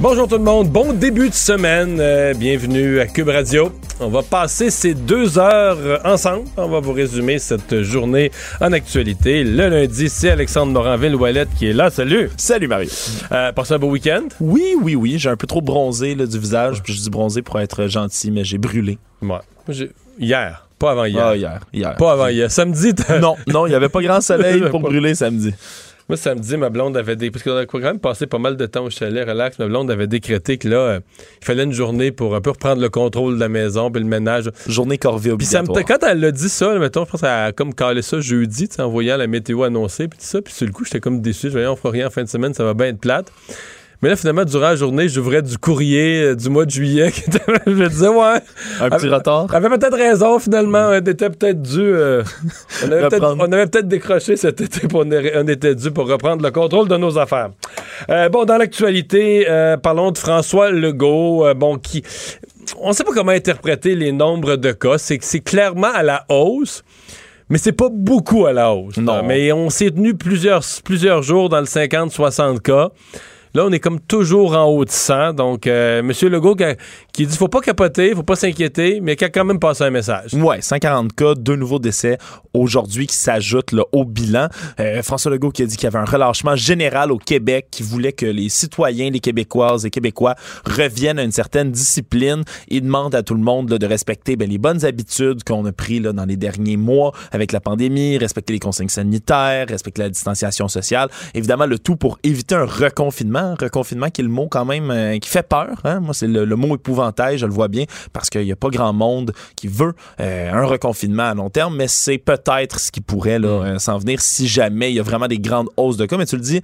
Bonjour tout le monde, bon début de semaine, euh, bienvenue à Cube Radio. On va passer ces deux heures ensemble. On va vous résumer cette journée en actualité. Le lundi, c'est Alexandre Moranville-Ouellette qui est là. Salut! Salut Mario. Euh, passez un beau week-end? Oui, oui, oui. J'ai un peu trop bronzé là, du visage. Puis je dis bronzé pour être gentil, mais j'ai brûlé. J'ai- hier, pas avant hier. Ah, hier. hier. Pas avant hier. Samedi, Non, non, il n'y avait pas grand soleil pour brûler samedi. Moi, samedi, ma blonde avait des. Parce qu'on a quand même passé pas mal de temps au chalet, relax. Ma blonde avait décrété que là, euh, il fallait une journée pour un peu reprendre le contrôle de la maison puis le ménage. Journée corvée Puis ça me obligatoire. quand elle l'a dit ça, mettons, je pense qu'elle a comme calé ça jeudi, en voyant la météo annoncée, puis tout ça, puis sur le coup, j'étais comme déçu. Je voyais, on fera rien en fin de semaine, ça va bien être plate. Mais là, finalement, durant la journée, j'ouvrais du courrier euh, du mois de juillet. je me disais, ouais. Un petit retard. Avait peut-être raison, finalement. On était peut-être dû. euh, on avait peut-être Reprendre. on avait peut-être décroché cet été, puis on, était dû pour reprendre le contrôle de nos affaires. Euh, bon, dans l'actualité, euh, parlons de François Legault, bon, qui. On ne sait pas comment interpréter les nombres de cas. C'est que c'est clairement à la hausse. Mais c'est pas beaucoup à la hausse. Non. Mais on s'est tenu plusieurs, plusieurs jours dans le 50-60 cas. Là, on est comme toujours en haut de 100. Donc, euh, M. Legault qui, qui dit faut pas capoter, faut pas s'inquiéter, mais qui a quand même passé un message. Ouais, 140 cas, deux nouveaux décès aujourd'hui qui s'ajoutent au bilan. Euh, François Legault qui a dit qu'il y avait un relâchement général au Québec, qui voulait que les citoyens, les Québécoises et Québécois reviennent à une certaine discipline. Il demande à tout le monde de respecter ben, les bonnes habitudes qu'on a prises dans les derniers mois avec la pandémie, respecter les consignes sanitaires, respecter la distanciation sociale. Évidemment, le tout pour éviter un reconfinement. Reconfinement qui est le mot quand même euh, qui fait peur. Hein? Moi, c'est le, le mot épouvantail, je le vois bien, parce qu'il n'y a pas grand monde qui veut euh, un reconfinement à long terme, mais c'est peut-être ce qui pourrait là, euh, s'en venir si jamais il y a vraiment des grandes hausses de cas. Mais tu le dis,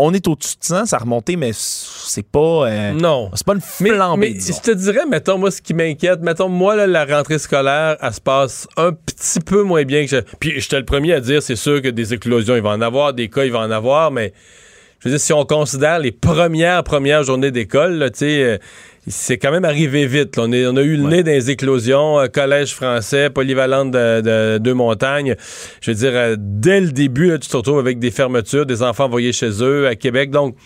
on est au-dessus de 100, ça a remonté, mais c'est pas, euh, Non. c'est pas une flambée, mais je te dirais, mettons, moi, ce qui m'inquiète, mettons, moi, là, la rentrée scolaire, elle se passe un petit peu moins bien que je. Puis, j'étais le premier à dire, c'est sûr que des éclosions, il va en avoir, des cas, il va en avoir, mais je veux dire, si on considère les premières, premières journées d'école, tu sais, euh, c'est quand même arrivé vite. là. On, est- on a eu le nez dans les éclosions, euh, collège français, polyvalente de, de deux montagnes. Je veux dire, euh, dès le début, là, tu te retrouves avec des fermetures, des enfants envoyés chez eux à Québec. Donc,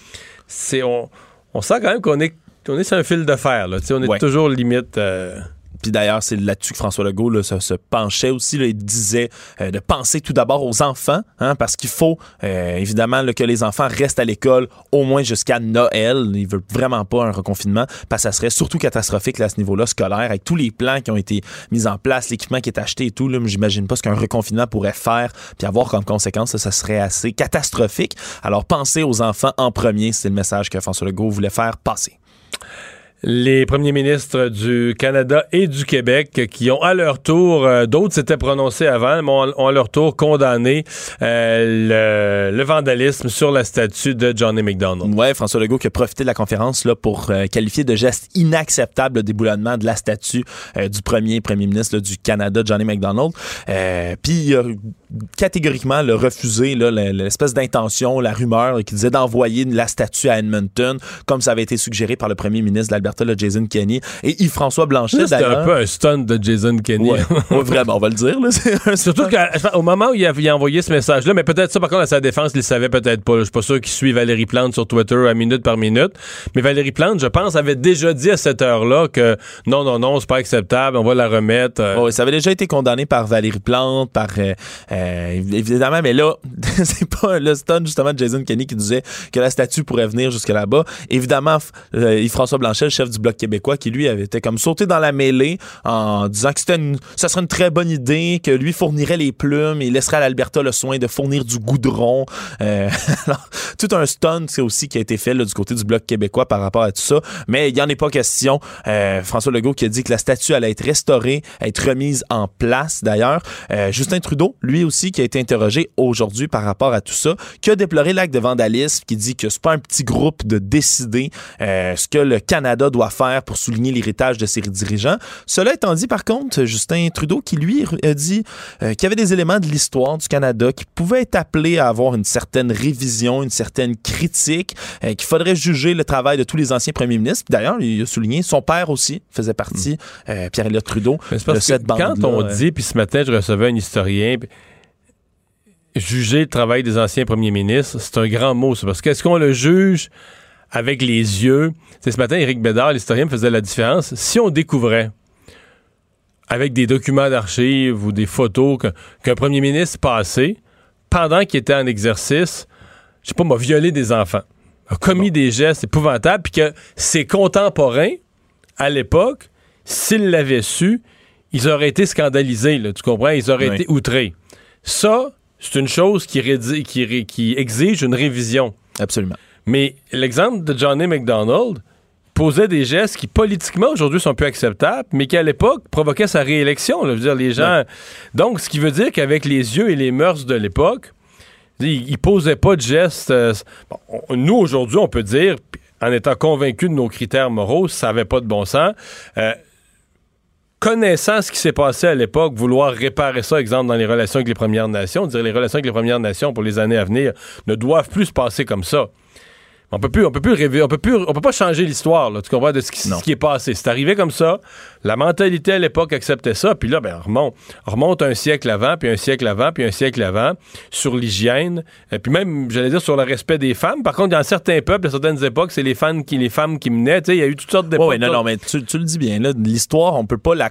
c'est on, on sent quand même qu'on est, on est sur un fil de fer. Là. Tu sais, On est Ouais. toujours limite. euh, Puis d'ailleurs, c'est là-dessus que François Legault là, se, penchait aussi. là. il disait euh, de penser tout d'abord aux enfants, hein, parce qu'il faut euh, évidemment là, que les enfants restent à l'école au moins jusqu'à Noël. Il veut vraiment pas un reconfinement, parce que ça serait surtout catastrophique à ce niveau-là scolaire, avec tous les plans qui ont été mis en place, l'équipement qui est acheté et tout. J'imagine pas ce qu'un reconfinement pourrait faire, puis avoir comme conséquence, ça serait assez catastrophique. Alors pensez aux enfants en premier, c'est le message que François Legault voulait faire passer. Les premiers ministres du Canada et du Québec qui ont à leur tour, euh, d'autres s'étaient prononcés avant, ont, à leur tour condamné euh, le, le vandalisme sur la statue de Johnny McDonald. Ouais, François Legault qui a profité de la conférence là, pour euh, qualifier de geste inacceptable le déboulonnement de la statue euh, du premier premier ministre du Canada, Johnny McDonald. Puis catégoriquement le le- l'espèce d'intention, la rumeur qui disait d'envoyer la statue à Edmonton, comme ça avait été suggéré par le premier ministre de l'Alberta, Jason Kenney. Et Yves-François Blanchet, C'était un peu un stunt de Jason Kenney. Ouais, Ouais, vraiment, on va le dire. Là, Surtout qu'au moment où il a, il a envoyé ce message-là, mais peut-être ça, par contre, à sa défense, il le savait peut-être pas. là. Je suis pas sûr qu'il suit Valérie Plante sur Twitter à minute par minute. Mais Valérie Plante, je pense, avait déjà dit à cette heure-là que non, non, non, c'est pas acceptable, on va la remettre. euh. Ça avait déjà été condamné par Valérie Plante, par euh, euh, évidemment, mais là, c'est pas le stun justement de Jason Kenney qui disait que la statue pourrait venir jusque là-bas. Évidemment, euh, Yves-François Blanchet, le chef du Bloc québécois, qui lui avait été comme sauté dans la mêlée en disant que c'était une, ça serait une très bonne idée, que lui fournirait les plumes et laisserait à l'Alberta le soin de fournir du goudron. Euh, alors, tout un stunt, c'est aussi qui a été fait du côté du Bloc québécois par rapport à tout ça. Mais il n'y en est pas question. François Legault qui a dit que la statue allait être restaurée, être remise en place d'ailleurs. Justin Trudeau, lui aussi qui a été interrogé aujourd'hui par rapport à tout ça, qui a déploré l'acte de vandalisme, qui dit que c'est pas un petit groupe de décider euh, ce que le Canada doit faire pour souligner l'héritage de ses dirigeants. Cela étant dit, par contre, Justin Trudeau, qui lui a dit euh, qu'il y avait des éléments de l'histoire du Canada qui pouvaient être appelés à avoir une certaine révision, une certaine critique, euh, qu'il faudrait juger le travail de tous les anciens premiers ministres. D'ailleurs, il a souligné, son père aussi faisait partie, mm. Pierre-Éliott Trudeau, de cette bande Quand on dit, puis ce matin, je recevais un historien, juger le travail des anciens premiers ministres, c'est un grand mot, ça, parce qu'est-ce qu'on le juge avec les yeux? C'est ce matin, Éric Bédard, l'historien, faisait la différence. Si on découvrait avec des documents d'archives ou des photos qu'un premier ministre passé, pendant qu'il était en exercice, je sais pas, m'a violé des enfants, a commis des gestes épouvantables, puis que ses contemporains, à l'époque, s'ils l'avaient su, ils auraient été scandalisés, là, tu comprends? Ils auraient été outrés. Ça, c'est une chose qui, qui, qui exige une révision. Absolument. Mais l'exemple de Johnny McDonald posait des gestes qui politiquement aujourd'hui sont plus acceptables, mais qui à l'époque provoquaient sa réélection. je veux dire, les gens. Donc, ce qui veut dire qu'avec les yeux et les mœurs de l'époque, il, ne posait pas de gestes. Euh, nous aujourd'hui, on peut dire, en étant convaincus de nos critères moraux, ça n'avait pas de bon sens. Euh, connaissant ce qui s'est passé à l'époque, vouloir réparer ça, exemple, dans les relations avec les Premières Nations, dire les relations avec les Premières Nations pour les années à venir ne doivent plus se passer comme ça. On peut plus, on peut plus rêver, on peut plus, on peut pas changer l'histoire, tu comprends, de ce qui, est passé. C'est arrivé comme ça. La mentalité à l'époque acceptait ça, puis là, ben, on remonte, remonte un siècle avant, puis un siècle avant, puis un siècle avant, sur l'hygiène, et puis même, j'allais dire, sur le respect des femmes. Par contre, dans certains peuples, à certaines époques, c'est les femmes qui, les femmes qui menaient, tu sais, il y a eu toutes sortes d'époques. Ouais, non, non, mais tu, le dis bien, là, l'histoire, on peut pas la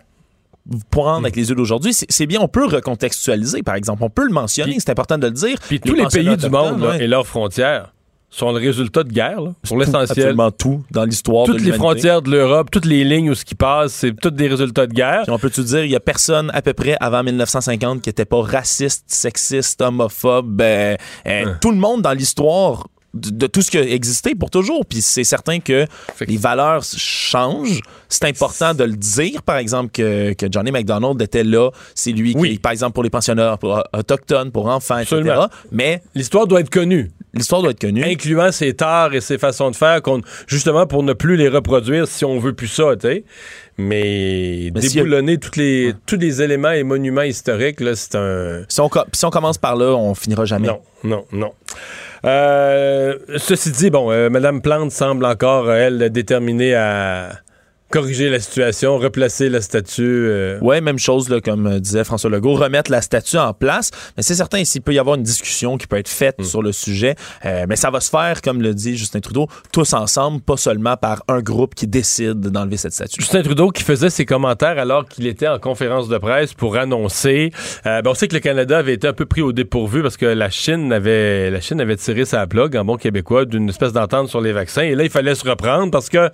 prendre avec les yeux d'aujourd'hui, c'est bien, on peut recontextualiser, par exemple. On peut le mentionner, c'est important de le dire. Puis tous les pays du monde et leurs frontières sont le résultat de guerre, pour l'essentiel. Absolument tout dans l'histoire Toutes les frontières de l'Europe, toutes les lignes où ce qui passe, c'est toutes des résultats de guerre. on peut-tu dire, il y a personne à peu près avant 1950 qui était pas raciste, sexiste, homophobe. Ben, euh. Tout le monde dans l'histoire de, tout ce qui a existé pour toujours. Puis c'est certain que les valeurs changent. C'est important de le dire, par exemple, que, que Johnny McDonald était là. C'est lui qui, par exemple, pour les pensionnats autochtones, pour enfants, etc. Mais l'histoire doit être connue l'histoire doit être connue. Incluant ses torts et ses façons de faire, justement pour ne plus les reproduire si on veut plus ça, tu sais. Mais, déboulonner tous les, tous les éléments et monuments historiques, là, c'est un. Si on, si on commence par là, on finira jamais. Non, non, non. Euh, ceci dit, bon, euh, Mme Plante semble encore, elle, déterminée à corriger la situation, replacer la statue. Euh. Oui, même chose, là, comme euh, disait François Legault, remettre la statue en place. Mais c'est certain, s'il peut y avoir une discussion qui peut être faite mm. sur le sujet, euh, mais ça va se faire, comme le dit Justin Trudeau, tous ensemble, pas seulement par un groupe qui décide d'enlever cette statue. Justin Trudeau qui faisait ses commentaires alors qu'il était en conférence de presse pour annoncer. Ben, on sait que le Canada avait été un peu pris au dépourvu parce que la Chine avait, la Chine avait tiré sa plug en bon québécois d'une espèce d'entente sur les vaccins. Et là, il fallait se reprendre parce que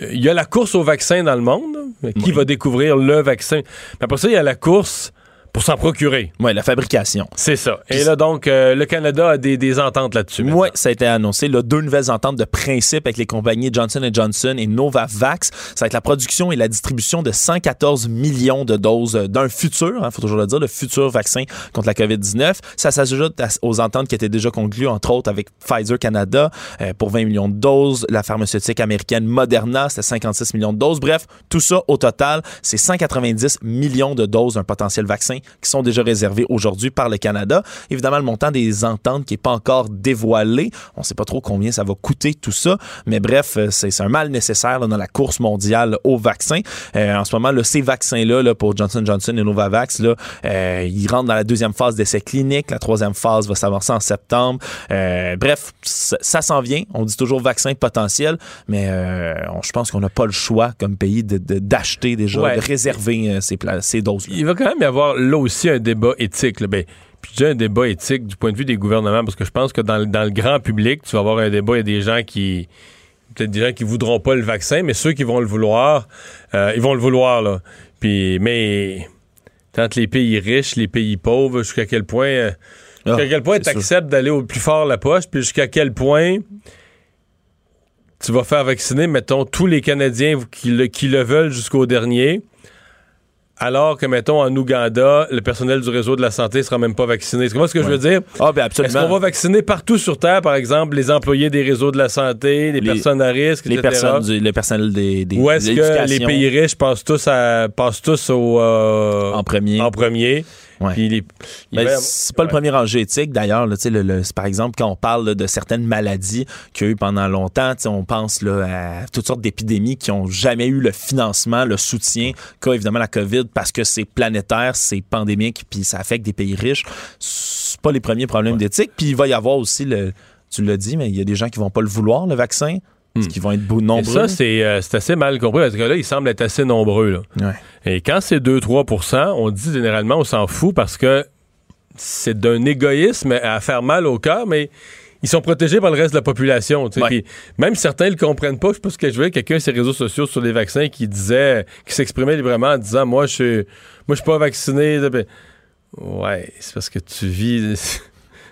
il y a la course au vaccin dans le monde. Qui va découvrir le vaccin? après ça, il y a la course pour s'en procurer. Oui, la fabrication. C'est ça. Et là, donc, euh, le Canada a des, ententes là-dessus. Oui, ça a été annoncé. Là, deux nouvelles ententes de principe avec les compagnies Johnson Johnson et Novavax. Ça va être la production et la distribution de 114 millions de doses d'un futur, il hein, faut toujours le dire, le futur vaccin contre la COVID-19. Ça s'ajoute aux ententes qui étaient déjà conclues, entre autres, avec Pfizer Canada euh, pour 20 millions de doses, la pharmaceutique américaine Moderna, c'était 56 millions de doses. Bref, tout ça, au total, c'est 190 millions de doses d'un potentiel vaccin qui sont déjà réservés aujourd'hui par le Canada. Évidemment, le montant des ententes qui n'est pas encore dévoilé. On ne sait pas trop combien ça va coûter tout ça. Mais bref, euh, c'est un mal nécessaire dans la course mondiale aux vaccins. Euh, en ce moment, là, ces vaccins-là, là, pour Johnson Johnson et Novavax, là, euh, ils rentrent dans la deuxième phase d'essai clinique. La troisième phase va s'avancer en septembre. bref, ça, s'en vient. On dit toujours vaccin potentiel, mais je pense qu'on n'a pas le choix comme pays d'acheter de, déjà, de réserver ces, ces doses. -là. Il va quand même y avoir aussi un débat éthique. Là. Ben, puis j'ai un débat éthique du point de vue des gouvernements, parce que je pense que dans, le grand public, tu vas avoir un débat, il y a des gens qui peut-être des gens qui voudront pas le vaccin, mais ceux qui vont le vouloir, euh, ils vont le vouloir là. Puis mais tant les pays riches, les pays pauvres, jusqu'à quel point euh, jusqu'à ah, quel point tu acceptes d'aller au plus fort la poche, puis jusqu'à quel point tu vas faire vacciner, mettons, tous les Canadiens qui le, qui le veulent jusqu'au dernier alors que, mettons, en Ouganda, le personnel du réseau de la santé sera même pas vacciné. C'est ce que je veux dire? Ah, ben absolument. Est-ce qu'on va vacciner partout sur Terre, par exemple, les employés des réseaux de la santé, les, personnes à risque, les etc.? personnes, du, le personnel des, des Ou est-ce que les pays riches passent tous, à, passent tous au, euh, en premier. en premier? Ouais. Puis les- Ben, c'est pas ouais. le premier enjeu éthique d'ailleurs. là, le- le- par exemple, quand on parle là, de certaines maladies qu'il y a eu pendant longtemps, on pense là, à toutes sortes d'épidémies qui ont jamais eu le financement, le soutien qu'a évidemment la COVID parce que c'est planétaire, c'est pandémique, puis ça affecte des pays riches. C'est pas les premiers problèmes d'éthique. Puis il va y avoir aussi, le, tu l'as dit, mais il y a des gens qui vont pas le vouloir, le vaccin, parce qu'ils vont être Et nombreux. ça, c'est euh, c'est assez mal compris parce que là, ils semblent être assez nombreux. Là. Ouais. Et quand c'est 2-3% on dit généralement on s'en fout parce que c'est d'un égoïsme à faire mal au cœur, mais ils sont protégés par le reste de la population. tu sais. Ouais. Puis même certains le comprennent pas. Je sais pas ce que je voyais quelqu'un sur les réseaux sociaux sur les vaccins qui disait, qui s'exprimait librement en disant Moi, je suis moi je suis pas vacciné. Ouais, c'est parce que tu vis.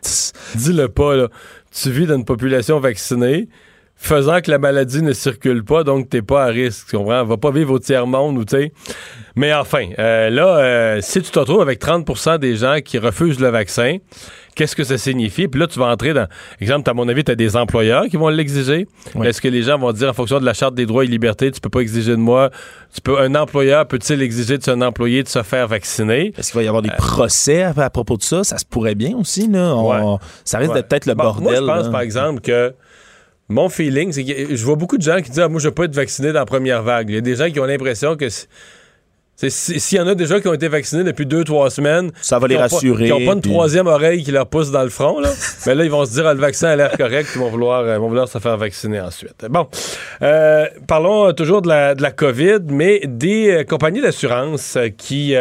Dis-le pas, là. Tu vis dans une population vaccinée faisant que la maladie ne circule pas, donc t'es pas à risque. Tu comprends? Va pas vivre au tiers-monde ou tu sais. Mais enfin, euh, là, euh, si tu te retrouves avec 30% des gens qui refusent le vaccin, qu'est-ce que ça signifie? Puis là, tu vas entrer dans. Exemple, à mon avis, tu as des employeurs qui vont l'exiger. Oui. Est-ce que les gens vont dire en fonction de la charte des droits et libertés, tu peux pas exiger de moi? Tu peux, un employeur peut-il exiger de son employé de se faire vacciner? Est-ce qu'il va y avoir des procès à, à propos de ça? Ça se pourrait bien aussi. Là. On- Ouais. Ça risque Ouais. d'être peut-être le Bon, bordel. Moi, je pense, là. par exemple, que mon feeling, c'est que je vois beaucoup de gens qui disent ah, Moi, je veux pas être vacciné dans la première vague. Il y a des gens qui ont l'impression que. S'il y en a déjà qui ont été vaccinés depuis deux, trois semaines, Ça va les ont pas- rassurer, qui n'ont pas une puis- troisième oreille qui leur pousse dans le front, là, mais là, ils vont se dire ah, le vaccin a l'air correct, ils vont vouloir, euh, vont vouloir se faire vacciner ensuite. Bon. Euh, parlons euh, toujours de la, de la COVID, mais des euh, compagnies d'assurance qui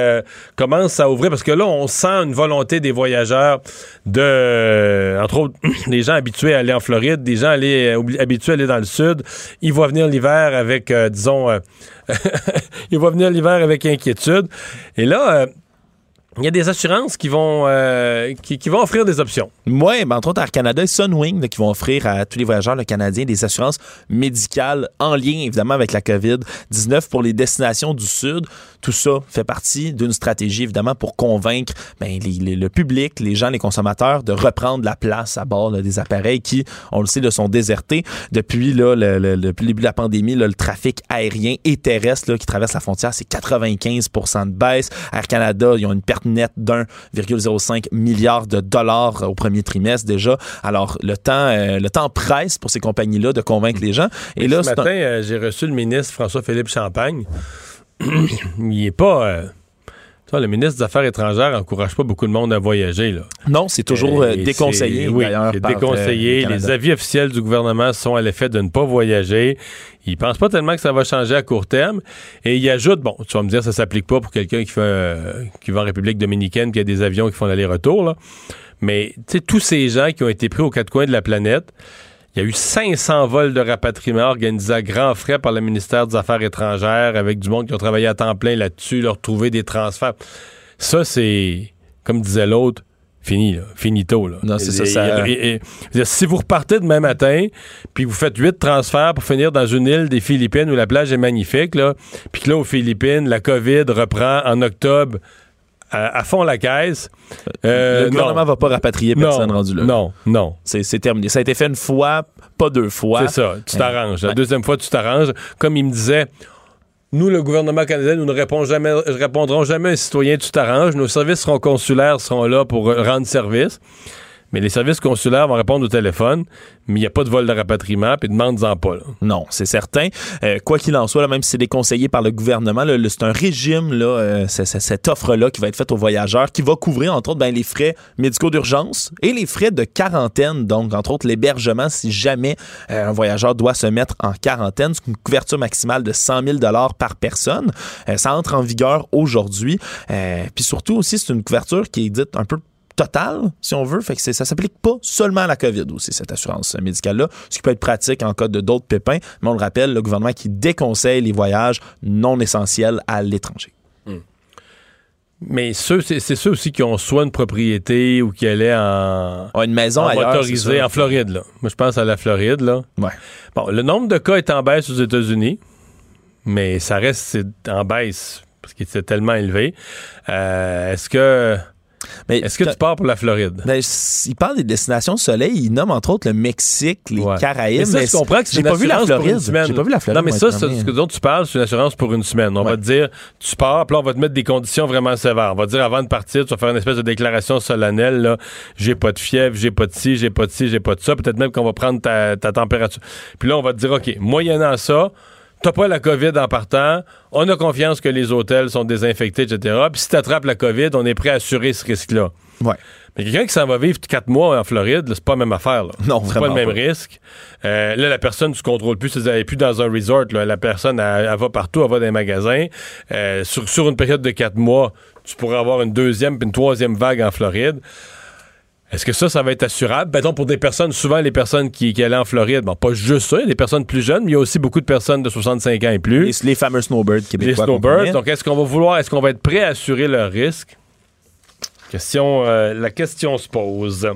commencent à ouvrir, parce que là, on sent une volonté des voyageurs de, entre autres, des gens habitués à aller en Floride, des gens aller, habitués à aller dans le sud. Ils vont venir l'hiver avec, disons, ils vont venir l'hiver avec inquiétude. Et là, euh, il y a des assurances qui vont, euh, qui, vont offrir des options. Oui, ben, entre autres Air Canada et Sunwing qui vont offrir à tous les voyageurs le canadiens des assurances médicales en lien évidemment avec la COVID-19 pour les destinations du Sud. Tout ça fait partie d'une stratégie évidemment pour convaincre ben, les- le public, les gens, les consommateurs de reprendre la place à bord des appareils qui, on le sait, là, sont désertés. Depuis, là, le, début de la pandémie, le trafic aérien et terrestre qui traverse la frontière, c'est 95 de baisse. Air Canada, ils ont une perte nette d'1,05 milliard de dollars au premier trimestre déjà. Alors, le temps, euh, le temps presse pour ces compagnies-là de convaincre les gens. Et là, Ce un- matin, euh, j'ai reçu le ministre François-Philippe Champagne. il est pas. euh, vois, le ministre des Affaires étrangères n'encourage pas beaucoup de monde à voyager. Là. non, c'est toujours euh, déconseillé Oui, d'ailleurs. c'est euh, déconseillé. le les avis officiels du gouvernement sont à l'effet de ne pas voyager. Il pense pas tellement que ça va changer à court terme. Et il ajoute, bon, tu vas me dire, ça s'applique pas pour quelqu'un qui fait euh, qui va en République dominicaine, qui a des avions qui font l'aller-retour, là. Mais, tu sais, tous ces gens qui ont été pris aux quatre coins de la planète, il y a eu 500 vols de rapatriement organisés à grands frais par le ministère des Affaires étrangères avec du monde qui ont travaillé à temps plein là-dessus, leur trouver des transferts. Ça, c'est, comme disait l'autre, fini, là. finito. Là. Non, c'est ça, et- et- et- si vous repartez demain matin, puis vous faites huit transferts pour finir dans une île des Philippines où la plage est magnifique, là, puis que là, aux Philippines, la COVID reprend en octobre à, à fond la caisse. euh, le gouvernement non. va pas rapatrier personne non, rendu là. Non, non. C'est terminé. Ça a été fait une fois, pas deux fois. C'est ça, tu t'arranges. La deuxième fois, tu t'arranges. Comme il me disait, nous, le gouvernement canadien, nous ne répondrons jamais, répondrons jamais à un citoyen, tu t'arranges. Nos services seront consulaires seront là pour euh, rendre service. Mais les services consulaires vont répondre au téléphone, mais il n'y a pas de vol de rapatriement, puis demande-en pas. là. Non, c'est certain. Euh, quoi qu'il en soit, là, même si c'est déconseillé par le gouvernement, c'est un régime, là, euh, cette offre-là qui va être faite aux voyageurs, qui va couvrir, entre autres, ben, les frais médicaux d'urgence et les frais de quarantaine. Donc, entre autres, l'hébergement, si jamais euh, un voyageur doit se mettre en quarantaine. C'est une couverture maximale de 100 000 par personne. Euh, ça entre en vigueur aujourd'hui. Euh, Puis surtout aussi, c'est une couverture qui est dite un peu totale, si on veut. Fait que ça s'applique pas seulement à la COVID aussi, cette assurance médicale-là, ce qui peut être pratique en cas de d'autres pépins. Mais on le rappelle, le gouvernement qui déconseille les voyages non essentiels à l'étranger. Mais ceux, c'est ceux aussi qui ont soit une propriété ou qui allaient en, Ah, une maison en ailleurs. en Floride. Là. Moi, je pense à la Floride. Là. Ouais. Bon, le nombre de cas est en baisse aux États-Unis, mais ça reste en baisse parce qu'il était tellement élevé. Euh, est-ce que Mais est-ce que tu pars pour la Floride? Ben, il parle des destinations soleil. Il nomme entre autres le Mexique, les Ouais. Caraïbes. Mais ça, je comprends que c'est une pas vu la pour Floride. une semaine. J'ai pas vu la Floride. Non, mais ça, honnête. ce dont tu parles, c'est une assurance pour une semaine. On Ouais. va te dire, tu pars, puis là, on va te mettre des conditions vraiment sévères. On va te dire, avant de partir, tu vas faire une espèce de déclaration solennelle, là, j'ai pas de fièvre, j'ai pas de ci, j'ai pas de ci, j'ai pas de ça. Peut-être même qu'on va prendre ta, ta température. Puis là, on va te dire, OK, moyennant ça, t'as pas la COVID en partant, on a confiance que les hôtels sont désinfectés, etc. Puis si t'attrapes la COVID, on est prêt à assurer ce risque-là. Ouais. Mais quelqu'un qui s'en va vivre quatre mois en Floride, c'est pas la même affaire. Là. Non, c'est pas le même pas. risque. Euh, là, la personne, tu contrôles plus. Elle n'est plus dans un resort. là. La personne, elle, elle va partout, elle va dans les magasins. Euh, sur, sur une période de quatre mois, tu pourrais avoir une deuxième puis une troisième vague en Floride. Est-ce que ça, ça va être assurable? Mettons, pour des personnes, souvent les personnes qui, qui allaient en Floride, bon, pas juste ça, des personnes plus jeunes, mais il y a aussi beaucoup de personnes de 65 ans et plus. Les, les fameux snowbirds Les québécois. qu'on snowbirds. Donc, est-ce qu'on va vouloir, est-ce qu'on va être prêt à assurer leur risque? Question, euh, la question se pose.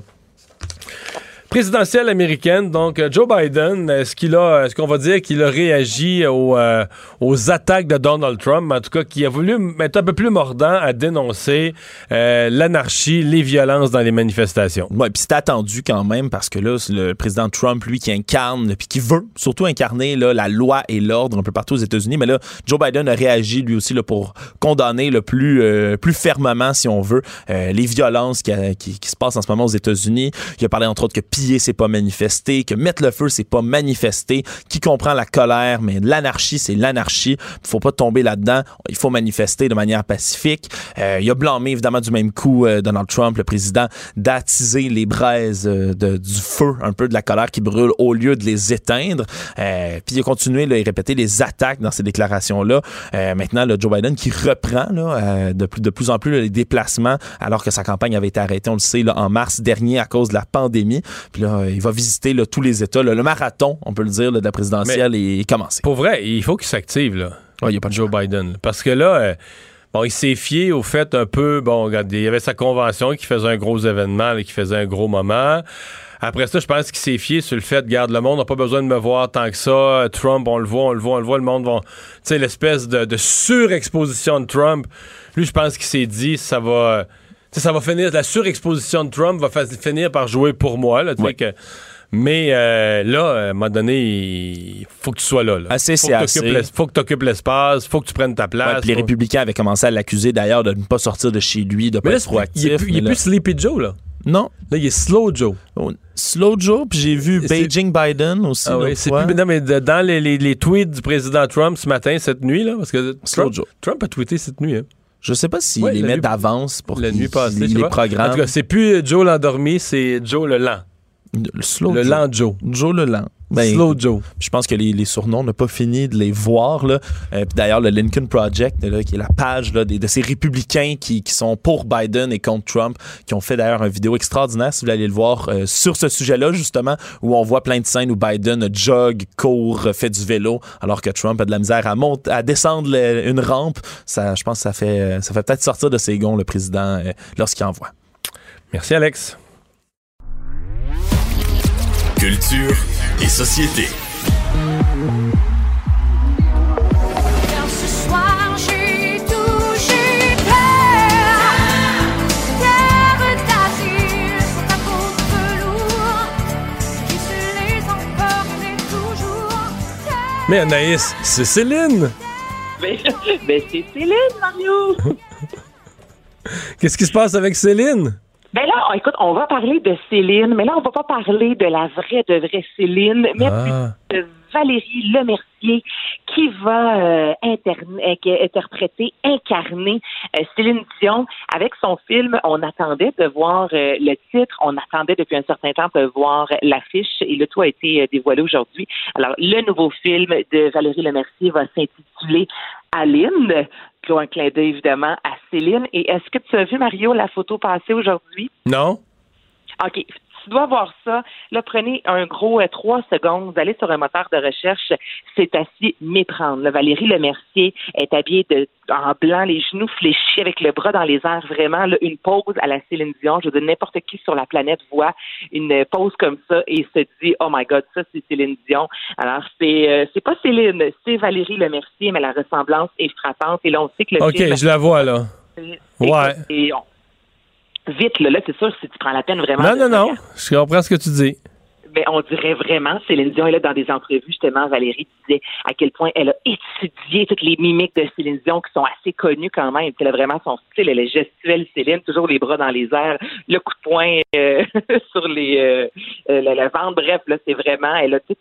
Présidentielle américaine, donc euh, Joe Biden, est-ce qu'il a, est-ce qu'on va dire qu'il a réagi aux, euh, aux attaques de Donald Trump, en tout cas, qui a voulu être un peu plus mordant à dénoncer euh, l'anarchie, les violences dans les manifestations. Ouais, puis c'est attendu quand même parce que là, c'est le président Trump, lui, qui incarne, puis qui veut surtout incarner là, la loi et l'ordre un peu partout aux États-Unis. Mais là, Joe Biden a réagi lui aussi là, pour condamner le plus, euh, plus fermement, si on veut, euh, les violences qui, qui- qui se passent en ce moment aux États-Unis. Il a parlé entre autres que piller, c'est pas manifester, que mettre le feu, c'est pas manifester, qui comprend la colère, mais l'anarchie, c'est l'anarchie. Il faut pas tomber là-dedans. Il faut manifester de manière pacifique. Euh, il a blâmé évidemment du même coup euh, Donald Trump, le président, d'attiser les braises euh, de- du feu, un peu de la colère qui brûle au lieu de les éteindre. Euh, puis il a continué là, et répété les attaques dans ces déclarations-là. Euh, maintenant, le Joe Biden qui reprend là, euh, de, plus, de plus en plus les déplacements alors que sa campagne avait été arrêtée, on le sait, là, en mars dernier à cause de la pandémie. Puis là, euh, il va visiter là, tous les États. là. le marathon, on peut le dire, là, de la présidentielle est commencé. Pour vrai, il faut qu'il s'active, là. Ouais, il y a pas de Joe Biden. Parce que là, euh, bon, il s'est fié au fait un peu, bon, regarde, il y avait sa convention qui faisait un gros événement, qui faisait un gros moment. Après ça, je pense qu'il s'est fié sur le fait, garde, le monde n'a pas besoin de me voir tant que ça. Trump, on le voit, on le voit, on le voit, le monde va. Tu sais, l'espèce de, de surexposition de Trump. Lui, je pense qu'il s'est dit, ça va. Ça va finir, la surexposition de Trump va finir par jouer pour moi. Là, Ouais. que, mais euh, là, à un moment donné, il faut que tu sois là. là. Assez, faut c'est que assez. faut que tu occupes l'espace, faut que tu prennes ta place. Ouais, les faut- républicains avaient commencé à l'accuser d'ailleurs de ne pas sortir de chez lui, de Mais pas là, être c'est- proactif. il est plus, là- plus Sleepy Joe, là. Non. Là, il est Slow Joe. Oh, Slow Joe, puis j'ai vu Beijing Biden aussi. Ah oui, c'est plus. Non, mais dans les, les- les tweets du président Trump ce matin, cette nuit, là, parce que Slow Trump, Joe. Trump a tweeté cette nuit. Hein. Je sais pas s'il Ouais, les la met nuit- d'avance pour La nuit passée. les pas. En tout cas, c'est plus Joe l'endormi, c'est Joe le lent. Le slow le Joe. lent Joe. Joe le lent. Ben, Slow Joe. Je pense que les, les surnoms, on n'a pas fini de les voir. Là. Euh, puis d'ailleurs, le Lincoln Project, là, qui est la page là, des- de ces républicains qui, qui sont pour Biden et contre Trump, qui ont fait d'ailleurs une vidéo extraordinaire, si vous voulez aller le voir, euh, sur ce sujet-là, justement, où on voit plein de scènes où Biden jog, court, fait du vélo, alors que Trump a de la misère à, monter, à descendre le- une rampe. Ça, je pense que ça fait, ça fait peut-être sortir de ses gonds le président euh, lorsqu'il envoie. Merci, Alex. Emportait toujours. Terre Mais Anaïs, c'est Céline. Ben, ben, c'est Céline, Mario! Qu'est-ce qui se passe avec Céline? Ben là, écoute, on va parler de Céline, mais là, on va pas parler de la vraie, de vraie Céline, mais Ah. de Valérie Lemercier qui va euh, euh, interpréter, incarner euh, Céline Dion avec son film. On attendait de voir euh, le titre, on attendait depuis un certain temps de voir l'affiche et le tout a été dévoilé aujourd'hui. Alors, le nouveau film de Valérie Lemercier va s'intituler Aline. Puis un clin d'œil évidemment à Céline. Et est-ce que tu as vu, Mario, la photo passée aujourd'hui? Non? OK. Tu dois voir ça, là, prenez un gros euh, trois secondes, vous allez sur un moteur de recherche, c'est assez méprendre. Là, Valérie Lemercier est habillée de, en blanc, les genoux fléchis, avec le bras dans les airs, vraiment, là, une pause à la Céline Dion. Je veux dire, n'importe qui sur la planète voit une pause comme ça et se dit, oh my God, ça, c'est Céline Dion. Alors, c'est, euh, c'est pas Céline, c'est Valérie Lemercier, mais la ressemblance est frappante. Et là, on sait que le OK, film... je la vois, là. Ouais. Et on- Vite, là, là c'est sûr, si tu prends la peine vraiment. Non, non, non. Je comprends ce que tu dis. Mais on dirait vraiment, Céline Dion, là, dans des entrevues, justement, Valérie disait à quel point elle a étudié toutes les mimiques de Céline Dion qui sont assez connues quand même. Elle a vraiment son style, elle est gestuelle Céline, toujours les bras dans les airs, le coup de poing euh, sur les euh, euh, le, le ventre. Bref, là, c'est vraiment, elle a tout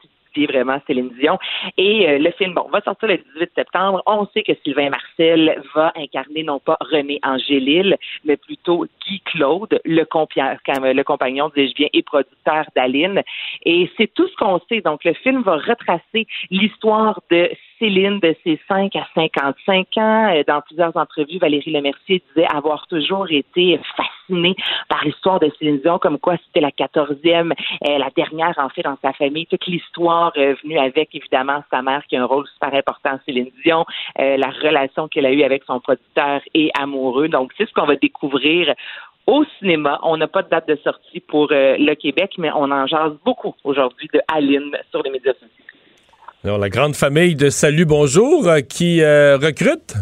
vraiment Céline Dion. Et euh, le film, bon, va sortir le 18 septembre. On sait que Sylvain Marcel va incarner non pas René Angélil, mais plutôt Guy Claude, le, compia- le compagnon, dis-je bien, et producteur d'Aline. Et c'est tout ce qu'on sait. Donc, le film va retracer l'histoire de Céline de ses 5 à 55 ans. Euh, Dans plusieurs entrevues, Valérie Lemercier disait avoir toujours été fascinée par l'histoire de Céline Dion, comme quoi c'était la quatorzième, euh, la dernière en fait dans sa famille. Toute l'histoire euh, venue avec, évidemment, sa mère qui a un rôle super important, Céline Dion, la relation qu'elle a eue avec son producteur et amoureux. Donc, c'est ce qu'on va découvrir au cinéma. On n'a pas de date de sortie pour le Québec, mais on en jase beaucoup aujourd'hui de Aline sur les médias sociaux. Alors, la grande famille de Salut Bonjour euh, qui euh, recrute,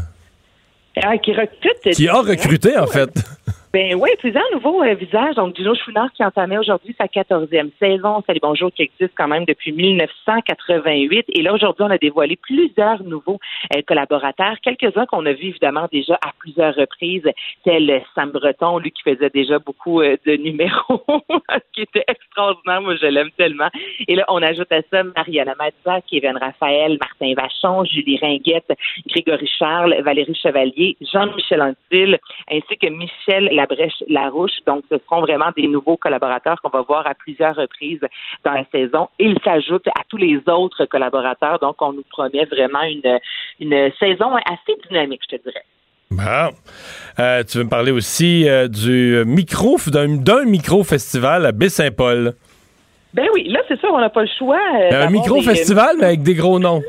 Ah, qui recrute. qui a recruté, en fait. Ben oui, plusieurs nouveaux euh, visages. Donc, Dino Chouinard qui entamait aujourd'hui sa quatorzième saison. Salut Bonjour qui existe quand même depuis 1988. Et là, aujourd'hui, on a dévoilé plusieurs nouveaux euh, collaborateurs. Quelques-uns qu'on a vus évidemment déjà à plusieurs reprises, tel Sam Breton, lui qui faisait déjà beaucoup euh, de numéros, qui était extraordinaire. Moi, je l'aime tellement. Et là, on ajoute à ça Mariana Mazza, Kevin Raphaël, Martin Vachon, Julie Ringuette, Grégory Charles, Valérie Chevalier, Jean-Michel Antil, ainsi que Michel Labrèche-Larouche. Donc, ce seront vraiment des nouveaux collaborateurs qu'on va voir à plusieurs reprises dans la saison. Ils s'ajoutent à tous les autres collaborateurs. Donc, on nous promet vraiment une, une saison assez dynamique, je te dirais. Bon. Euh, tu veux me parler aussi euh, du micro, d'un, d'un micro-festival à Baie-Saint-Paul. Ben oui, là, c'est sûr, on n'a pas le choix. euh, Un d'avoir micro-festival, mais avec des gros noms.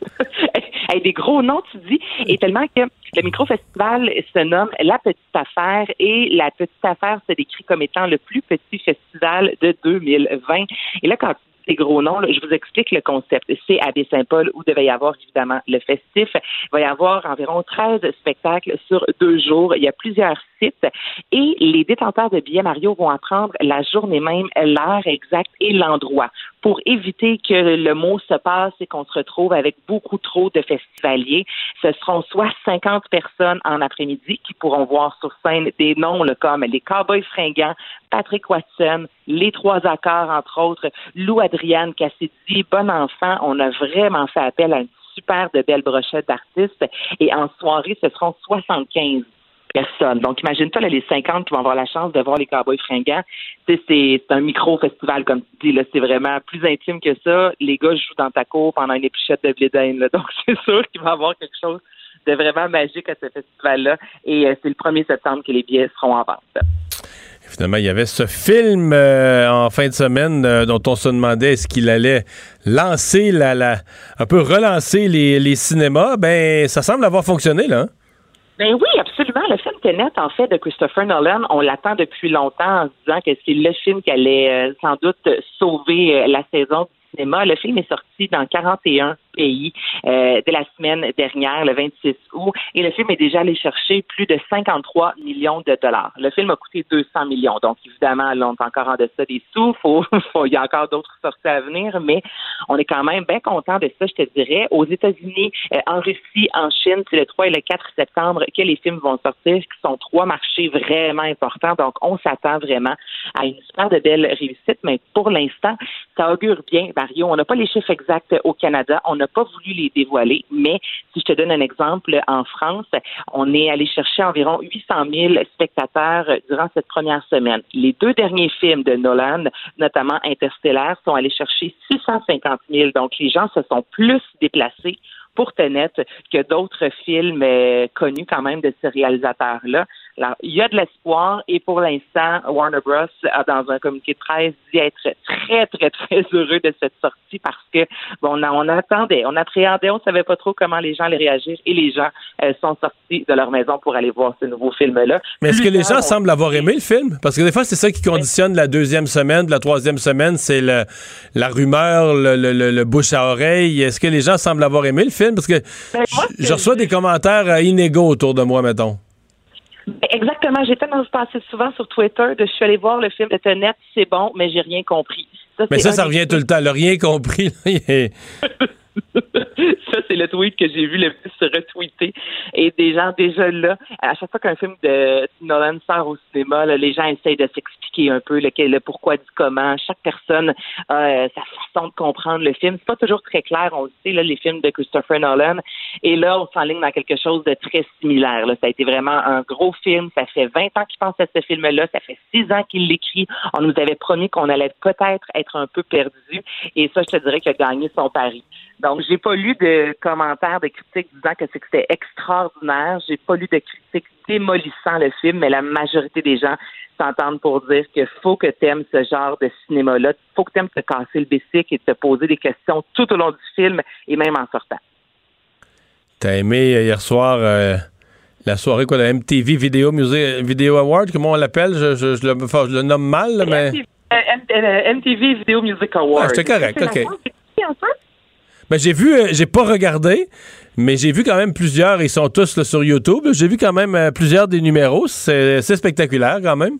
Hey, des gros noms, tu dis, et tellement que le micro-festival se nomme La Petite Affaire et La Petite Affaire se décrit comme étant le plus petit festival de 2020. Et là, quand tu dis des gros noms, là, je vous explique le concept. C'est à Baie-Saint-Paul où devait y avoir évidemment le festif. Il va y avoir environ 13 spectacles sur deux jours. Il y a plusieurs sites et les détenteurs de billets Mario vont apprendre la journée même l'heure exacte et l'endroit pour éviter que le mot se passe et qu'on se retrouve avec beaucoup trop de festivaliers. Ce seront soit 50 personnes en après-midi qui pourront voir sur scène des noms comme les Cowboys fringants, Patrick Watson, les Trois Accords, entre autres, Lou Adriane Cassidy, Bon Enfant. On a vraiment fait appel à une super de belle brochette d'artistes et en soirée, ce seront 75 Donc, imagine-toi les 50 qui vont avoir la chance de voir les Cowboys fringants. C'est un micro-festival, comme tu dis. C'est vraiment plus intime que ça. Les gars jouent dans ta cour pendant une épluchette de blé. Donc, c'est sûr qu'il va y avoir quelque chose de vraiment magique à ce festival-là. Et euh, c'est le 1er septembre que les billets seront en vente. Finalement, il y avait ce film euh, en fin de semaine euh, dont on se demandait est-ce qu'il allait lancer la, la un peu relancer les, les cinémas. Ben, ça semble avoir fonctionné là. hein? Ben oui, absolument. Le film Tenet, en fait, de Christopher Nolan, on l'attend depuis longtemps en se disant que c'est le film qui allait euh, sans doute sauver euh, la saison du cinéma. Le film est sorti dans 41 pays euh, de la semaine dernière, le 26 août, et le film est déjà allé chercher plus de 53 millions de dollars. Le film a coûté 200 millions, donc évidemment, là, on est encore en deçà des sous. Faut, faut- il y a encore d'autres sorties à venir, mais on est quand même bien content de ça, je te dirais. Aux États-Unis, euh, en Russie, en Chine, c'est le 3 et le 4 septembre que les films vont sortir, qui sont trois marchés vraiment importants. Donc, on s'attend vraiment à une super de belle réussite, mais pour l'instant, ça augure bien, Mario. On n'a pas les chiffres exacts au Canada. Pas voulu les dévoiler, mais si je te donne un exemple, en France, on est allé chercher environ 800 000 spectateurs durant cette première semaine. Les deux derniers films de Nolan, notamment Interstellar, sont allés chercher 650 000. Donc, les gens se sont plus déplacés pour Tenet que d'autres films euh, connus quand même de ce réalisateur-là. Alors, il y a de l'espoir et pour l'instant, Warner Bros. a dans un communiqué de presse dit être très, très, très heureux de cette sortie parce que bon, on, on attendait, on appréhendait, on savait pas trop comment les gens allaient réagir et les gens euh, sont sortis de leur maison pour aller voir ce nouveau film-là. Mais est-ce que les gens on- semblent avoir aimé le film? Parce que des fois, c'est ça qui conditionne la deuxième semaine, la troisième semaine, c'est le- la rumeur, le, le- le- le bouche à oreille. Est-ce que les gens semblent avoir aimé le film? Parce que Ben, moi, je- je reçois des commentaires euh, inégaux autour de moi, mettons. Exactement. J'ai tellement passé souvent sur Twitter de je suis allé voir le film de Tenet, c'est bon, mais j'ai rien compris. Mais ça, ça revient tout le temps. Le rien compris. là, il est- ça, c'est le tweet que j'ai vu le plus se retweeter. Et des gens déjà là, à chaque fois qu'un film de Nolan sort au cinéma, là, les gens essayent de s'expliquer un peu le, le pourquoi du comment. Chaque personne a euh, sa façon de comprendre le film. C'est pas toujours très clair, on le sait, là, les films de Christopher Nolan. Et là, on s'enligne dans quelque chose de très similaire. Là. Ça a été vraiment un gros film. Ça fait 20 ans qu'il pense à ce film-là. Ça fait 6 ans qu'il l'écrit. On nous avait promis qu'on allait peut-être être un peu perdu. Et ça, je te dirais qu'il a gagné son pari. Donc, j'ai pas lu de commentaires, de critiques disant que que c'était extraordinaire. J'ai pas lu de critiques démolissant le film, mais la majorité des gens s'entendent pour dire qu'il faut que tu aimes ce genre de cinéma-là. faut que tu aimes te casser le bicycle et te poser des questions tout au long du film et même en sortant. T'as aimé euh, hier soir euh, la soirée, quoi, la MTV Video, Music, Video Award, comment on l'appelle? Je, je- je le, enfin, je le nomme mal, mais. MTV, euh, MTV Video Music Awards. Ah, c'était correct, ok. Ben, j'ai vu, euh, j'ai pas regardé, mais j'ai vu quand même plusieurs, ils sont tous sur YouTube. J'ai vu quand même euh, plusieurs des numéros. C'est spectaculaire quand même.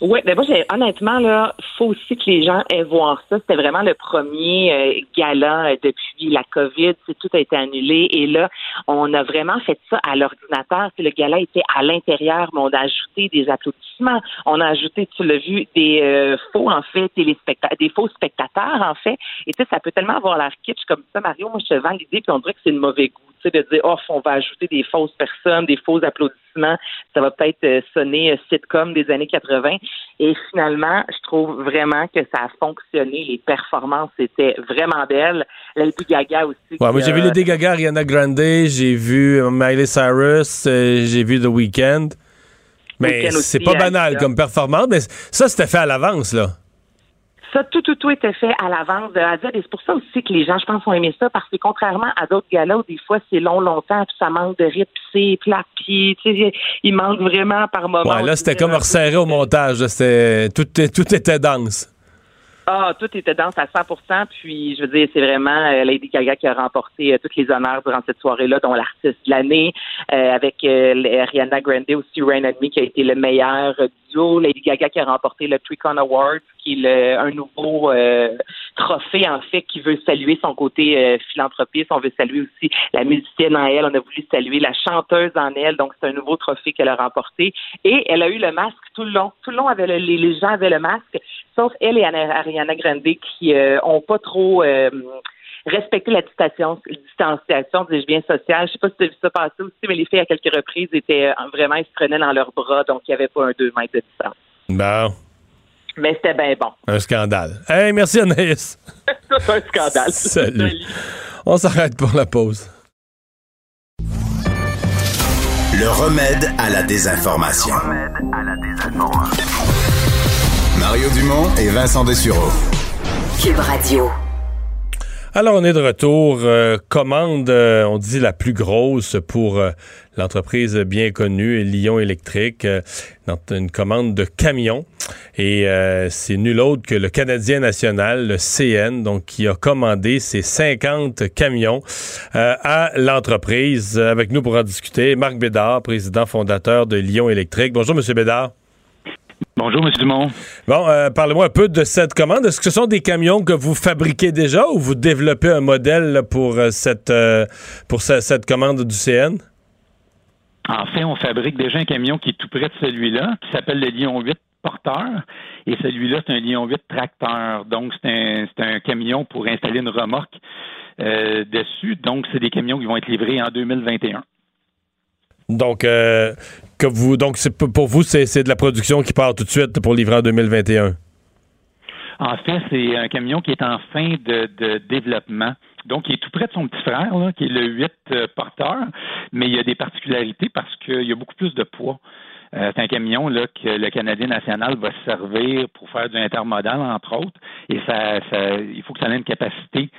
Oui, mais moi, honnêtement, là, faut aussi que les gens aient voir ça. C'était vraiment le premier euh, gala euh, depuis la COVID. Tout a été annulé. Et là, on a vraiment fait ça à l'ordinateur. Le gala était à l'intérieur, mais on a ajouté des applaudissements. On a ajouté, tu l'as vu, des euh, faux, en fait, des faux spectateurs, en fait. Et tu sais, ça peut tellement avoir l'air kitsch comme ça, Mario. Moi, je te vends l'idée, puis on dirait que c'est de mauvais goût. Tu sais, de dire, oh, on va ajouter des fausses personnes, des faux applaudissements. Ça va peut-être euh, sonner euh, sitcom des années 80. Et finalement, je trouve vraiment que ça a fonctionné. Les performances étaient vraiment belles. Lady Gaga aussi. Ouais, moi, j'ai vu Lady Gaga, Ariana Grande, j'ai vu euh, Miley Cyrus, j'ai vu The Weeknd. Mais c'est pas banal comme performance, mais ça, c'était fait à l'avance, là. Ça, tout, tout, tout était fait à l'avance de Z. Et c'est pour ça aussi que les gens, je pense, ont aimé ça, parce que contrairement à d'autres galas où des fois c'est long, longtemps, puis ça manque de rythme, puis c'est plat, puis il manque vraiment par moment. Ouais, là, c'était comme resserré au montage. tout, tout était dense. Ah, tout était dense à 100% Puis, je veux dire, c'est vraiment euh, Lady Gaga qui a remporté euh, tous les honneurs durant cette soirée-là, dont l'artiste de l'année, euh, avec euh, Ariana Grande aussi, Rain and Me, qui a été le meilleur duo. Lady Gaga qui a remporté le Tricon Award, qui est le- un nouveau trophée, en fait, qui veut saluer son côté philanthropiste. On veut saluer aussi la musicienne en elle. On a voulu saluer la chanteuse en elle. Donc, c'est un nouveau trophée qu'elle a remporté. Et elle a eu le masque tout le long. Tout le long, avait le- les, les gens avaient le masque, sauf elle et Anna- Ariana Grande qui euh, ont pas trop euh, respecté la distanciation, distanciation dis-je bien sociale. Je sais pas si tu as vu ça passer aussi, mais les filles, à quelques reprises, étaient euh, vraiment, ils se prenaient dans leurs bras, donc il n'y avait pas un deux mètres de distance. Bon, Mais c'était bien bon. un scandale. Hey, merci Anaïs. C'est un scandale. Salut. On s'arrête pour la pause. Le remède à la désinformation. Mario Dumont et Vincent Dessureau. Cube Radio. Alors, on est de retour. Euh, commande, euh, on dit la plus grosse pour euh, l'entreprise bien connue, Lyon Électrique. euh, dans une commande de camions. Et euh, c'est nul autre que le Canadien national, le CN, donc qui a commandé ces 50 camions euh, à l'entreprise. Avec nous pour en discuter, Marc Bédard, président fondateur de Lyon Électrique. Bonjour, Monsieur Bédard. Bonjour, M. Dumont. Bon, euh, parlez-moi un peu de cette commande. Est-ce que ce sont des camions que vous fabriquez déjà ou vous développez un modèle là, pour euh, cette euh, pour ce- cette commande du CN? En fait, on fabrique déjà un camion qui est tout près de celui-là, qui s'appelle le Lion 8 porteur. Et celui-là, c'est un Lion 8 tracteur. Donc, c'est un, un camion pour installer une remorque euh, dessus. Donc, c'est des camions qui vont être livrés en 2021. Donc euh, donc pour vous c'est de la production qui part tout de suite pour livrer en 2021. En fait, c'est un camion qui est en fin de, développement. Donc, il est tout près de son petit frère, qui est le 8 euh, porteur, mais il y a des particularités parce qu'il y a beaucoup plus de poids. Euh, c'est un camion que le Canadien national va se servir pour faire du intermodal, entre autres, et ça il faut que ça ait une capacité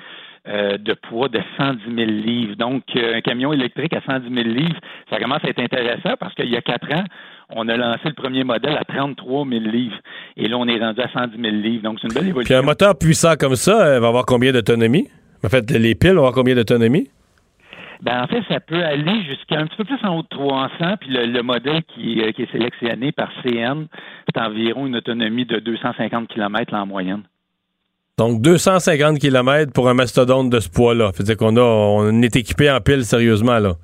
euh, de poids de 110 000 livres. Donc, euh, un camion électrique à 110 000 livres, ça commence à être intéressant parce qu'il y a quatre ans, on a lancé le premier modèle à 33 000 livres. Et là, on est rendu à 110 000 livres. Donc, c'est une belle Puis évolution. un moteur puissant comme ça euh, va avoir combien d'autonomie? En fait, les piles vont avoir combien d'autonomie? Ben, en fait, ça peut aller jusqu'à un petit peu plus en haut de 300, puis le, le modèle qui, qui est sélectionné par CN, c'est environ une autonomie de 250 km en moyenne. Donc, 250 km pour un mastodonte de ce poids-là. Dire qu'on on est équipé en piles sérieusement, là.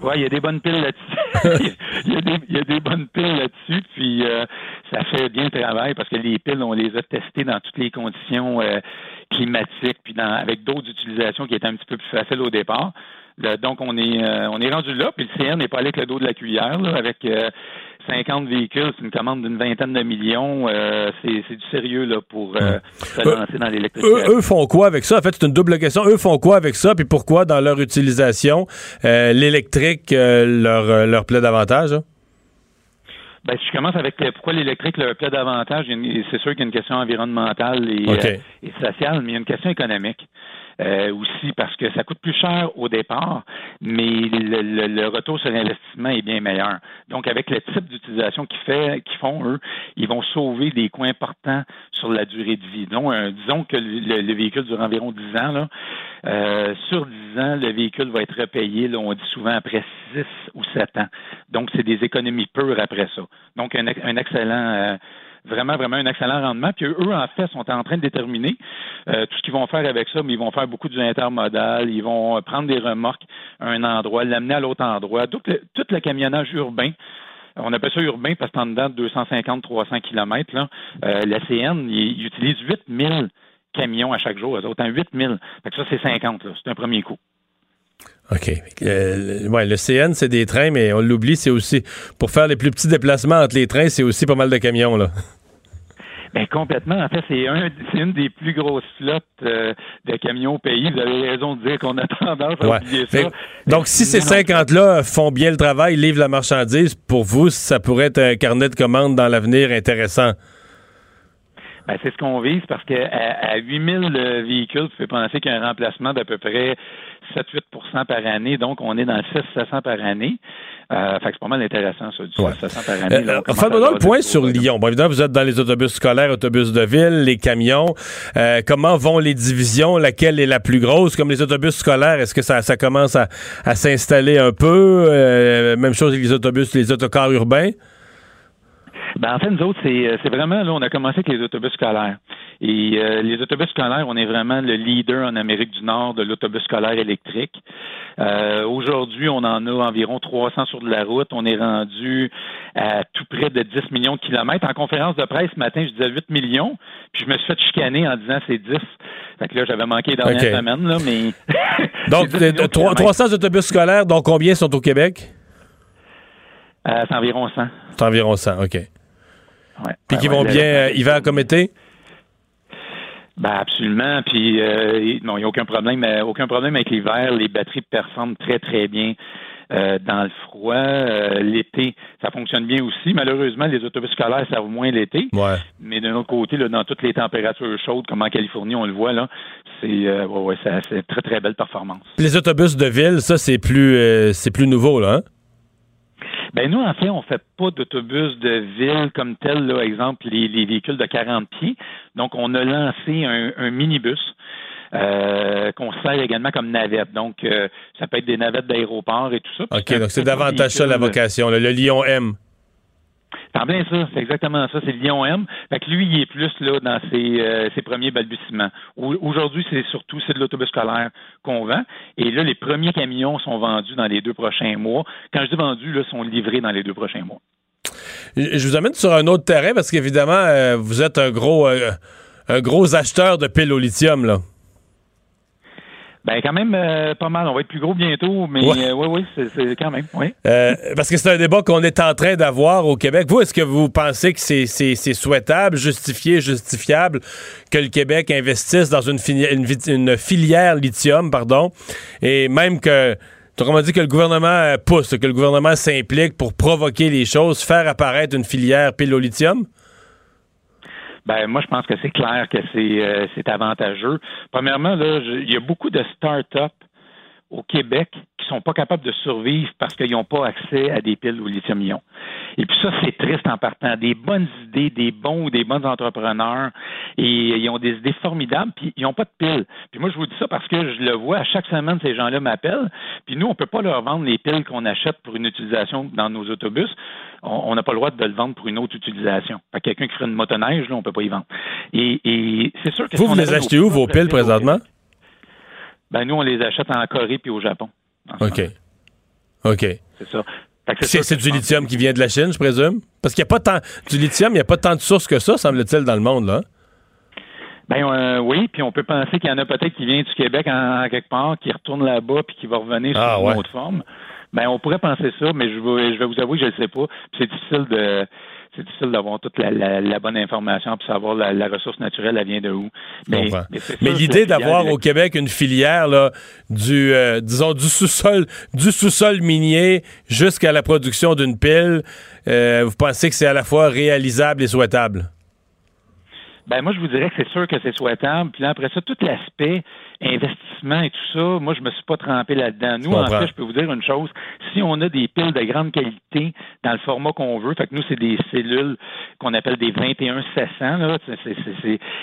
Oui, il y a des bonnes piles là-dessus. il, y a des, bonnes piles là-dessus, puis euh, ça fait bien le travail parce que les piles, on les a testées dans toutes les conditions euh, climatiques, puis dans, avec d'autres utilisations qui étaient un petit peu plus faciles au départ. Donc, on est euh, on est rendu là, puis le CN n'est pas allé avec le dos de la cuillère, là, avec 50 véhicules, c'est une commande d'une vingtaine de millions. euh, c'est du sérieux là, pour euh, se Euh, lancer dans Eux, l'électrification. eux font quoi avec ça? En fait, c'est une double question. Eux font quoi avec ça? Puis pourquoi, dans leur utilisation, euh, l'électrique euh, leur, euh, leur plaît davantage? hein? Ben, si je commence avec euh, pourquoi l'électrique leur plaît davantage, c'est sûr qu'il y a une question environnementale et, euh, et sociale, mais il y a une question économique. Euh, aussi parce que ça coûte plus cher au départ, mais le, le- le retour sur l'investissement est bien meilleur. Donc, avec le type d'utilisation qu'ils font, eux, ils vont sauver des coûts importants sur la durée de vie. Donc, euh, disons que le, le véhicule dure environ 10 ans. Là, Euh, sur 10 ans, le véhicule va être repayé, là, on dit souvent après 6 ou 7 ans. Donc, c'est des économies pures après ça. Donc, un, un excellent... vraiment, vraiment un excellent rendement. Puis eux, en fait, sont en train de déterminer euh, tout ce qu'ils vont faire avec ça, mais ils vont faire beaucoup du intermodal, ils vont euh, prendre des remorques à un endroit, l'amener à l'autre endroit. Tout le, camionnage urbain, on appelle ça urbain parce que c'est en dedans de 250-300 km. Là. Euh, la CN, il, il utilise 8000 camions à chaque jour, eux autres, hein, 8000. Fait que ça, c'est 50, là. c'est un premier coup. OK. Euh, le- ouais, le CN, c'est des trains, mais on l'oublie, c'est aussi, pour faire les plus petits déplacements entre les trains, c'est aussi pas mal de camions, là. Ben complètement. En fait, c'est un, une des plus grosses flottes euh, de camions au pays. Vous avez raison de dire qu'on a tendance à Ouais. oublier ça. donc, si ces Mais non, 50-là font bien le travail, livrent la marchandise, pour vous, ça pourrait être un carnet de commandes dans l'avenir intéressant. Ben, c'est ce qu'on vise parce que à, à 8000 euh, véhicules, vous pouvez penser qu'il y a un remplacement d'à peu près 7-8 par année. Donc, on est dans le 600 par année. Euh, fait que c'est pas mal intéressant, ça, du Ouais. 600 par année. Euh, Faites-moi donc le point sur. Lyon. Bon, évidemment, vous êtes dans les autobus scolaires, autobus de ville, les camions. Euh, comment vont les divisions? Laquelle est la plus grosse? Comme les autobus scolaires, est-ce que ça, ça commence à, à s'installer un peu? Euh, même chose avec les autobus, les autocars urbains? Ben, en fait, nous autres, c'est, euh, c'est vraiment, là, on a commencé avec les autobus scolaires. Et euh, les autobus scolaires, on est vraiment le leader en Amérique du Nord de l'autobus scolaire électrique. Euh, aujourd'hui, on en a environ 300 sur de la route. On est rendu à tout près de 10 millions de kilomètres. En conférence de presse ce matin, je disais 8 millions, puis je me suis fait chicaner en disant c'est 10. Fait que là, j'avais manqué les dernières OK. semaines, là, mais... Donc, C'est 10 millions de euh, trois- kilomètres. 300 autobus scolaires, dont combien sont au Québec? Euh, c'est environ 100. C'est environ 100, OK. Ouais. Puis qui ouais, vont bien euh, hiver comme été? Ben absolument. Puis euh, non, il n'y a aucun problème. aucun problème avec l'hiver. Les batteries performent très très bien euh, dans le froid. Euh, l'été, ça fonctionne bien aussi. Malheureusement, les autobus scolaires servent moins l'été. Ouais. Mais d'un autre côté, là, dans toutes les températures chaudes, comme en Californie, on le voit là, c'est ouais, très très belle performance. Les autobus de ville, ça, c'est plus, c'est plus nouveau, là, hein? Ben nous, en fait, on fait pas d'autobus de ville comme tel, là, exemple, les, les véhicules de 40 pieds. Donc, on a lancé un, un minibus euh, qu'on sert également comme navette. Donc, euh, ça peut être des navettes d'aéroport et tout ça. OK, donc c'est davantage ça la vocation, là, le Lion M. En plein ça, c'est exactement ça. C'est le Lion M. Fait que lui, il est plus là dans ses, euh, premiers balbutiements. Au- Aujourd'hui, c'est surtout c'est de l'autobus scolaire qu'on vend. Et là, les premiers camions sont vendus dans les deux prochains mois. Quand je dis vendus, là, sont livrés dans les deux prochains mois. Je je vous amène sur un autre terrain parce qu'évidemment, euh, vous êtes un gros, euh, un gros acheteur de piles au lithium, là. Ben quand même euh, pas mal. On va être plus gros bientôt, mais Ouais. euh, oui, oui, c'est- c'est quand même. Oui. Euh, parce que c'est un débat qu'on est en train d'avoir au Québec. Vous, est-ce que vous pensez que c'est c'est- c'est souhaitable, justifié, justifiable que le Québec investisse dans une, filière lithium, pardon, et même que, autrement dit, que le gouvernement euh, pousse, que le gouvernement s'implique pour provoquer les choses, faire apparaître une filière pile au lithium? Ben moi, je pense que c'est clair que c'est euh, avantageux. Premièrement, là, il y a beaucoup de start-up au Québec qui sont pas capables de survivre parce qu'ils n'ont pas accès à des piles au lithium-ion. Et puis ça, c'est triste en partant. Des bonnes idées, des bons ou des bons entrepreneurs, et ils ont des idées formidables, puis ils n'ont pas de piles. Puis moi, je vous dis ça parce que je le vois à chaque semaine, ces gens-là m'appellent, puis nous, on peut pas leur vendre les piles qu'on achète pour une utilisation dans nos autobus. On n'a pas le droit de le vendre pour une autre utilisation. Quelqu'un qui ferait une motoneige, là, on peut pas y vendre. Et, et c'est sûr que Vous, vous les achetez où, vos piles, présentement? Ben, nous, on les achète en Corée puis au Japon. OK. OK. C'est ça. C'est du lithium qui vient de la Chine, je présume? Parce qu'il n'y a pas tant. Du lithium, il n'y a pas tant de sources que ça, semble-t-il, dans le monde, là. Ben euh, oui, puis on peut penser qu'il y en a peut-être qui vient du Québec en, en quelque part, qui retourne là-bas puis qui va revenir Ah, sous ouais. une autre forme. Ben on pourrait penser ça, mais je vais, je vais vous avouer que je ne sais pas. Puis c'est difficile de c'est difficile d'avoir toute la, la, la bonne information puis savoir la, la ressource naturelle elle vient de où. Mais, l'idée d'avoir au Québec une filière là, du euh, disons du sous-sol du sous-sol minier jusqu'à la production d'une pile, euh, vous pensez que c'est à la fois réalisable et souhaitable? Ben moi, je vous dirais que c'est sûr que c'est souhaitable. Puis là, après ça, tout l'aspect investissement et tout ça, moi, je me suis pas trempé là-dedans. Nous, en fait, je peux vous dire une chose. Si on a des piles de grande qualité dans le format qu'on veut, fait que nous, c'est des cellules qu'on appelle des 21 700, là,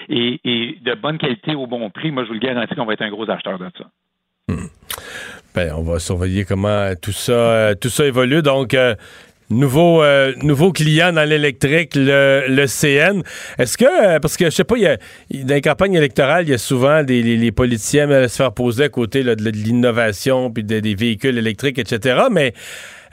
et, et de bonne qualité au bon prix, moi, je vous le garantis qu'on va être un gros acheteur de ça. Ben, on va surveiller comment tout ça, euh, tout ça évolue. Donc, euh, nouveau, euh, nouveau client dans l'électrique, le, le CN. Est-ce que, euh, parce que je sais pas, il y a, dans les campagnes électorales, il y a souvent des, les, politiciens à se faire poser à côté de, l'innovation puis de- des véhicules électriques, etc. Mais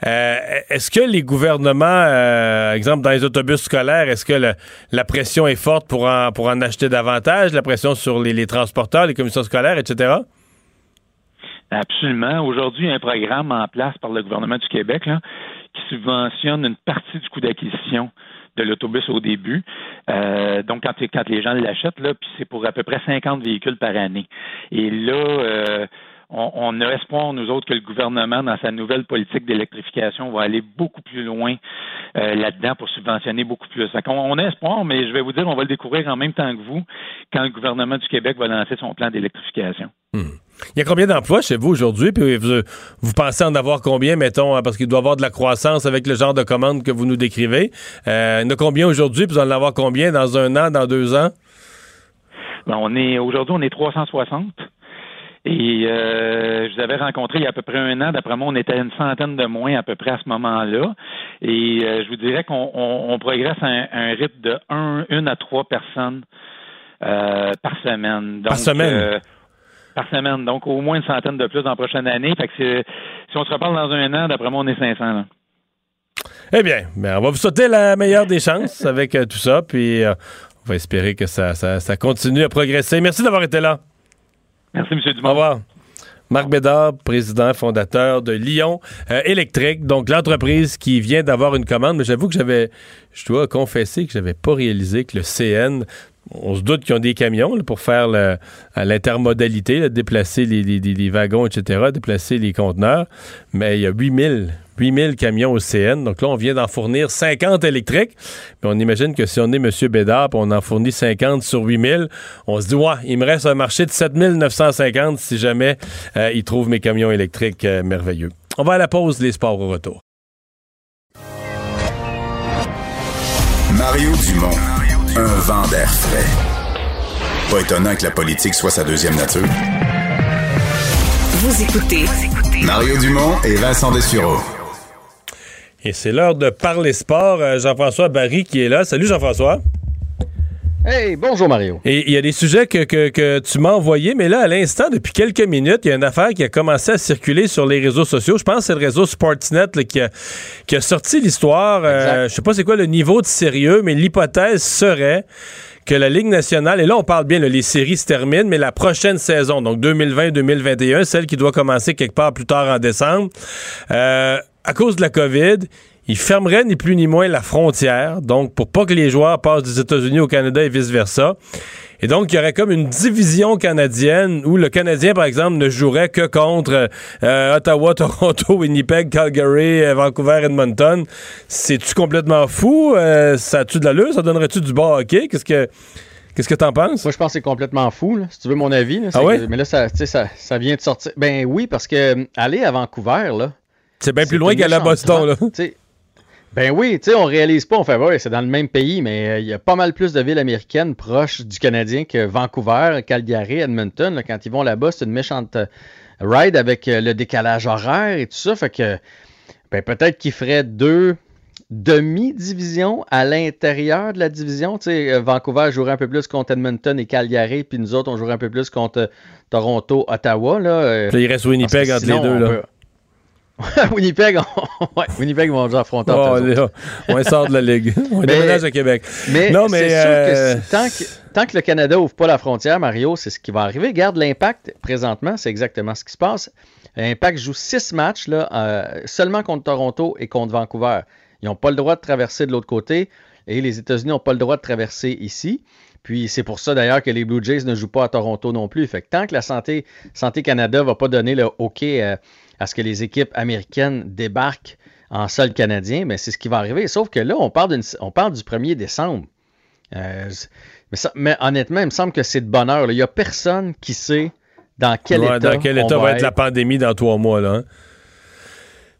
euh, est-ce que les gouvernements, euh, exemple dans les autobus scolaires, est-ce que la pression est forte pour en, pour en acheter davantage, la pression sur les, les transporteurs, les commissions scolaires, etc.? Absolument. Aujourd'hui, il y a un programme en place par le gouvernement du Québec là, subventionne une partie du coût d'acquisition de l'autobus au début. Euh, donc, quand, les gens l'achètent, c'est pour à peu près 50 véhicules par année. Et là, euh, on, on a espoir, nous autres, que le gouvernement, dans sa nouvelle politique d'électrification, va aller beaucoup plus loin euh, là-dedans pour subventionner beaucoup plus. Qu'on- on, a espoir, mais je vais vous dire, on va le découvrir en même temps que vous quand le gouvernement du Québec va lancer son plan d'électrification. Il y a combien d'emplois chez vous aujourd'hui? Puis vous, vous pensez en avoir combien, mettons, hein, parce qu'il doit y avoir de la croissance avec le genre de commande que vous nous décrivez. Euh, il y en a combien aujourd'hui? Puis vous en avoir combien dans un an, dans deux ans? Ben, on est aujourd'hui, on est 360. Et euh, je vous avais rencontré il y a à peu près un an. D'après moi, on était à une centaine de moins à peu près à ce moment-là. Et euh, je vous dirais qu'on on, on progresse à un, un rythme de un, une à trois personnes euh, par semaine. Donc, Par semaine? Par semaine. Donc, au moins une centaine de plus dans la prochaine année. Fait que si on se reparle dans un an, d'après moi, on est 500. Là. Eh bien, ben, on va vous souhaiter la meilleure des chances avec euh, tout ça. Puis euh, on va espérer que ça, ça, ça continue à progresser. Merci d'avoir été là. Merci, M. Dumont. Au revoir. Marc Bédard, président fondateur de Lyon euh, Électrique, donc l'entreprise qui vient d'avoir une commande, mais j'avoue que j'avais, je dois confesser que j'avais pas réalisé que le CN, on se doute qu'ils ont des camions pour faire l'intermodalité, déplacer les, wagons, etc., déplacer les conteneurs, mais il y a 8000, 8000 camions au CN, donc là on vient d'en fournir 50 électriques, mais on imagine que si on est M. Bédard, puis on en fournit 50 sur 8000, on se dit, il me reste un marché de 7950 si jamais euh, ils trouvent mes camions électriques euh, merveilleux. On va à la pause, les sports au retour. Mario Dumont, un vent d'air frais. Pas étonnant que la politique soit sa deuxième nature. Vous écoutez Mario Dumont et Vincent Dessureau. Et c'est l'heure de parler sport. Euh, Jean-François Barry qui est là. Salut Jean-François. Hey, bonjour Mario. Et il y a des sujets que, que- que tu m'as envoyés, mais là, à l'instant, depuis quelques minutes, il y a une affaire qui a commencé à circuler sur les réseaux sociaux. Je pense que c'est le réseau Sportsnet là, qui, a, qui a sorti l'histoire. Euh, je sais pas c'est quoi le niveau de sérieux, mais l'hypothèse serait que la Ligue nationale, et là on parle bien, là, les séries se terminent, mais la prochaine saison, donc 2020-2021, celle qui doit commencer quelque part plus tard en décembre, euh, à cause de la COVID, il fermerait ni plus ni moins la frontière, donc pour pas que les joueurs passent des États-Unis au Canada et vice-versa. Et donc, il y aurait comme une division canadienne où le Canadien, par exemple, ne jouerait que contre euh, Ottawa, Toronto, Winnipeg, Calgary, euh, Vancouver, Edmonton. C'est-tu complètement fou? Euh, ça a-tu de l'allure? Ça donnerait-tu du bas hockey? Qu'est-ce que... Qu'est-ce que t'en penses? Moi, je pense que c'est complètement fou, là, si tu veux mon avis. Là, Ah que- mais là, ça, ça, ça vient de sortir. Ben oui, parce que aller à Vancouver, là. C'est bien plus loin une qu'aller à méchante Boston, là. Ben oui, tu sais, on réalise pas, on fait, ouais, c'est dans le même pays, mais euh, il y a pas mal plus de villes américaines proches du Canadien que Vancouver, Calgary, Edmonton. là. quand ils vont là-bas, c'est une méchante euh, ride avec euh, le décalage horaire et tout ça. Fait que, ben peut-être qu'ils feraient deux demi-divisions à l'intérieur de la division. Tu sais, Vancouver jouerait un peu plus contre Edmonton et Calgary, puis nous autres, on jouerait un peu plus contre Toronto, Ottawa. Là, il reste Winnipeg entre les deux, là. peut- Winnipeg, on... ouais, Winnipeg vont déjà affronter Oh, là, on sort de la Ligue. On Mais- déménage à Québec. Mais, Non, mais, c'est sûr euh, que tant, que, tant que le Canada ouvre pas la frontière, Mario, c'est ce qui va arriver. Garde l'impact présentement, c'est exactement ce qui se passe. L'impact joue six matchs là, euh, seulement contre Toronto et contre Vancouver. Ils n'ont pas le droit de traverser de l'autre côté et les États-Unis n'ont pas le droit de traverser ici. Puis c'est pour ça d'ailleurs que les Blue Jays ne jouent pas à Toronto non plus. Fait que tant que la Santé, Santé Canada va pas donner le OK euh, à ce que les équipes américaines débarquent en sol canadien, mais c'est ce qui va arriver. Sauf que là, on parle, d'une- on parle du 1er décembre. Euh, mais, ça- mais honnêtement, il me semble que c'est de là. Il n'y a personne qui sait dans quel Ouais, état, dans quel on état va être être. la pandémie dans trois mois, là? hein?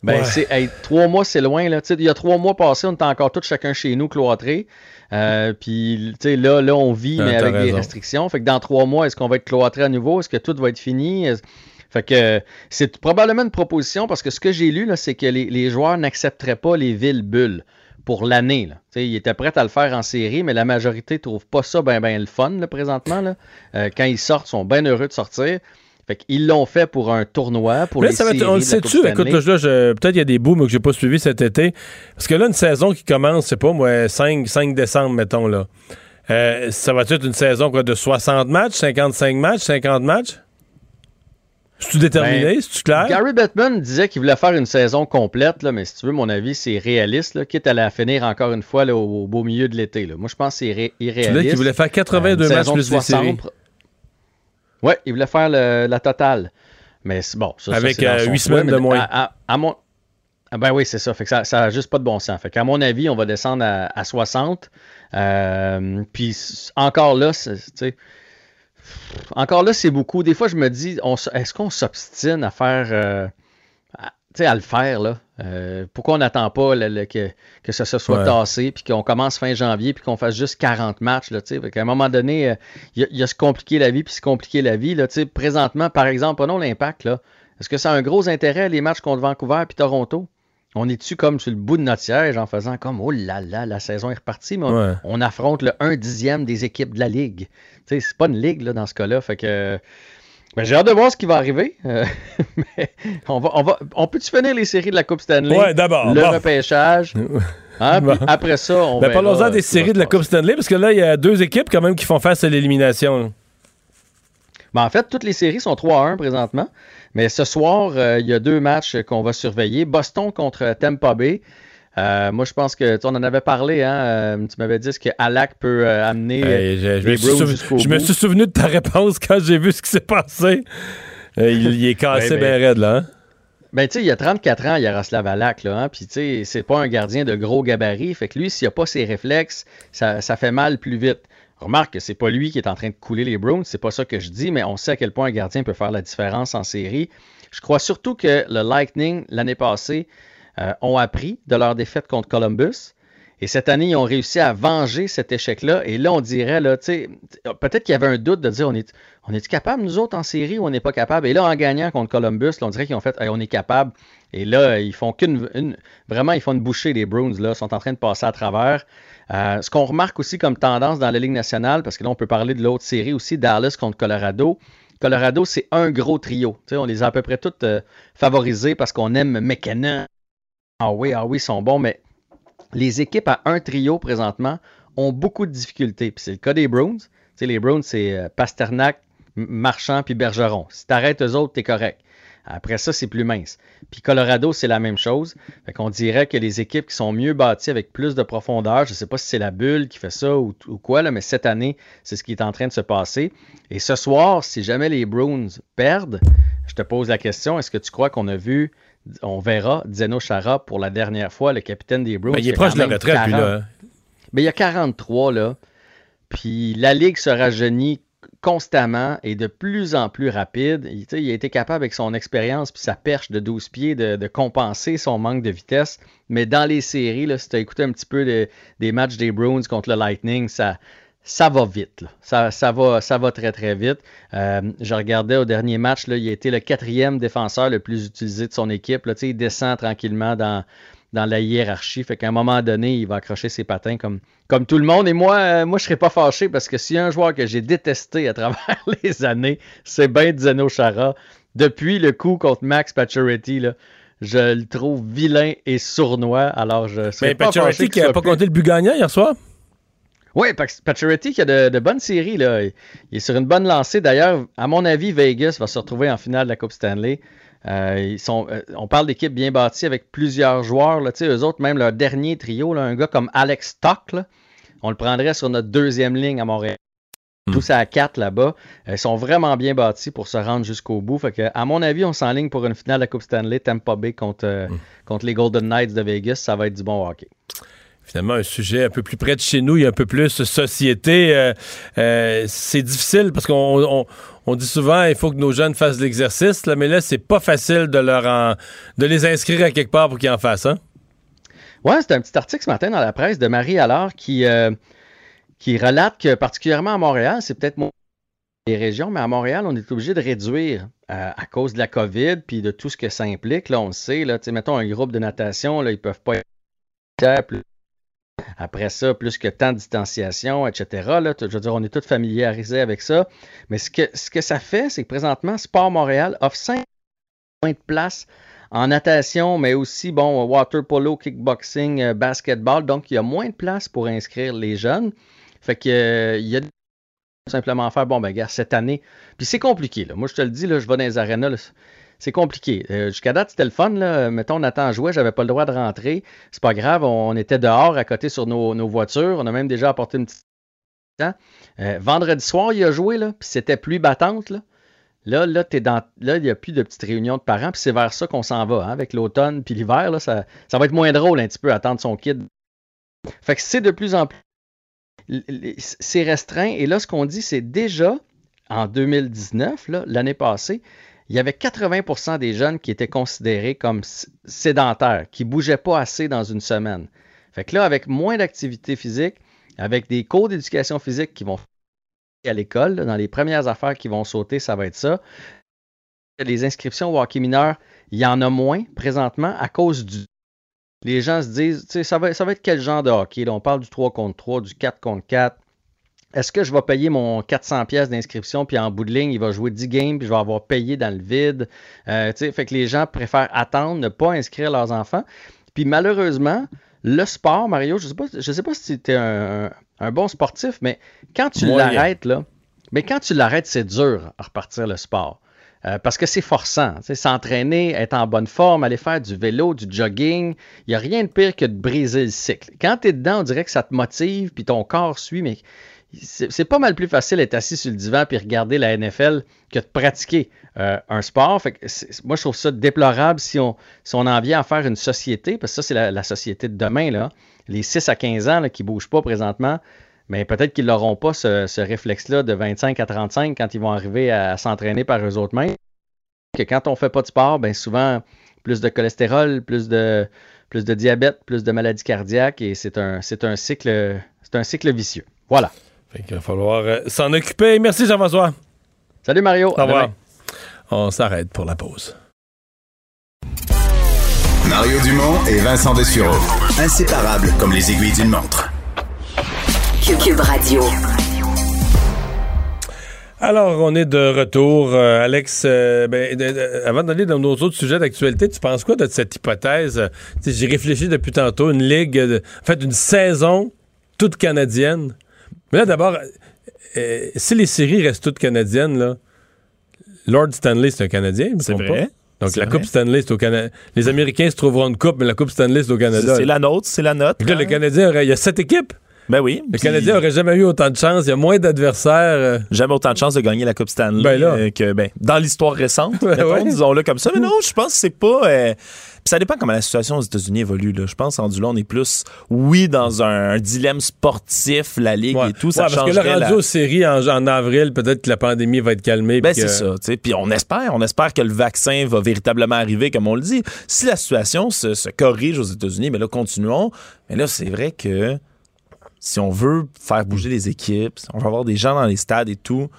Ben, Ouais. c'est, hey, trois mois, c'est loin. Là. Il y a trois mois passés, on était encore tous chacun chez nous cloîtrés. Euh, puis tu sais, là, là, on vit, Ah, mais avec des restrictions. Fait que dans trois mois, est-ce qu'on va être cloîtré à nouveau? Est-ce que tout va être fini? Fait que euh, c'est probablement une proposition parce que ce que j'ai lu, c'est que les, les joueurs n'accepteraient pas les villes bulles pour l'année. Ils étaient prêts à le faire en série, mais la majorité ne trouve pas ça ben, ben le fun là, présentement. Là. Euh, quand ils sortent, ils sont bien heureux de sortir. Fait qu'ils l'ont fait pour un tournoi, pour Là, les ça va être- séries on le sait-tu? Écoute, là, peut-être il y a des booms que j'ai pas suivis cet été. Parce que là, une saison qui commence, c'est pas moi, 5, 5 décembre, mettons, là. Euh, ça va être une saison quoi, de 60 matchs, 55 matchs, 50 matchs? C'est-tu déterminé? Ben, C'est-tu clair? Gary Bettman disait qu'il voulait faire une saison complète, là, mais si tu veux, mon avis, c'est réaliste, là, quitte à la finir encore une fois là, au, au beau milieu de l'été. Moi, je pense que c'est ré- Tu irréaliste. voulais qu'il voulait faire 82 Euh, matchs plus les séries. 60. Ouais, il voulait faire le- la totale. Mais bon. Ça, ça, Avec, c'est dans euh, semaines de moins. À, à- à mon... ah ben oui, c'est ça. Fait que ça, ça a juste pas de bon sens. Fait qu'à mon avis, on va descendre à, à 60. Euh, puis encore là, c'est- tu sais, encore là, c'est beaucoup. Des fois, je me dis, est-ce qu'on s'obstine à faire, euh, à, à le faire là? Euh, Pourquoi on n'attend pas le- que, que ça se soit Ouais. tassé, puis qu'on commence fin janvier, puis qu'on fasse juste 40 matchs là, tu sais? Qu'à un moment donné, euh, il y, a- il y a se compliquer la vie, puis se compliquer la vie là, tu sais? Présentement, par exemple, prenons l'impact là. Est-ce que ça a un gros intérêt les matchs contre Vancouver puis Toronto? On est-tu comme sur le bout de notre siège en faisant comme oh là là, la saison est repartie, mais on, Ouais. on affronte le 1 dixième des équipes de la Ligue. Tu sais, c'est pas une ligue là, dans ce cas-là. Fait que ben, j'ai hâte de voir ce qui va arriver. Euh, mais on va, on va, on peut-tu finir les séries de la Coupe Stanley? Ouais, d'abord. Le repêchage. Hein, après ça, on Ben, parlons-en des séries de la. Coupe Stanley, parce que là, il y a deux équipes quand même qui font face à l'élimination. Ben, en fait, toutes les séries sont 3 à 1 présentement. Mais ce soir, euh, il y a deux matchs qu'on va surveiller. Boston contre Tampa Bay. Euh, moi, je pense que tu en avait parlé. Hein, euh, tu m'avais dit ce que Alak peut euh, amener. Hey, je, je me les suis je me souvenu de ta réponse quand j'ai vu ce qui s'est passé. Il, il est cassé Ben, ben. bien raide, là. hein? Ben, tu sais, il y a 34 ans, Yaroslav Alak, là, hein, puis tu sais, c'est pas un gardien de gros gabarit, fait que lui, s'il a pas ses réflexes, ça, ça fait mal plus vite. Remarque que c'est pas lui qui est en train de couler les Browns, c'est pas ça que je dis, mais on sait à quel point un gardien peut faire la différence en série. Je crois surtout que le Lightning, l'année passée, euh, ont appris de leur défaite contre Columbus. Et cette année, ils ont réussi à venger cet échec-là. Et là, on dirait, peut-être qu'il y avait un doute de dire, on est, on est capable, nous autres, en série, ou on n'est pas capable? Et là, en gagnant contre Columbus, on dirait qu'ils ont fait, on est capable. Et là, ils font qu'une, une- vraiment, ils font une bouchée, les Bruins, là, sont en train de passer à travers. Euh, ce qu'on remarque aussi comme tendance dans la Ligue nationale, parce que là, on peut parler de l'autre série aussi, Dallas contre Colorado. Colorado, c'est un gros trio. On les a à peu près toutes euh, favorisés parce qu'on aime McKenna. Ah oui, ah oui, ils sont bons, mais les équipes à un trio présentement ont beaucoup de difficultés. C'est le cas des sais, les Bruins, c'est euh, Pasternak, Marchand puis Bergeron. Si t'arrêtes eux autres, t'es correct. Après ça, c'est plus mince. Puis Colorado, c'est la même chose. Fait qu'on dirait que les équipes qui sont mieux bâties avec plus de profondeur, je ne sais pas si c'est la bulle qui fait ça ou, ou quoi, là, mais cette année, c'est ce qui est en train de se passer. Et ce soir, si jamais les Bruins perdent, je te pose la question, est-ce que tu crois qu'on a vu, on verra Zeno Chara pour la dernière fois, le capitaine des Bruins? Ben, il est proche de la retraite, lui, 40. là. hein. Mais il y a 43, là. Puis la Ligue se rajeunit constamment et de plus en plus rapide. Il, a été capable, avec son expérience puis sa perche de 12 pieds, de, compenser son manque de vitesse. Mais dans les séries, là, si tu as écouté un petit peu de- des matchs des Bruins contre le Lightning, ça, ça va vite. Ça, ça, va, très, très vite. Euh, je regardais au dernier match, là, il a été le quatrième défenseur le plus utilisé de son équipe. Là, il descend tranquillement dans, dans la hiérarchie. Fait qu'à un moment donné, il va accrocher ses patins comme, comme tout le monde. Et moi, euh, moi je serais pas fâché parce que s'il y a un joueur que j'ai détesté à travers les années, c'est bien Zeno Chara. Depuis le coup contre Max Pacioretty, là, je le trouve vilain et sournois. Alors, je serais Mais pas fâché Pacioretty qu'il qui n'a pas compté le but gagnant hier soir? oui, Pacioretty qui a de, de bonnes séries. Là. Il est sur une bonne lancée. D'ailleurs, à mon avis, Vegas va se retrouver en finale de la Coupe Stanley. Euh, ils sont, euh, on parle d'équipes bien bâties avec plusieurs joueurs. Là. Eux autres, même leur dernier trio, là, un gars comme Alex Stock, là, on le prendrait sur notre deuxième ligne à Montréal. Tous à 4 là-bas. Euh, Ils sont vraiment bien bâtis pour se rendre jusqu'au bout. Fait que, à mon avis, on s'enligne pour une finale de la Coupe Stanley, Tampa Bay contre, contre les Golden Knights de Vegas. Ça va être du bon hockey. Finalement un sujet un peu plus près de chez nous, il y a un peu plus société. Euh, euh, c'est difficile parce qu'on on, dit souvent il faut que nos jeunes fassent de l'exercice, mais là, c'est pas facile de leur en- de les inscrire à quelque part pour qu'ils en fassent. Hein? Ouais, c'est un petit article ce matin dans la presse de Marie Allard qui, euh, qui relate que particulièrement à Montréal, c'est peut-être moins les régions, mais à Montréal, on est obligé de réduire à cause de la COVID puis de tout ce que ça implique. Là, on le sait, là, mettons un groupe de natation, là, ils peuvent pas être après ça, plus que tant de distanciation, etc. Je veux dire, on est tous familiarisés avec ça. Mais ce que, ça fait, c'est que présentement, Sport Montréal offre 5 points de place en natation, mais aussi, bon, water polo, kickboxing, euh, basketball. Donc, il y a moins de place pour inscrire les jeunes. Fait que, euh, il y a simplement faire, bon, ben, gars, cette année. Puis c'est compliqué. Moi, je te le dis, là, je vais dans les arénas, c'est compliqué. Euh, Jusqu'à date, c'était le fun, là. Mettons, Nathan jouait, j'avais pas le droit de rentrer. C'est pas grave, on, était dehors à côté sur nos, voitures. On a même déjà apporté une petite. Euh, vendredi soir, il a joué, là, puis c'était pluie battante, là. Là, là, dans, là, il n'y a plus de petites réunions de parents, puis c'est vers ça qu'on s'en va, hein, avec l'automne puis l'hiver, ça, ça va être moins drôle un petit peu attendre son kid. Fait que c'est de plus en plus, c'est restreint. Et là, ce qu'on dit, c'est déjà en 2019, là, l'année passée, il y avait 80% des jeunes qui étaient considérés comme sédentaires, qui bougeaient pas assez dans une semaine. Fait que là, avec moins d'activité physique, avec des cours d'éducation physique qui vont à l'école, dans les premières affaires qui vont sauter, ça va être ça. Les inscriptions au hockey mineur, il y en a moins présentement à cause du. Les gens se disent, ça va, être quel genre de hockey? On parle du 3 contre 3, du 4 contre 4. Est-ce que je vais payer mon 400 pièces d'inscription, puis en bout de ligne, il va jouer 10 games, puis je vais avoir payé dans le vide? Euh, fait que les gens préfèrent attendre, ne pas inscrire leurs enfants. Puis malheureusement, le sport, Mario, je sais pas, je sais pas si tu es un, bon sportif, mais quand tu l'arrêtes, là, mais quand tu l'arrêtes, c'est dur à repartir le sport. Euh, parce que c'est forçant. S'entraîner, être en bonne forme, aller faire du vélo, du jogging, il n'y a rien de pire que de briser le cycle. Quand tu es dedans, on dirait que ça te motive, puis ton corps suit, mais c'est pas mal plus facile d'être assis sur le divan puis regarder la NFL que de pratiquer euh, un sport. Fait que moi, je trouve ça déplorable si on, si on en vient à faire une société, parce que ça, c'est la, société de demain, là. les 6 à 15 ans là, qui ne bougent pas présentement. Mais peut-être qu'ils n'auront pas ce, ce réflexe-là de 25 à 35 quand ils vont arriver à, s'entraîner par eux autres mêmes. Que quand on fait pas de sport, ben souvent, plus de cholestérol, plus de, plus de diabète, plus de maladies cardiaques, et c'est un, un un cycle vicieux. Voilà. Fait qu'il va falloir euh, s'en occuper. Merci Jean-François. Salut Mario. Au revoir. On s'arrête pour la pause. Mario Dumont et Vincent Dessureau. Inséparables comme les aiguilles d'une montre. Cube Radio. Alors, on est de retour. Euh, Alex, euh, ben, avant d'aller dans nos autres sujets d'actualité, tu penses quoi de cette hypothèse? Euh, tu sais, J'ai réfléchi depuis tantôt, une ligue, de- en fait, une saison toutes canadiennes. Mais là, d'abord, euh, si les séries restent toutes canadiennes, là, Lord Stanley, c'est un Canadien, C'est vrai. pas? Donc, la vrai. Coupe Stanley, c'est au Canada. Les Américains se trouveront une coupe, mais la Coupe Stanley, c'est au Canada. C'est la nôtre, c'est la note. Puis là, le Canadien, il y a sept équipes. Ben oui. Le Puis Canadien aurait jamais eu autant de chance. Il y a moins d'adversaires. euh. Jamais autant de chances de gagner la Coupe Stanley Ben là. euh, que ben, dans l'histoire récente, Ouais, disons-le comme ça. Mais non, je pense que c'est pas. euh, ça dépend comment la situation aux États-Unis évolue. Là. Je pense rendu là, on est plus, oui, dans un, un dilemme sportif, la Ligue Ouais. et tout. Ça parce que changerait rendu la- aux séries en, en avril, peut-être que la pandémie va être calmée. Ben, c'est que- ça. tu sais. Puis on espère, on espère que le vaccin va véritablement arriver, comme on le dit. Si la situation se, se corrige aux États-Unis, mais là, continuons. Mais là, c'est vrai que si on veut faire bouger les équipes, si on veut avoir des gens dans les stades et tout,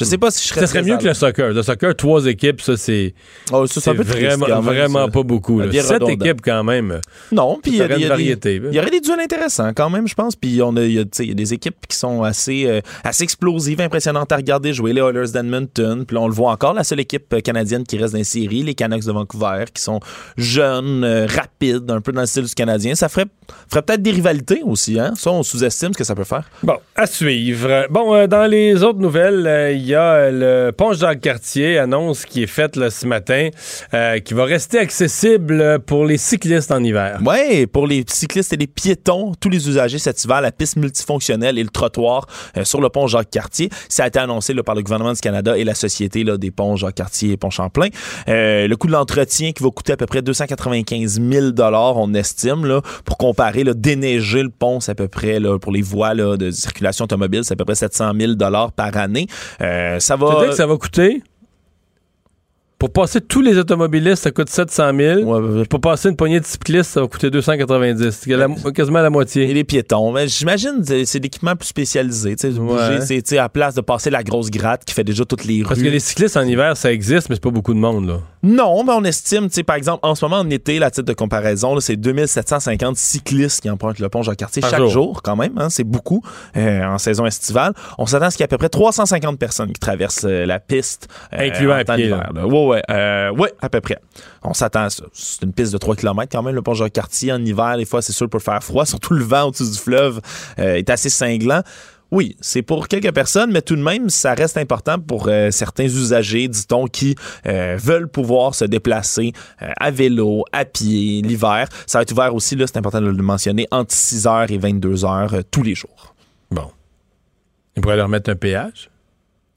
je sais pas si je serais. Ça serait mieux que le soccer. Le soccer, trois équipes, ça, c'est Oh, ça, c'est vraiment, même, vraiment ça. pas beaucoup. Sept équipes, quand même. Non, puis il y, a y a des- variété, là. il y aurait des duels intéressants quand même, je pense. Puis on a, il y a, y a des équipes qui sont assez, euh, assez explosives, impressionnantes à regarder jouer. Les Oilers d'Edmonton, puis on le voit encore, la seule équipe euh, canadienne qui reste dans les séries, les Canucks de Vancouver, qui sont jeunes, euh, rapides, un peu dans le style du Canadien. Ça ferait, ferait peut-être des rivalités aussi. Hein? Ça, on sous-estime ce que ça peut faire. Bon, à suivre. Bon, euh, dans les autres nouvelles, il y a euh, le pont Jacques-Cartier, annonce qui est faite ce matin, euh, qui va rester accessible pour les cyclistes en hiver. Ouais, pour les cyclistes et les piétons, tous les usagers cet hiver, la piste multifonctionnelle et le trottoir euh, sur le pont Jacques-Cartier, ça a été annoncé par le gouvernement du Canada et la Société des ponts Jacques-Cartier et Pont-Champlain. Euh, le coût de l'entretien qui va coûter à peu près 295 000 on estime, pour comparer, déneiger le pont, c'est à peu près, pour les voies de circulation automobile, c'est à peu près 700 000 par année. Ça va... Que ça va coûter, pour passer tous les automobilistes, ça coûte 700 000. Ouais, Pour passer une poignée de cyclistes, ça va coûter 290. C'est la- quasiment la Et moitié. les piétons. Mais j'imagine que c'est l'équipement plus spécialisé. Ouais. c'est à la place de passer la grosse gratte qui fait déjà toutes les rues. Parce que les cyclistes en hiver, ça existe, mais c'est pas beaucoup de monde. Là. Non, mais on estime, tu sais, par exemple, en ce moment, en été, la titre de comparaison, c'est 2750 cyclistes qui empruntent le pont Jacques-Cartier chaque jour. jour. quand même. hein, c'est beaucoup euh, en saison estivale. On s'attend à ce qu'il y ait à peu près 350 personnes qui traversent euh, la piste. euh, Incluant à pied, là. Euh, ouais, à peu près. On s'attend à ça. C'est une piste de 3 km quand même, le pont Jacques-Cartier. En hiver, des fois, c'est sûr, pour faire froid. Surtout le vent au-dessus du fleuve euh, est assez cinglant. Oui, c'est pour quelques personnes, mais tout de même, ça reste important pour euh, certains usagers, dit-on, qui veulent pouvoir se déplacer à vélo, à pied, l'hiver. Ça va être ouvert aussi, là, c'est important de le mentionner, entre 6h et 22h euh, tous les jours. Bon. Ils pourraient leur mettre un péage?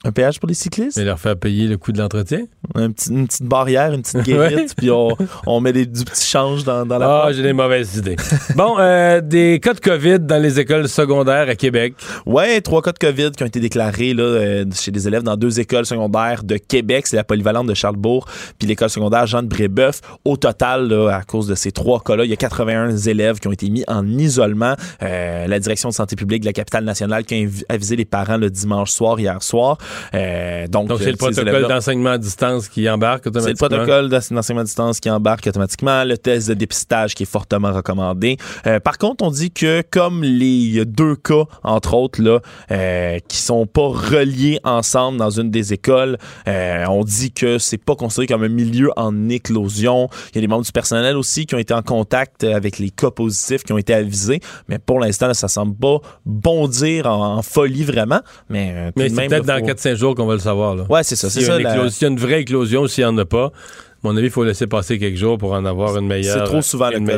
Un péage pour les cyclistes, et leur faire payer le coût de l'entretien? un petit- une petite barrière, une petite guérite, puis on, on met des, du petit change dans, dans la Ah, j'ai des mauvaises idées. bon, euh, des cas de COVID dans les écoles secondaires à Québec. Ouais, trois cas de COVID qui ont été déclarés là, euh, chez des élèves dans deux écoles secondaires de Québec. C'est la polyvalente de Charlebourg puis l'école secondaire Jean de Brébeuf. Au total, là, à cause de ces trois cas-là, il y a 81 élèves qui ont été mis en isolement. Euh, la direction de santé publique de la capitale nationale qui a avisé les parents le dimanche soir, hier soir. Euh, donc, c'est le protocole d'enseignement à distance qui embarque c'est le automatiquement? protocole d'enseignement à distance qui embarque automatiquement, le test de dépistage qui est fortement recommandé. Euh, par contre, on dit que comme les deux cas, entre autres, là, euh, qui sont pas reliés ensemble dans une des écoles, euh, on dit que c'est pas considéré comme un milieu en éclosion. Il y a des membres du personnel aussi qui ont été en contact avec les cas positifs qui ont été avisés, mais pour l'instant, ça semble pas bondir en, en folie vraiment. Mais, euh, Mais c'est peut-être dans 4-5 jours qu'on va le savoir. Là. Ouais, c'est ça. S'il y, a une la- éclosion- s'il y a une vraie éclosion ou s'il n'y en a pas, à mon avis, il faut laisser passer quelques jours pour en avoir une meilleure. C'est trop souvent le une cas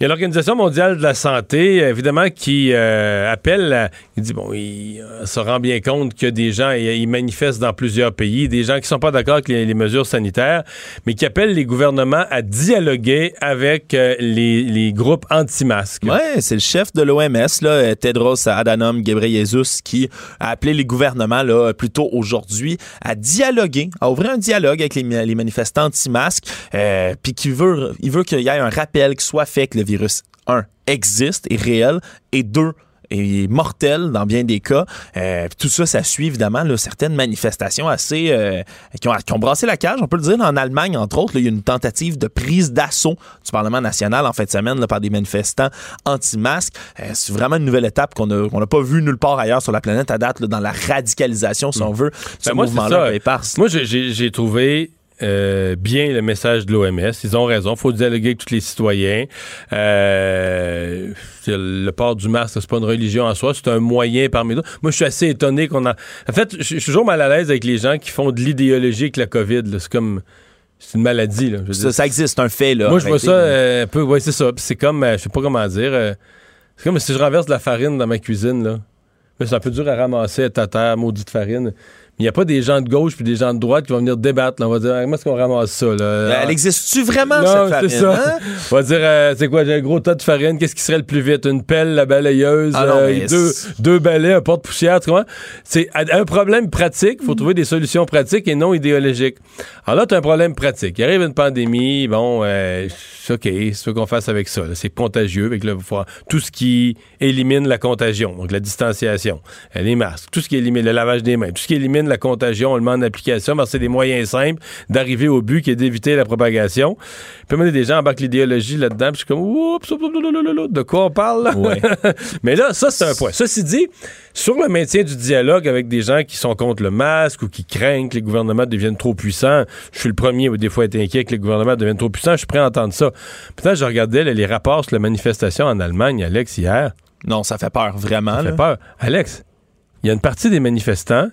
Il y a l'Organisation mondiale de la santé, évidemment, qui euh, appelle, à- il dit, bon, il euh, se rend bien compte que des gens, ils manifestent dans plusieurs pays, des gens qui sont pas d'accord avec les, mesures sanitaires, mais qui appellent les gouvernements à dialoguer avec euh, les, les groupes anti-masques. Ouais, c'est le chef de l'OMS, Tedros Adhanom Ghebreyesus, qui a appelé les gouvernements là, plus tôt aujourd'hui à dialoguer, à ouvrir un dialogue avec les, les manifestants anti-masques, euh, puis qui veut, il veut qu'il y ait un rappel qui soit fait que le virus, un, existe, est réel, et deux, est mortel dans bien des cas. Euh, tout ça, ça suit évidemment là, certaines manifestations assez euh, qui, ont, qui ont brassé la cage, on peut le dire. En Allemagne, entre autres, là, il y a une tentative de prise d'assaut du Parlement national en fin de semaine là, par des manifestants anti-masques. Euh, c'est vraiment une nouvelle étape qu'on n'a pas vue nulle part ailleurs sur la planète à date dans la radicalisation, si on veut, ce Ben, c'est mouvement-là. Moi, j'ai trouvé euh, bien le message de l'OMS. Ils ont raison. Il faut dialoguer avec tous les citoyens. Euh, le port du masque, c'est pas une religion en soi, c'est un moyen parmi d'autres. Moi, je suis assez étonné qu'on a. En fait, je suis toujours mal à l'aise avec les gens qui font de l'idéologie avec la COVID. C'est comme. C'est une maladie. Là. Je Ça, ça existe, c'est un fait. Là, moi, je vois ça euh, un peu. Oui, c'est ça. C'est comme. euh, je sais pas comment dire. euh, c'est comme si je renverse de la farine dans ma cuisine. Là, C'est un peu dur à ramasser à ta terre, maudite farine. Il n'y a pas des gens de gauche puis des gens de droite qui vont venir débattre. là. On va dire, Ah, comment est-ce qu'on ramasse ça? Là? Elle existe-tu vraiment, Non, cette farine? c'est ça. hein? On va dire, euh, c'est quoi, j'ai un gros tas de farine, qu'est-ce qui serait le plus vite? Une pelle, la balayeuse, Ah non, euh, deux, balais, un porte-poussière, tu vois? C'est un problème pratique, il faut trouver des solutions pratiques et non idéologiques. Alors là, tu as un problème pratique. Il arrive une pandémie, bon, euh, OK, c'est ce qu'on fasse avec ça. C'est contagieux, avec le, tout ce qui élimine la contagion, donc la distanciation, euh, les masques, tout ce qui élimine le lavage des mains, tout ce qui élimine la contagion, on le met en application, parce que c'est des moyens simples d'arriver au but qui est d'éviter la propagation. Puis mener des gens embarquent l'idéologie là-dedans, puis je suis comme, oups, de quoi on parle? là? Ouais. Mais là, ça, c'est un point. Ceci dit, sur le maintien du dialogue avec des gens qui sont contre le masque ou qui craignent que les gouvernements deviennent trop puissants, je suis le premier à des fois être inquiet que les gouvernements deviennent trop puissants, je suis prêt à entendre ça. Peut-être je regardais là, les rapports sur la manifestation en Allemagne, Alex, hier. Non, ça fait peur, vraiment. Ça là. fait peur. Alex, il y a une partie des manifestants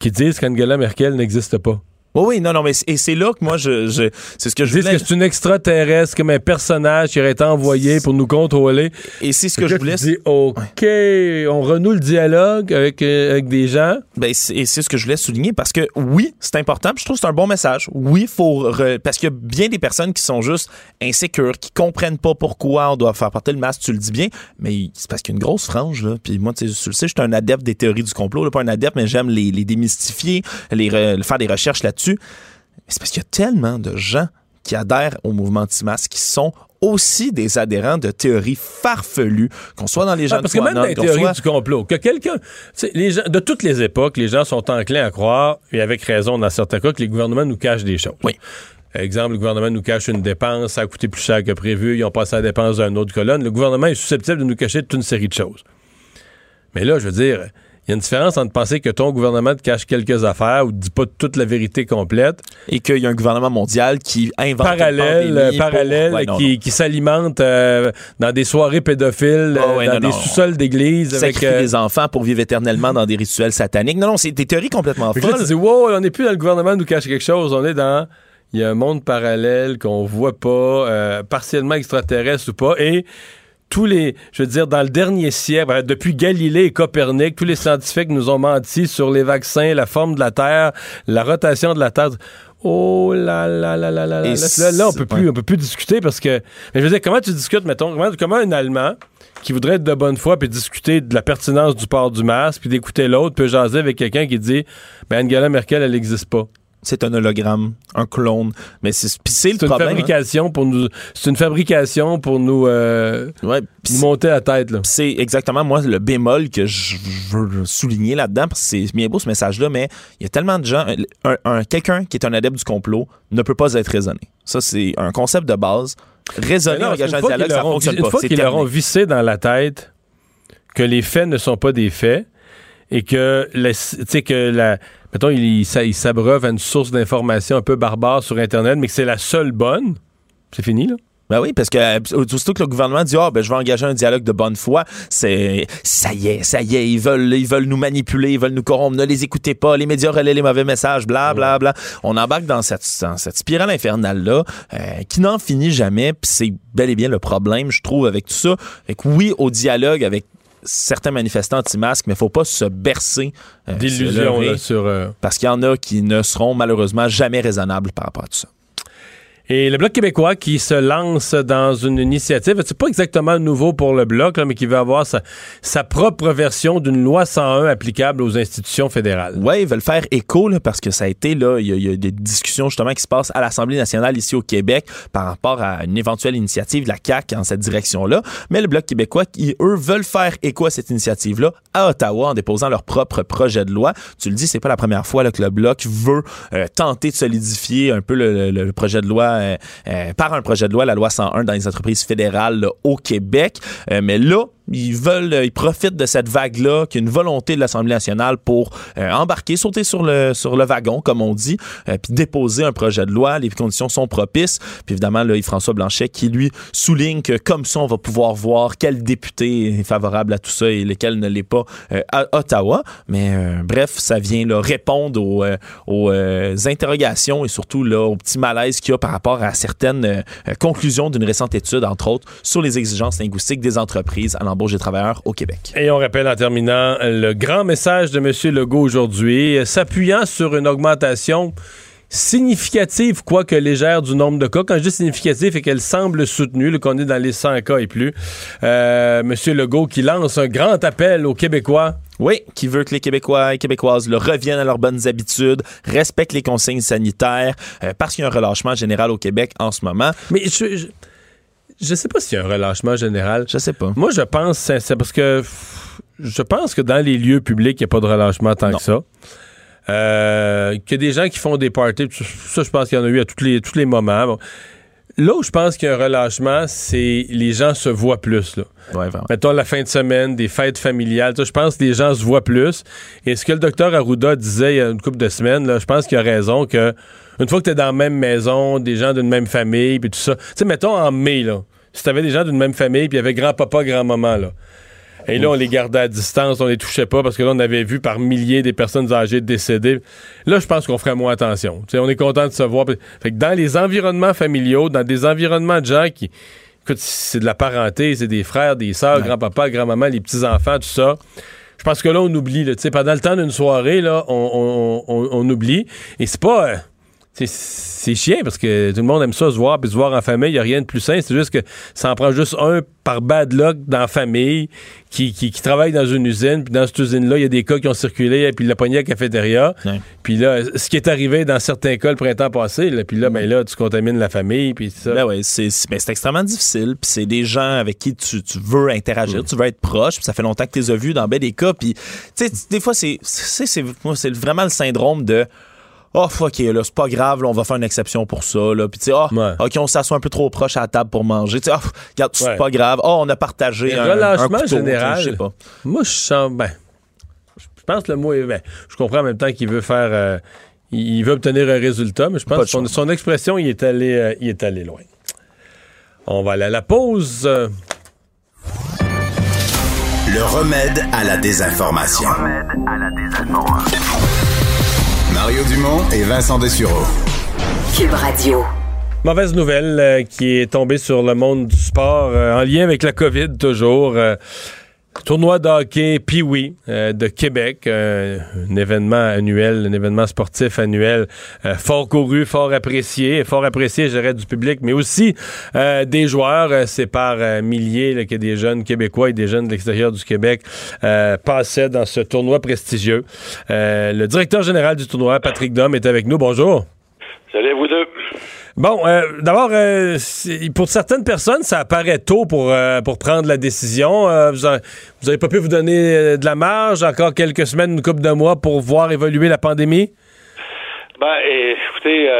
qui disent qu'Angela Merkel n'existe pas. Oui, oui, non, non, mais et c'est là que moi, je, je- c'est ce que je voulais. que c'est une extraterrestre, comme un personnage qui aurait été envoyé pour nous contrôler. Et c'est ce que je voulais. tu dis, OK, on renoue le dialogue avec, euh, avec des gens. Ben, et c'est ce que je voulais souligner parce que oui, c'est important. puis je trouve que c'est un bon message. Oui, faut re- parce qu'il y a bien des personnes qui sont juste insécures, qui comprennent pas pourquoi on doit faire porter le masque. Tu le dis bien, mais c'est parce qu'il y a une grosse frange là. Puis moi, tu le sais, je suis un adepte des théories du complot. Là, pas un adepte, mais j'aime les, les démystifier, les re- faire des recherches là-dessus. C'est parce qu'il y a tellement de gens qui adhèrent au mouvement anti-masque qui sont aussi des adhérents de théories farfelues, qu'on soit dans les gens Ah, parce que même dans les théories du complot, que quelqu'un, les gens, de toutes les époques, les gens sont enclins à croire, et avec raison dans certains cas, que les gouvernements nous cachent des choses. Oui. Exemple, le gouvernement nous cache une dépense, ça a coûté plus cher que prévu, ils ont passé la dépense d'une autre colonne. Le gouvernement est susceptible de nous cacher toute une série de choses. Mais là, je veux dire, y a une différence entre penser que ton gouvernement te cache quelques affaires ou ne dit pas toute la vérité complète, et qu'il y a un gouvernement mondial qui invente parallèle, pour- parallèle Ouais, non, qui, qui s'alimente euh, dans des soirées pédophiles, ouais, dans non, des sous-sols d'église. avec sacrifier euh, les enfants pour vivre éternellement dans des rituels sataniques. Non, non, c'est des théories complètement là, tu folles. dis, wow, on n'est plus dans le gouvernement nous cache quelque chose. On est dans. Il y a un monde parallèle qu'on voit pas, euh, partiellement extraterrestre ou pas. Et tous les. Je veux dire, dans le dernier siècle, ben, depuis Galilée et Copernic, tous les scientifiques nous ont menti sur les vaccins, la forme de la Terre, la rotation de la Terre. Oh là là là là là là. Là, là, là, on peut plus, on peut plus discuter parce que. Mais je veux dire, comment tu discutes, mettons, comment, comment un Allemand qui voudrait être de bonne foi puis discuter de la pertinence du port du masque puis d'écouter l'autre peut jaser avec quelqu'un qui dit ben Angela Merkel elle n'existe pas. C'est un hologramme, un clone. Mais c'est le C'est une problème. hein. fabrication pour nous c'est une fabrication pour nous, euh, Ouais, nous monter la tête c'est exactement moi le bémol que je veux souligner là-dedans parce que c'est bien beau ce message-là, mais il y a tellement de gens. Un, un- quelqu'un qui est un adepte du complot ne peut pas être raisonné. Ça, c'est un concept de base. Raisonner, engager une un fois dialogue, ça fonctionne une pas. fois C'est qu'ils leur ont vissé dans la tête que les faits ne sont pas des faits et que la- tu sais que la mettons il, il, s'a- il s'abreuve à une source d'information un peu barbare sur internet mais que c'est la seule bonne, c'est fini là. Ben oui, parce que euh, aussitôt que le gouvernement dit ah ben je vais engager un dialogue de bonne foi, c'est ça y est, ça y est, ils veulent ils veulent nous manipuler, ils veulent nous corrompre, ne les écoutez pas, les médias relaient les mauvais messages, bla bla bla. On embarque dans cette dans cette spirale infernale là qui n'en finit jamais, puis c'est bel et bien le problème je trouve avec tout ça. Fait que oui au dialogue avec certains manifestants anti-masques, mais faut pas se bercer euh, se D'illusion leurrer, là, sur euh, parce qu'il y en a qui ne seront malheureusement jamais raisonnables par rapport à tout ça. Et le Bloc québécois qui se lance dans une initiative, c'est pas exactement nouveau pour le Bloc, là, mais qui veut avoir sa, propre version d'une loi 101 applicable aux institutions fédérales. Ouais, ils veulent faire écho là, parce que ça a été là, il y, a- des discussions justement qui se passent à l'Assemblée nationale ici au Québec par rapport à une éventuelle initiative de la CAC en cette direction-là. Mais le Bloc québécois, qui eux veulent faire écho à cette initiative-là à Ottawa en déposant leur propre projet de loi. Tu le dis, c'est pas la première fois là, que le Bloc veut euh, tenter de solidifier un peu le projet de loi euh, euh, par un projet de loi, la loi 101 dans les entreprises fédérales au Québec. Euh, mais là, ils veulent, ils profitent de cette vague-là, qu'il y a une volonté de l'Assemblée nationale pour embarquer, sauter sur le, sur le wagon, comme on dit, puis déposer un projet de loi. Les conditions sont propices. Puis évidemment, là, François Blanchet qui, lui, souligne que comme ça, on va pouvoir voir quel député est favorable à tout ça et lequel ne l'est pas à Ottawa. Mais bref, ça vient là, répondre aux, aux interrogations et surtout là, au petit malaise qu'il y a par rapport à certaines conclusions d'une récente étude, entre autres, sur les exigences linguistiques des entreprises à l'embauche des travailleurs au Québec. Et on rappelle en terminant le grand message de M. Legault aujourd'hui, s'appuyant sur une augmentation significative, quoique légère, du nombre de cas. Quand je dis significative, c'est qu'elle semble soutenue, qu'on est dans les 100 cas et plus. Euh, Monsieur Legault qui lance un grand appel aux Québécois oui, qui veut que les Québécois et Québécoises le reviennent à leurs bonnes habitudes, respectent les consignes sanitaires, euh, parce qu'il y a un relâchement général au Québec en ce moment. Mais je, je, sais pas s'il y a un relâchement général. Je sais pas. Moi, je pense, c'est parce que je pense que dans les lieux publics, il n'y a pas de relâchement tant que ça. Euh, qu'il y a des gens qui font des parties, ça, je pense qu'il y en a eu à tous les, tous les moments. Là où je pense qu'il y a un relâchement, c'est les gens se voient plus. Là. Mettons la fin de semaine, des fêtes familiales. Je pense que les gens se voient plus. Et ce que le docteur Arruda disait il y a une couple de semaines, là, je pense qu'il a raison que une fois que tu es dans la même maison, des gens d'une même famille, puis tout ça. Tu sais, mettons en mai, là, si tu avais des gens d'une même famille, puis il y avait grand-papa, grand-maman, là. Et là, on les gardait à distance, on les touchait pas parce que là, on avait vu par milliers des personnes âgées décédées. Là, je pense qu'on ferait moins attention. on est content de se voir. Fait que dans les environnements familiaux, dans des environnements de gens qui. Écoute, c'est de la parenté, c'est des frères, des sœurs, grand-papa, grand-maman, les petits-enfants, tout ça. Je pense que là, on oublie. Là, pendant le temps d'une soirée, là, on, on oublie. Et c'est pas. C'est chiant parce que tout le monde aime ça se voir puis se voir en famille. Il n'y a rien de plus simple. C'est juste que ça en prend juste un par bad luck dans la famille qui, qui, travaille dans une usine. Puis dans cette usine-là, il y a des cas qui ont circulé puis il l'a pogné à la cafétéria. Puis là, ce qui est arrivé dans certains cas le printemps passé, puis là, ben là, tu contamines la famille. Puis ça. Ben ouais, c'est ben, extrêmement difficile. Puis c'est des gens avec qui tu, tu veux interagir, tu veux être proche. Puis ça fait longtemps que tu les as vus dans bien des cas. Puis, tu sais, des fois, c'est vraiment le syndrome de oh, OK, là, c'est pas grave, là, on va faire une exception pour ça, là. Puis, tu sais, oh, OK, on s'assoit un peu trop proche à la table pour manger. Tu sais, oh, regarde, c'est pas grave. Oh, on a partagé un, relâchement un couteau, général. Je sais pas. Moi, je sens, ben, je pense que le mot est, ben, je comprends en même temps qu'il veut faire, euh, il veut obtenir un résultat, mais je pense que son, son, expression, il est allé, euh, il est allé loin. On va aller à la pause. Le remède à la désinformation. Le remède à la désinformation. Mario Dumont et Vincent Dessureau. Cube Radio. Mauvaise nouvelle euh, qui est tombée sur le monde du sport euh, en lien avec la COVID toujours. Euh, Tournoi de hockey Pee-Wee euh, de Québec, euh, un événement annuel, un événement sportif annuel euh, fort couru, fort apprécié, fort apprécié, je du public, mais aussi des joueurs. C'est par milliers que des jeunes Québécois et des jeunes de l'extérieur du Québec passaient dans ce tournoi prestigieux. le directeur général du tournoi, Patrick Dom, est avec nous. Bonjour. Salut vous deux. Bon, euh, d'abord, euh, pour certaines personnes, ça apparaît tôt pour, euh, pour prendre la décision. vous n'avez pas pu vous donner de la marge, encore quelques semaines, une couple de mois pour voir évoluer la pandémie? Ben, écoutez,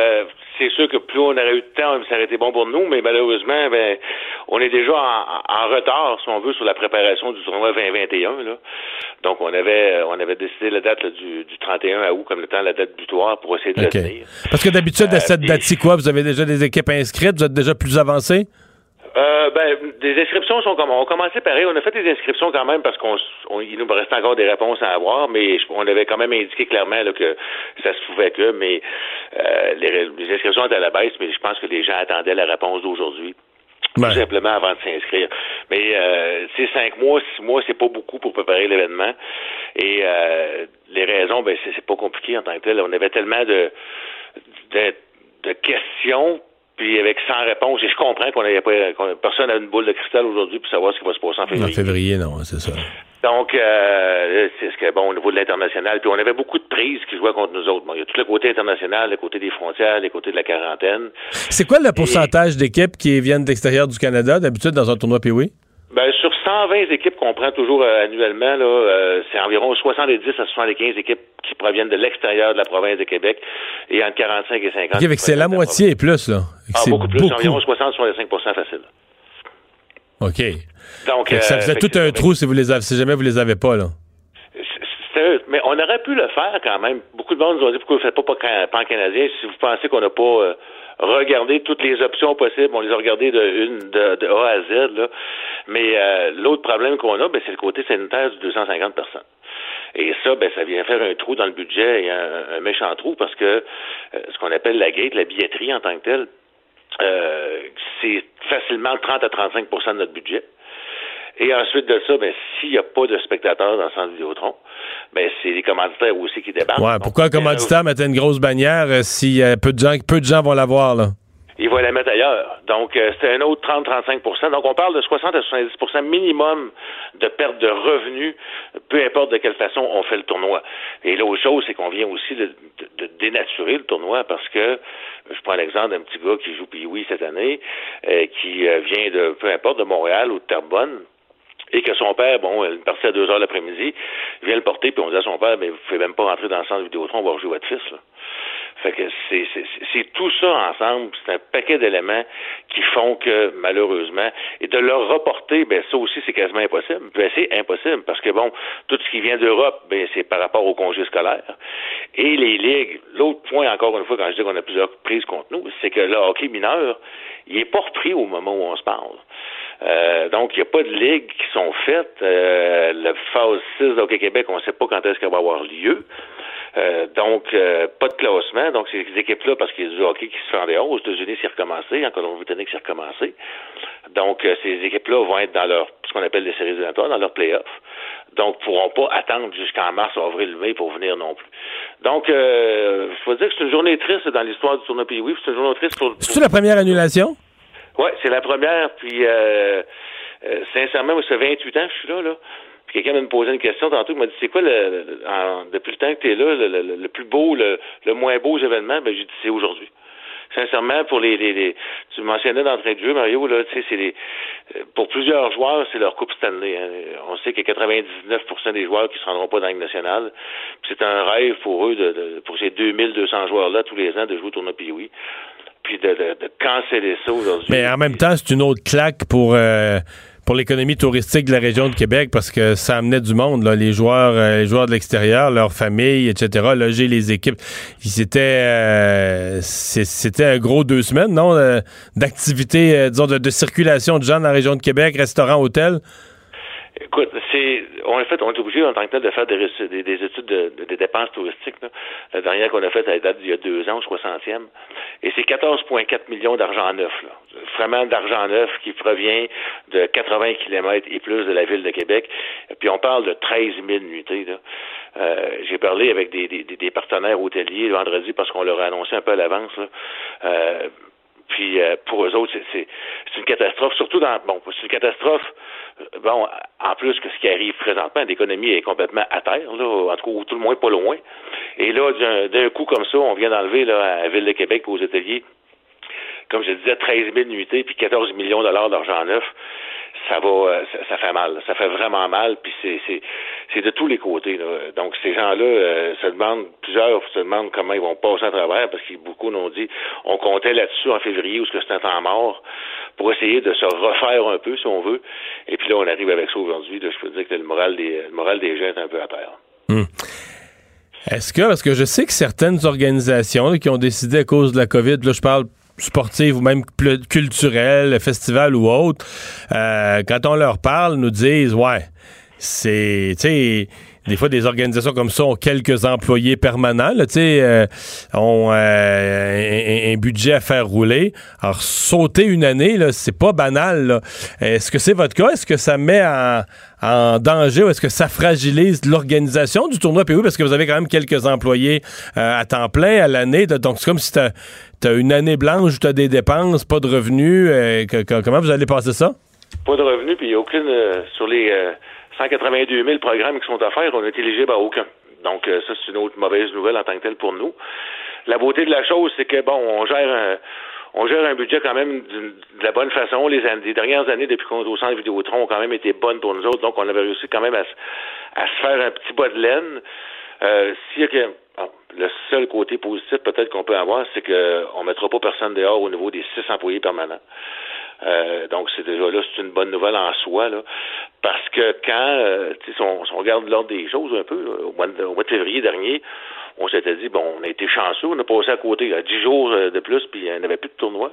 c'est sûr que plus on aurait eu de temps, ça aurait été bon pour nous, mais malheureusement, ben, on est déjà en, retard, si on veut, sur la préparation du tournoi 2021. Là. Donc, on avait, on avait décidé la date du, 31 août comme le temps la date butoir pour essayer de okay. tenir. Parce que d'habitude, à euh, cette date-ci, quoi, vous avez déjà des équipes inscrites, vous êtes déjà plus avancé? Euh, ben, des inscriptions sont comme on a commencé pareil. On a fait des inscriptions quand même parce qu'on il nous reste encore des réponses à avoir, mais on avait quand même indiqué clairement là, que ça se pouvait que, mais euh, les, inscriptions étaient à la baisse, mais je pense que les gens attendaient la réponse d'aujourd'hui. Tout simplement avant de s'inscrire. Mais euh, cinq mois, six mois, c'est pas beaucoup pour préparer l'événement. Et euh, les raisons, ben c'est pas compliqué en tant que tel. On avait tellement de, de, de questions puis avec 100 réponses. Et je comprends qu'on n'avait pas, personne n'a une boule de cristal aujourd'hui pour savoir ce qui va se passer en février. En février, non, c'est ça. Donc, euh, c'est ce que, bon, au niveau de l'international, puis on avait beaucoup de prises qui jouaient contre nous autres. Bon, il y a tout le côté international, le côté des frontières, le côté de la quarantaine. C'est quoi le pourcentage d'équipes qui viennent de l'extérieur du Canada, d'habitude, dans un tournoi PWI? Ben, sur 120 équipes qu'on prend toujours euh, annuellement, là, euh, c'est environ 70 à 75 équipes qui proviennent de l'extérieur de la province de Québec et entre 45 et 50. OK, c'est la moitié et plus, là. Ah, beaucoup plus, environ 60-65 facile. OK. Donc, ça euh, faisait tout un trou si, vous les avez, si jamais vous les avez pas, là. Mais on aurait pu le faire quand même. Beaucoup de monde nous ont dit pourquoi vous ne faites pas pan- pan-canadien? Si vous pensez qu'on n'a pas euh, regardé toutes les options possibles. On les a regardées de, une, de, de A à Z. Là. Mais euh, l'autre problème qu'on a, ben, c'est le côté sanitaire du 250 personnes. Et ça, ben, ça vient faire un trou dans le budget et un, un méchant trou parce que euh, ce qu'on appelle la gate, la billetterie en tant que telle, c'est facilement 30 à 35% de notre budget. Et ensuite de ça, ben, s'il n'y a pas de spectateurs dans le centre Vidéotron, ben, c'est les commanditaires aussi qui débarquent. Ouais, Donc, pourquoi un commanditaire mettait une grosse bannière euh, si euh, peu de gens peu de gens vont la voir, là? il va la mettre ailleurs. Donc, euh, c'est un autre 30-35% Donc, on parle de 60 à 70% minimum de perte de revenus, peu importe de quelle façon on fait le tournoi. Et l'autre chose, c'est qu'on vient aussi de, de- de dénaturer le tournoi parce que, je prends l'exemple d'un petit gars qui joue Pee-Wee cette année, euh, qui euh, vient de, peu importe, de Montréal ou de Terrebonne, et que son père, bon, une partie à deux heures l'après-midi, vient le porter, puis on dit à son père, mais vous pouvez même pas rentrer dans le centre Vidéotron, on va rejouer votre fils, là. Fait que c'est, tout ça ensemble, c'est un paquet d'éléments qui font que, malheureusement, et de leur reporter, ben ça aussi, c'est quasiment impossible. Ben, c'est impossible, parce que bon, tout ce qui vient d'Europe, ben c'est par rapport au congé scolaire. Et les ligues, l'autre point, encore une fois, quand je dis qu'on a plusieurs prises contre nous, c'est que le hockey mineur, il est pas repris au moment où on se parle. Euh, donc, il n'y a pas de ligues qui sont faites. Euh, le phase 6 d'Hockey Québec, on ne sait pas quand est-ce qu'elle va avoir lieu. Euh, donc, euh, pas de classement. Donc, ces équipes-là, parce qu'il y a du hockey qui se fait en dehors. Aux États-Unis, c'est recommencé. En Colombie-Britannique, c'est recommencé. Donc, euh, ces équipes-là vont être dans leur, ce qu'on appelle les séries éliminatoires, dans leur playoff. Donc, pourront pas attendre jusqu'en mars, avril, mai pour venir non plus. Donc, euh, je faut dire que c'est une journée triste dans l'histoire du tournoi Pays. Oui, c'est une journée triste pour, C'est-tu la première annulation? Oui, c'est la première. Puis, euh, euh, sincèrement, moi, ça fait 28 ans que je suis là. là. Puis quelqu'un m'a posé une question tantôt, il m'a dit, c'est quoi, le, le- en- depuis le temps que tu es là, le, le- plus beau, le, le moins beau événement? Ben, j'ai dit, c'est aujourd'hui. Sincèrement, pour les, les, les tu mentionnais d'entrée de jeu, Mario, là, tu sais, c'est les, euh, pour plusieurs joueurs, c'est leur Coupe Stanley. hein. On sait qu'il y a 99% des joueurs qui ne se rendront pas dans la nationale. C'est un rêve pour eux, de, de- pour ces 2200 joueurs-là, tous les ans, de jouer au tournoi Pee-Wee. Puis de, de, de canceller ça aujourd'hui. Mais en même temps, c'est une autre claque pour, euh, pour l'économie touristique de la région de Québec parce que ça amenait du monde, là, les joueurs, euh, les joueurs de l'extérieur, leurs familles, etc., loger les équipes. C'était euh, c'était un gros deux semaines, non, d'activité, disons, de, de circulation de gens dans la région de Québec, restaurants, hôtels? Écoute, c'est on a fait, on est obligé en tant que tel de faire des, études de, de- des dépenses touristiques. là. La dernière qu'on a faite, elle date d'il y a deux ans, au 60e. Et c'est 14,4 millions d'argent neuf. Là. Vraiment d'argent neuf qui provient de 80 kilomètres et plus de la ville de Québec. Puis on parle de 13 000 nuitées. Là. Euh, J'ai parlé avec des, des, des partenaires hôteliers vendredi parce qu'on leur a annoncé un peu à l'avance. Euh, puis euh, pour eux autres, c'est- une catastrophe. Surtout dans bon, c'est une catastrophe. euh, Bon, en plus que ce qui arrive présentement, l'économie est complètement à terre, là, en tout cas, ou tout le moins pas loin. Et là, d'un- coup comme ça, on vient d'enlever à la ville de Québec aux ateliers, comme je disais, 13 000 nuitées puis 14 millions de dollars d'argent neuf. Ça va, euh, ça, fait mal. Ça fait vraiment mal. Puis c'est, de tous les côtés. Donc ces gens-là euh, se demandent, plusieurs se demandent comment ils vont passer à travers, parce que beaucoup nous ont dit, on comptait là-dessus en février où ce que c'était temps mort pour essayer de se refaire un peu, si on veut. Et puis là, on arrive avec ça aujourd'hui. Je peux dire que le moral des, moral des gens est un peu à terre. Est-ce que, parce que je sais que certaines organisations qui ont décidé à cause de la COVID, là, je parle sportives ou même culturelles, festivals ou autres, euh, quand on leur parle, nous disent, ouais, c'est, tu des fois, des organisations comme ça ont quelques employés permanents, là, tu euh, ont euh, un, un budget à faire rouler. Alors, sauter une année, c'est pas banal. Est-ce que c'est votre cas? Est-ce que ça met en, en danger ou est-ce que ça fragilise l'organisation du tournoi? PO? Parce que vous avez quand même quelques employés euh, à temps plein à l'année. Donc, c'est comme si t'as as une année blanche où t'as des dépenses, pas de revenus. euh, comment vous allez passer ça? Pas de revenus, puis aucune, euh, sur les euh, 182 000 programmes qui sont offerts, on est éligible à aucun. Donc, euh, ça, c'est une autre mauvaise nouvelle en tant que telle pour nous. La beauté de la chose, c'est que, bon, on gère un, on gère un budget quand même de la bonne façon. Les, années- les dernières années, depuis qu'on est au centre Vidéotron, ont quand même été bonnes pour nous autres. Donc, on avait réussi quand même à, se- à se faire un petit bas de laine. Euh, s'il y a que, le seul côté positif peut-être qu'on peut avoir, c'est qu'on ne mettra pas personne dehors au niveau des six employés permanents. Euh, donc, c'est déjà là, c'est une bonne nouvelle en soi, là. Parce que quand, euh, on, si on regarde l'ordre des choses un peu, au, mois de, au mois de février dernier, on s'était dit, bon, on a été chanceux, on a passé à côté à 10 jours euh, de plus, puis il n'y avait plus de tournoi.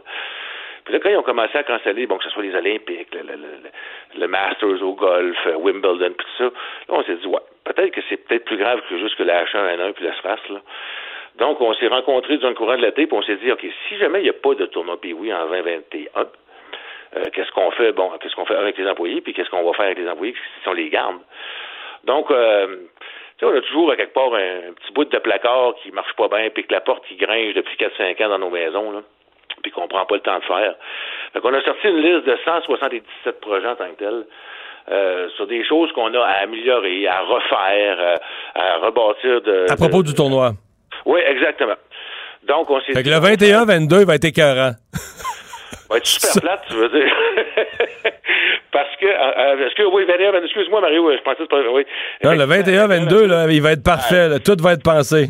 Puis là, quand ils ont commencé à canceller, bon, que ce soit les Olympiques, le, le, Masters au golf, euh, Wimbledon, puis tout ça, là, on s'est dit, ouais, peut-être que c'est peut-être plus grave que juste que la H1N1 puis la SFAS, là. Donc, on s'est rencontrés dans le courant de l'été, puis on s'est dit, OK, si jamais il n'y a pas de tournoi Pee-Wee en 2021, euh, qu'est-ce qu'on fait? Bon, qu'est-ce qu'on fait avec les employés, puis qu'est-ce qu'on va faire avec les employés si on les garde? Donc, euh, tu sais, on a toujours à quelque part un, petit bout de placard qui marche pas bien, puis que la porte qui gringe depuis 4-5 ans dans nos maisons, là, puis qu'on prend pas le temps de faire. Donc, on a sorti une liste de 177 projets en tant que tel. Euh, sur des choses qu'on a à améliorer, à refaire, euh, à rebâtir de. À propos de, du tournoi. Oui, exactement. Donc, on s'est Fait que le 21-22 va être écœurant. va être super plate, tu veux dire. Parce que, euh, est-ce que, oui, 21, excuse-moi, Mario, je pensais que oui. Non, le 21-22, là, il va être parfait, là, tout va être pensé.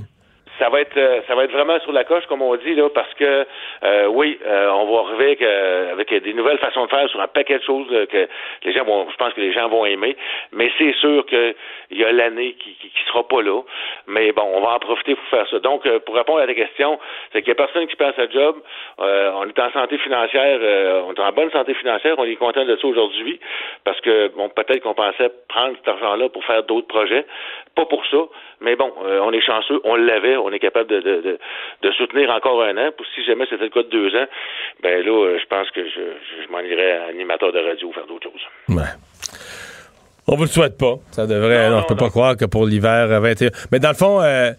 Ça va être, euh, ça va être vraiment sur la coche, comme on dit, là, parce que, euh, oui, euh, on va arriver avec, euh, avec des nouvelles façons de faire sur un paquet de choses euh, que les gens vont, je pense que les gens vont aimer. Mais c'est sûr qu'il y a l'année qui, qui, qui, sera pas là. Mais bon, on va en profiter pour faire ça. Donc, euh, pour répondre à ta question, c'est qu'il y a personne qui perd sa job. On est en santé financière, on est en bonne santé financière. On est content de ça aujourd'hui parce que, bon, peut-être qu'on pensait prendre cet argent-là pour faire d'autres projets. Pas pour ça, mais bon, on est chanceux, on l'avait, on est capable de, de, de, de, soutenir encore un an. Pour si jamais c'était le cas de deux ans, ben là, je pense que je, je, m'en irais à animateur de radio ou faire d'autres choses. Ouais. On vous le souhaite pas. Ça devrait. Non, non, non je peux non. pas croire que pour l'hiver 21. Mais dans le fond, euh,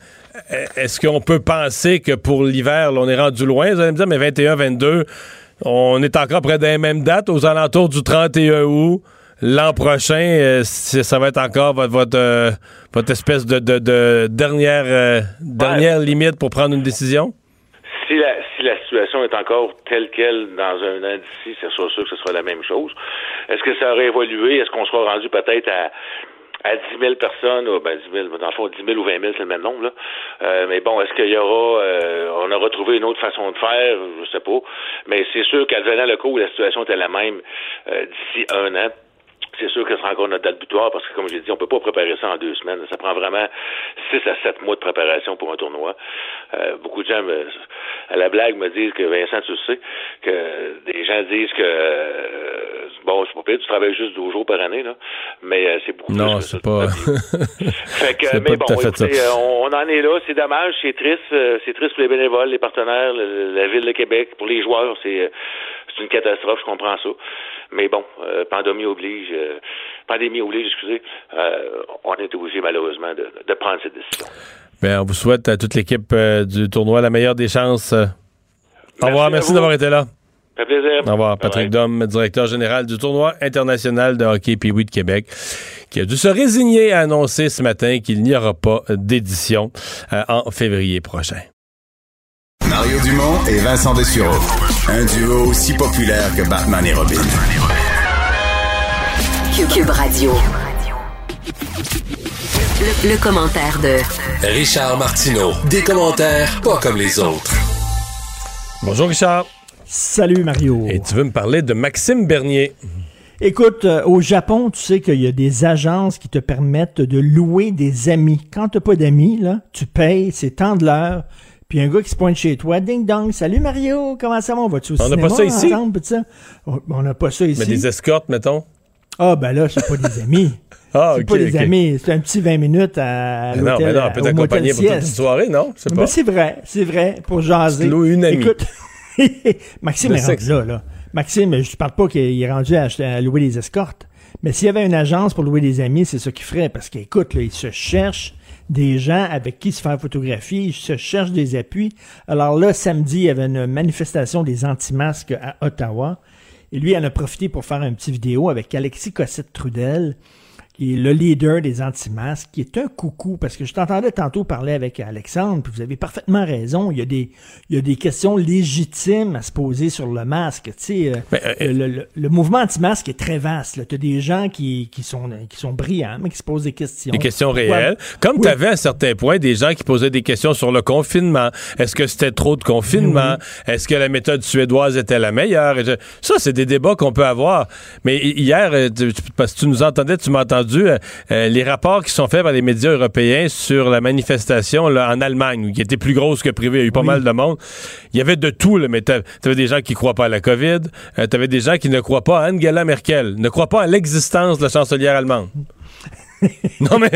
est-ce qu'on peut penser que pour l'hiver, on est rendu loin? Vous allez me dire, mais 21, 22, on est encore près des mêmes dates, aux alentours du 31 août l'an prochain, euh, ça va être encore votre votre, euh, votre espèce de, de, de dernière euh, dernière ouais. limite pour prendre une décision? Si la, si la situation est encore telle qu'elle dans un an d'ici, c'est sûr, sûr que ce sera la même chose. Est-ce que ça aurait évolué? Est-ce qu'on sera rendu peut-être à à 10 000 personnes, ou ben 10 000, dans le fond, 10 000 ou 20 000, c'est le même nombre, là. Euh, mais bon, est-ce qu'il y aura, euh, on aura trouvé une autre façon de faire, je sais pas. Mais c'est sûr qu'advenant le coup où la situation était la même euh, d'ici un an, c'est sûr que ce sera encore notre date butoir parce que, comme j'ai dit, on peut pas préparer ça en deux semaines. Ça prend vraiment six à sept mois de préparation pour un tournoi. Euh, beaucoup de gens, me, à la blague, me disent que, Vincent, tu sais, que des gens disent que, euh, bon, c'est pas pire, tu travailles juste 12 jours par année, là, mais euh, c'est beaucoup non, c'est pas... fait que, mais bon, écoutez, on, on, en est là, c'est dommage, c'est triste, euh, c'est triste pour les bénévoles, les partenaires, le, la Ville de Québec, pour les joueurs, c'est c'est une catastrophe, je comprends ça. Mais bon, euh, pandémie oblige, euh, pandémie oblige, excusez, euh, on est obligé malheureusement de, de, prendre cette décision. Bien, on vous souhaite à toute l'équipe du tournoi la meilleure des chances. Au revoir, merci, d'avoir été là. Ça fait plaisir. Au revoir, Patrick Dom, directeur général du tournoi international de hockey pee de Québec, qui a dû se résigner à annoncer ce matin qu'il n'y aura pas d'édition en février prochain. Mario Dumont et Vincent Dessureau. Un duo aussi populaire que Batman et Robin. Cube Radio. Le, le, commentaire de Richard Martineau. Des commentaires pas comme les autres. Bonjour Richard. Salut Mario. Et tu veux me parler de Maxime Bernier. Écoute, euh, au Japon, tu sais qu'il y a des agences qui te permettent de louer des amis. Quand tu n'as pas d'amis, là, tu payes, c'est tant de l'heure. Puis un gars qui se pointe chez toi, ding dong, salut Mario, comment ça va? On va-tu au on cinéma n'a pas ça ici? Ensemble? On n'a pas ça ici. Mais des escortes, mettons? Ah, ben là, c'est pas des amis. ah, c'est okay, pas des okay. amis. C'est un petit 20 minutes à l'hôtel. Non, mais non, on peut t'accompagner pour toute une soirée, non? Je sais pas. Ben, c'est vrai, c'est vrai, pour jaser. Une amie. Écoute, Maxime est rendu là, là. Maxime, je parle pas qu'il est rendu à, à louer des escortes. Mais s'il y avait une agence pour louer des amis, c'est ça qu'il ferait. Parce qu'écoute, là, il se cherche des gens avec qui se faire photographier, se cherchent des appuis. Alors là, samedi, il y avait une manifestation des anti-masques à Ottawa. Et lui, il en a profité pour faire un petit vidéo avec Alexis Cossette-Trudel, qui est le leader des anti-masques, qui est un coucou, parce que je t'entendais tantôt parler avec Alexandre, puis vous avez parfaitement raison, il y a des, il y a des questions légitimes à se poser sur le masque. Tu sais, euh, Mais, euh, le, le- le mouvement anti-masque est très vaste. Tu as des gens qui, qui, sont, qui sont brillants, mais qui se posent des questions. Des questions réelles. Comme Oui. tu avais à un certain point des gens qui posaient des questions sur le confinement. Est-ce que c'était trop de confinement? Est-ce que la méthode suédoise était la meilleure? Et Ça, c'est des débats qu'on peut avoir. Mais hi- hier, euh, parce que tu nous entendais, tu m'as entendu, euh, euh, les rapports qui sont faits par les médias européens sur la manifestation là, en Allemagne, qui était plus grosse que privée, il y a eu pas mal de monde. Il y avait de tout, là, mais tu avais des gens qui croient pas à la COVID, tu avais des gens qui ne croient pas à Angela Merkel, ne croient pas à l'existence de la chancelière allemande. non, mais.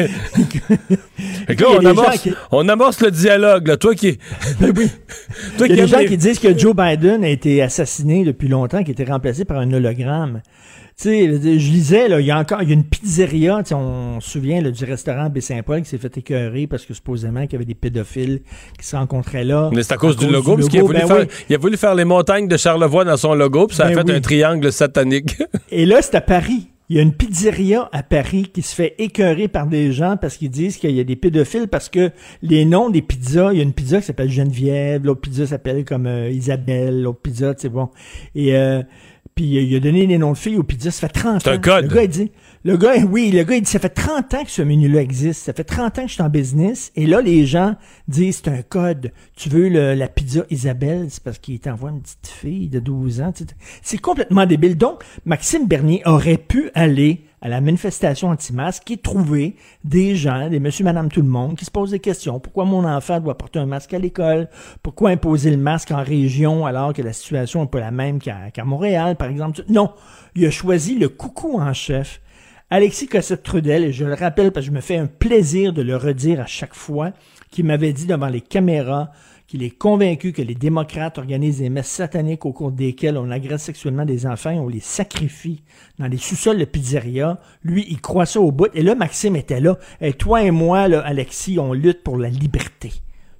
Fait que là, on amorce, gens qui- on amorce le dialogue, là. Toi qui. Ben oui. Toi Il y a aimes des gens les- qui disent que Joe Biden a été assassiné depuis longtemps, qui a été remplacé par un hologramme. Tu sais, je lisais, là, il y a encore il y a une pizzeria, on se souvient là, du restaurant Baie-Saint-Paul qui s'est fait écœurer parce que supposément qu'il y avait des pédophiles qui se rencontraient là. Mais c'est à cause du logo, parce qu'il a, voulu ben oui. a voulu faire les montagnes de Charlevoix dans son logo, puis ça a Ben fait oui. un triangle satanique. Et là, c'est à Paris. Il y a une pizzeria à Paris qui se fait écœurer par des gens parce qu'ils disent qu'il y a des pédophiles parce que les noms des pizzas, il y a une pizza qui s'appelle Geneviève, l'autre pizza s'appelle comme euh, Isabelle, l'autre pizza, c'est bon. Et euh, puis il a donné les noms de filles aux pizzas, ça fait 30 ans. C'est un code. Le gars, il dit, le gars, oui, le gars, il dit, ça fait 30 ans que ce menu-là existe. Ça fait 30 ans que je suis en business. Et là, les gens disent, c'est un code. Tu veux la pizza Isabelle, c'est parce qu'il t'envoie une petite fille de 12 ans. C'est complètement débile. Donc, Maxime Bernier aurait pu aller à la manifestation anti-masque et trouver des gens, des monsieur, madame, tout le monde, qui se posent des questions. Pourquoi mon enfant doit porter un masque à l'école? Pourquoi imposer le masque en région alors que la situation n'est pas la même qu'à Montréal, par exemple? Non. Il a choisi le coucou en chef. Alexis Cossette-Trudel, et je le rappelle parce que je me fais un plaisir de le redire à chaque fois, qui m'avait dit devant les caméras qu'il est convaincu que les démocrates organisent des messes sataniques au cours desquelles on agresse sexuellement des enfants et on les sacrifie dans les sous-sols de pizzeria. Lui, il croit ça au bout. Et là, Maxime était là. Et toi et moi, là, Alexis, on lutte pour la liberté.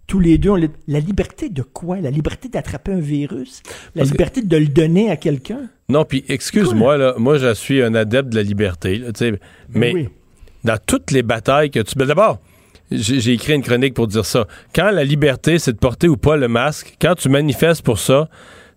Tous les deux, on lutte. La liberté de quoi? La liberté d'attraper un virus? La Parce que- liberté de le donner à quelqu'un? Non, puis excuse-moi, là, moi, je suis un adepte de la liberté, là, sais, mais oui. dans toutes les batailles que tu... Ben, D'abord, j'ai écrit une chronique pour dire ça. Quand la liberté, c'est de porter ou pas le masque, quand tu manifestes pour ça,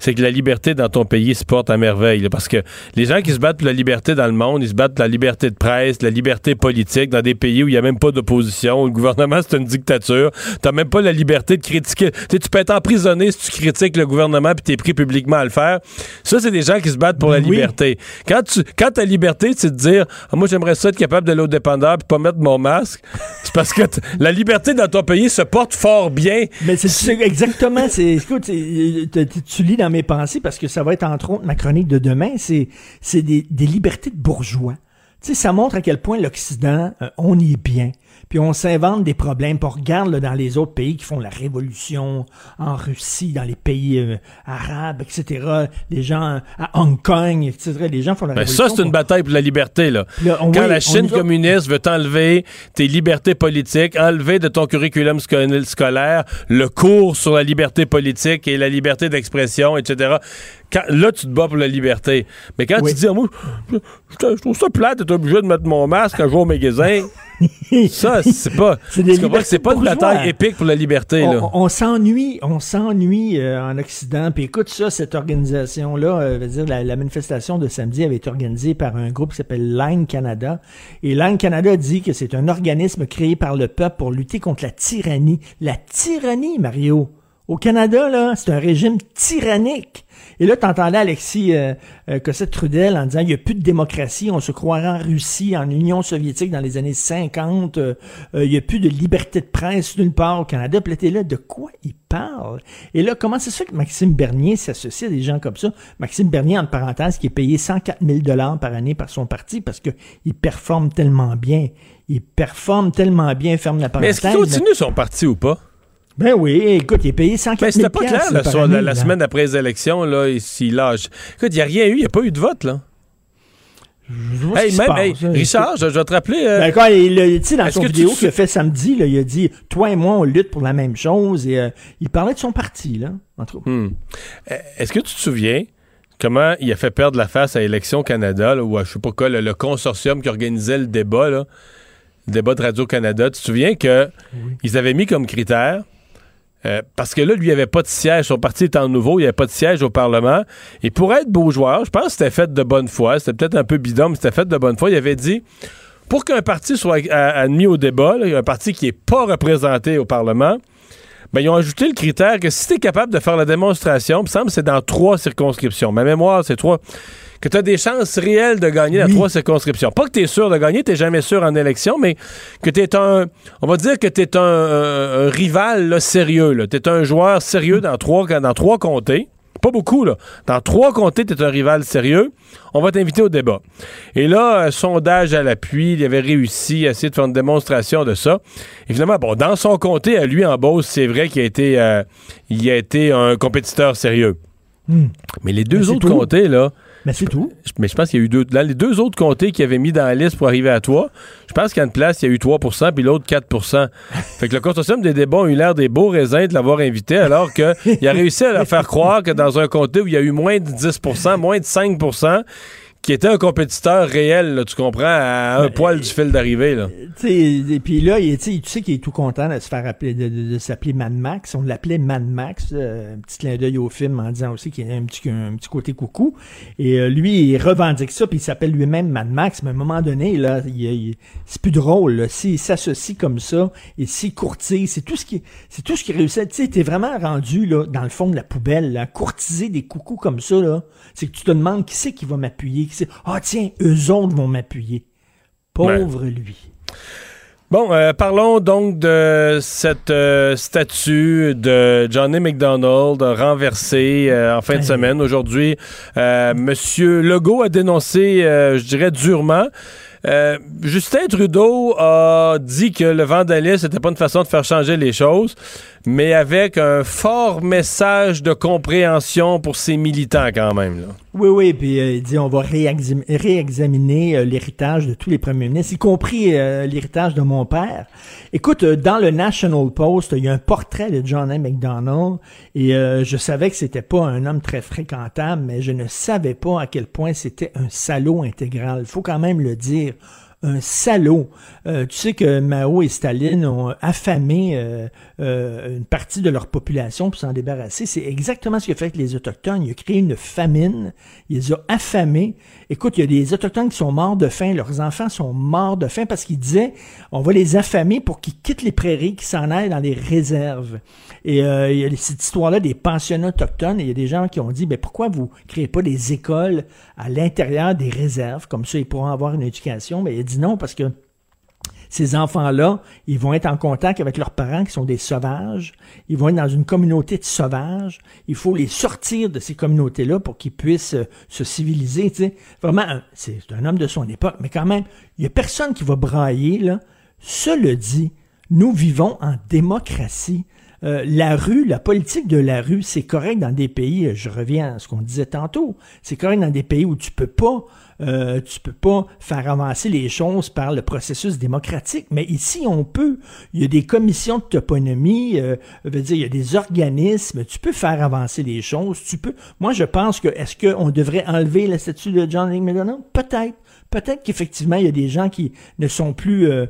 c'est que la liberté dans ton pays se porte à merveille. là, parce que les gens qui se battent pour la liberté dans le monde, ils se battent pour la liberté de presse, la liberté politique dans des pays où il n'y a même pas d'opposition, où le gouvernement c'est une dictature. T'as même pas la liberté de critiquer. Tu peux être emprisonné si tu critiques le gouvernement puis t'es pris publiquement à le faire. Ça, c'est des gens qui se battent pour la Oui. liberté. Quand tu quand ta liberté, c'est de dire Ah, moi j'aimerais ça être capable d'aller au dépendeur puis pas mettre mon masque, c'est parce que la liberté dans ton pays se porte fort bien. Mais c'est exactement, c'est, écoute, tu- tu lis dans mes pensées parce que ça va être entre autres ma chronique de demain, c'est, c'est des, des libertés de bourgeois. Tu sais, ça montre à quel point l'Occident, euh, on y est bien. Puis on s'invente des problèmes. Puis on regarde là, dans les autres pays qui font la révolution, en Russie, dans les pays euh, arabes, etc. Les gens à Hong Kong, etc. Les gens font la Ben, révolution. ça, c'est une bataille pour la liberté. Là. Puis là, on- Quand oui, la Chine communiste veut t'enlever tes libertés politiques, enlever de ton curriculum sco- scolaire le cours sur la liberté politique et la liberté d'expression, etc. Quand- là, tu te bats pour la liberté. Mais quand Oui. tu dis, Ah, moi, je, je- je trouve ça plate d'être obligé de mettre mon masque quand je vais au magasin, ça, c'est pas. C'est pas une libertés bataille épique pour la liberté. On, s'ennuie, on s'ennuie euh, en Occident. Puis écoute ça, cette organisation-là, euh, dire la, la manifestation de samedi avait été organisée par un groupe qui s'appelle Line Canada. Et Line Canada dit que c'est un organisme créé par le peuple pour lutter contre la tyrannie. La tyrannie, Mario. Au Canada, là, c'est un régime tyrannique. Et là, t'entendais Alexis euh, euh, Cossette-Trudel en disant il n'y a plus de démocratie, on se croirait en Russie, en Union soviétique dans les années 50, euh, euh, il n'y a plus de liberté de presse nulle part au Canada. Puis là, là, de quoi il parle? Et là, comment ça se fait que Maxime Bernier s'associe à des gens comme ça? Maxime Bernier, entre parenthèses, qui est payé 104 000 par année par son parti parce qu'il performe tellement bien. Il performe tellement bien, ferme la Mais parenthèse. est-ce qu'il continue son parti ou pas? Ben oui, écoute, il est payé 104 000 Mais c'était pas clair là, sur la, année, la là. semaine après les élections, là, s'il lâche. Écoute, il n'y a rien eu, il n'y a pas eu de vote, là. Je vois ce Hey, même, passe, hey, hein. Richard, je, je vais te rappeler. euh, Ben, quand il, tu sais, dans son tu vidéo qu'il a fait samedi, là, il a dit Toi et moi, on lutte pour la même chose. Et euh, il parlait de son parti, là. Entre autres. Hmm. Euh, Est-ce que tu te souviens, comment il a fait perdre la face à Élection Canada, là, ou à je sais pas quoi, le, le consortium qui organisait le débat, là, le débat de Radio-Canada? Tu te souviens que ils avaient mis comme critère, euh, parce que là, lui, il n'y avait pas de siège. Son parti étant nouveau, il n'y avait pas de siège au Parlement. Et pour être beau joueur, je pense que c'était fait de bonne foi. C'était peut-être un peu bidon, mais c'était fait de bonne foi. Il avait dit pour qu'un parti soit admis au débat, un parti qui n'est pas représenté au Parlement, ben, ils ont ajouté le critère que si tu es capable de faire la démonstration, il me semble que c'est dans trois circonscriptions. Ma mémoire, c'est trois. Que tu as des chances réelles de gagner dans trois circonscriptions. Pas que tu es sûr de gagner, tu jamais sûr en élection, mais que tu es un. On va dire que tu es un, un- un rival là, sérieux. Tu es un joueur sérieux dans trois, dans trois comtés. Pas beaucoup, là. Dans trois comtés, tu es un rival sérieux. On va t'inviter au débat. Et là, un sondage à l'appui, il avait réussi à essayer de faire une démonstration de ça. Et finalement, bon, dans son comté, à lui, en Beauce, c'est vrai qu'il a été, euh, il a été un compétiteur sérieux. Hmm. Mais les deux Mais c'est autres comtés, là. Mais c'est tout. Mais je pense qu'il y a eu deux. Dans les deux autres comtés qu'il avait mis dans la liste pour arriver à toi, je pense qu'à une place, il y a eu 3% puis l'autre 4 Fait que le consortium des débats a eu l'air des beaux raisins de l'avoir invité, alors qu'il a réussi à leur faire croire que dans un comté où il y a eu moins de 10% moins de 5 qui était un compétiteur réel, là, tu comprends, à un poil du fil d'arrivée. et puis là, il, tu sais, qu'il est tout content de se faire appeler, de, de- de s'appeler Mad Max. On l'appelait Mad Max. euh, un petit clin d'œil au film en disant aussi qu'il y a un petit, un petit côté coucou. Et euh, lui, il revendique ça, puis il s'appelle lui-même Mad Max. Mais à un moment donné, là, il, il- c'est plus drôle. S'il s'associe comme ça et s'il courtise, c'est tout ce qui, c'est tout ce qui réussit. Tu sais, t'es vraiment rendu là dans le fond de la poubelle, là, courtiser des coucous comme ça là. C'est que tu te demandes qui c'est qui va m'appuyer. Ah tiens, eux autres vont m'appuyer. Pauvre lui. Bon, euh, parlons donc de cette euh, statue de Johnny McDonald renversée euh, en fin de semaine. Aujourd'hui, Monsieur Legault a dénoncé, je dirais, durement. Justin Trudeau a dit que le vandalisme n'était pas une façon de faire changer les choses, mais avec un fort message de compréhension pour ses militants quand même. Oui, oui, puis euh, il dit on va réexam- réexaminer euh, l'héritage de tous les premiers ministres, y compris euh, l'héritage de mon père. Écoute, dans le National Post, il y a un portrait de John A. Et je savais que c'était pas un homme très fréquentable, mais je ne savais pas à quel point c'était un salaud intégral. Il faut quand même le dire un salaud. Euh, tu sais que Mao et Staline ont affamé euh, euh, une partie de leur population pour s'en débarrasser. C'est exactement ce a fait les Autochtones. Il a créé une famine. Il les a affamés. Écoute, il y a des Autochtones qui sont morts de faim. Leurs enfants sont morts de faim parce qu'ils disaient on va les affamer pour qu'ils quittent les prairies, qu'ils s'en aillent dans les réserves. Et euh, il y a cette histoire-là des pensionnats autochtones. Et il y a des gens qui ont dit, ben pourquoi vous créez pas des écoles à l'intérieur des réserves? Comme ça ils pourront avoir une éducation Mais il dit non parce que ces enfants-là, ils vont être en contact avec leurs parents qui sont des sauvages. Ils vont être dans une communauté de sauvages. Il faut les sortir de ces communautés-là pour qu'ils puissent euh, se civiliser. Vraiment, c'est un homme de son époque, mais quand même, il y a personne qui va brailler. Là. Cela dit, nous vivons en démocratie. Euh, la rue, la politique de la rue, c'est correct dans des pays, euh, je reviens à ce qu'on disait tantôt, c'est correct dans des pays où tu peux pas euh, tu peux pas faire avancer les choses par le processus démocratique, mais ici on peut. Il y a des commissions de toponymie, veut dire il y a des organismes. Tu peux faire avancer les choses. Tu peux. Moi, je pense que est-ce qu'on devrait enlever la statue de John McDonald? Peut-être. Peut-être qu'effectivement il y a des gens qui ne sont plus, euh,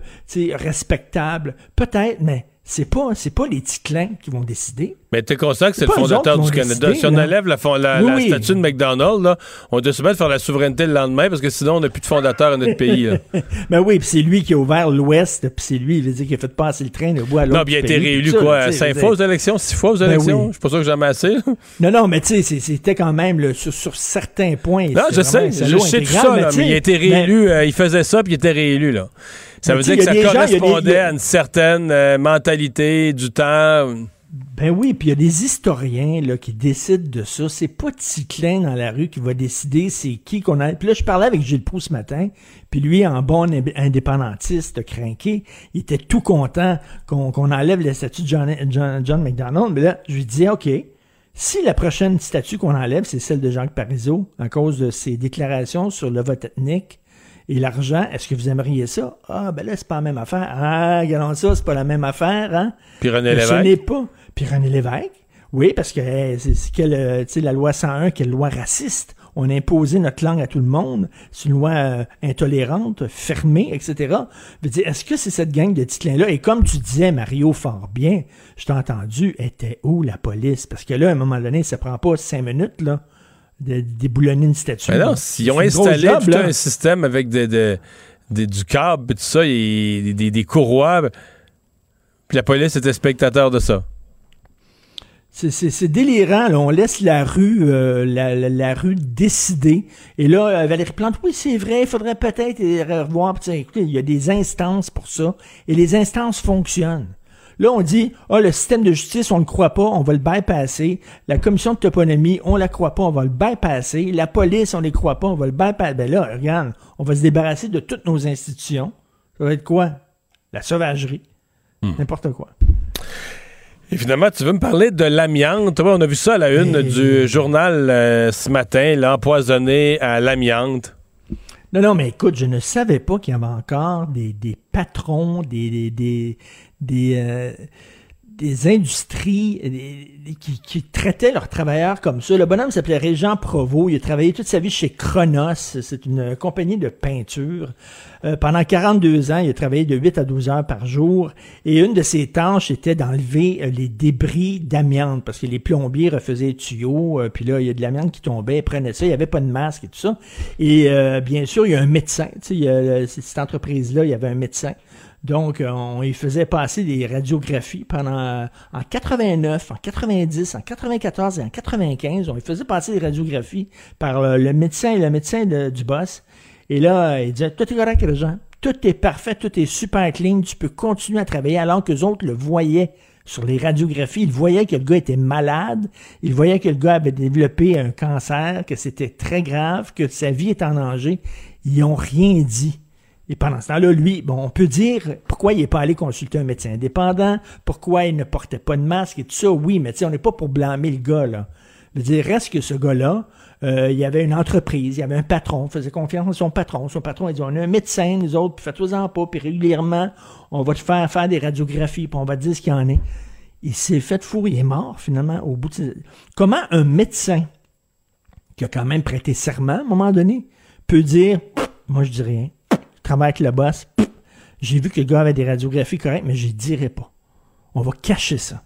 respectables. Peut-être, mais c'est pas, c'est pas les ticlins qui vont décider. Mais t'es conscient que c'est le fondateur du Canada. décider, si on enlève la, fon- la- Oui, la oui. statue de McDonald, là, on doit se mettre faire la souveraineté le lendemain parce que sinon on n'a plus de fondateur à notre pays. là. Ben oui, puis c'est lui qui a ouvert l'Ouest, puis c'est lui, il veut dire, qui a fait passer le train de bout à l'autre. Non, puis il a été réélu quoi, tu cinq fois aux élections, six fois aux Ben élections? oui. Je suis pas sûr que jamais assez. Non, non, mais tu sais, c'était quand même là, sur, sur certains points. Non, je sais, je sais tout ça, tu mais il a été mais- réélu, euh, il faisait ça, puis il était réélu, là. Ça veut dire que ça gens, des- correspondait a- à une certaine euh, mentalité du temps. Ben oui, puis il y a des historiens là, qui décident de ça. C'est pas Ticlin dans la rue qui va décider c'est qui qu'on a. Puis là, je parlais avec Gilles Proux ce matin, puis lui, en bon ind- indépendantiste craqué, il était tout content qu'on enlève la statue de John, John, John McDonald. Mais là, je lui disais, OK, si la prochaine statue qu'on enlève, c'est celle de Jacques Parizeau, à cause de ses déclarations sur le vote ethnique, et l'argent, est-ce que vous aimeriez ça? Ah, ben là, c'est pas la même affaire. Ah, regardons ça, c'est pas la même affaire, hein? Puis René Mais Ce Lévesque? n'est pas. Puis René Lévesque? Oui, parce que c'est c'est que le- tu sais, la loi 101, qui est une loi raciste? On a imposé notre langue à tout le monde. C'est une loi euh, intolérante, fermée, etc. Je veux dire, est-ce que c'est cette gang de titlins-là? Et comme tu disais, Mario, fort bien, je t'ai entendu, était où la police? Parce que là, à un moment donné, ça prend pas cinq minutes, là, de déboulonner une statue. Mais non, s'ils ont installé job, tout là. un système avec des, des- des- du câble et tout ça, et des, courroies, puis la police était spectateur de ça. C'est- délirant. là. On laisse la rue, euh, la, la- la rue décider. Et là, euh, Valérie Plante, oui, c'est vrai, il faudrait peut-être euh, revoir. Écoutez, il y a des instances pour ça. Et les instances fonctionnent. Là, on dit, ah, le système de justice, on le croit pas, on va le bypasser. La commission de toponymie, on la croit pas, on va le bypasser. La police, on les croit pas, on va le bypasser. Ben là, regarde, on va se débarrasser de toutes nos institutions. Ça va être quoi? La sauvagerie. N'importe quoi. Et finalement, tu veux me parler de l'amiante. Ouais, on a vu ça à la une du journal euh, ce matin, l'empoisonné à l'amiante. Non, non, mais écoute, je ne savais pas qu'il y avait encore des, des patrons, des, des, des, euh, des industries euh, qui, traitaient leurs travailleurs comme ça. Le bonhomme s'appelait Régent Provost. Il a travaillé toute sa vie chez Chronos. C'est une compagnie de peinture. Euh, pendant 42 ans, il a travaillé de 8 à 12 heures par jour. Et une de ses tâches était d'enlever euh, les débris d'amiante parce que les plombiers refaisaient les tuyaux. euh, puis là, il y a de l'amiante qui tombait. Ils prenaient ça. Il n'y avait pas de masque et tout ça. Et euh, bien sûr, il y a un médecin. Il y euh, cette entreprise-là, il y avait un médecin. Donc, euh, on y faisait passer des radiographies pendant euh, en 89, en 90, en 94 et en 95. On y faisait passer des radiographies par euh, le médecin et le médecin de- du boss. Et là, il disait Tout est correct, les gens. Tout est parfait, tout est super clean. Tu peux continuer à travailler alors que les autres le voyaient sur les radiographies. Ils voyaient que le gars était malade. Ils voyaient que le gars avait développé un cancer, que c'était très grave, que sa vie est en danger. Ils n'ont rien dit. Et pendant ce temps-là, lui, bon, on peut dire pourquoi il n'est pas allé consulter un médecin indépendant, pourquoi il ne portait pas de masque et tout ça, oui, mais tu sais, on n'est pas pour blâmer le gars, là. Je veux dire, reste que ce gars-là, euh, il y avait une entreprise, il y avait un patron, faisait confiance à son patron. Son patron, il dit, on a un médecin, nous autres, puis faites-vous-en pas, puis régulièrement, on va te faire faire des radiographies, puis on va te dire ce qu'il y en est. Il s'est fait fourrer, il est mort, finalement, au bout de... Comment un médecin, qui a quand même prêté serment, à un moment donné, peut dire, moi, je dis rien, travaille avec le boss, j'ai vu que le gars avait des radiographies correctes, mais je dirai pas. On va cacher ça.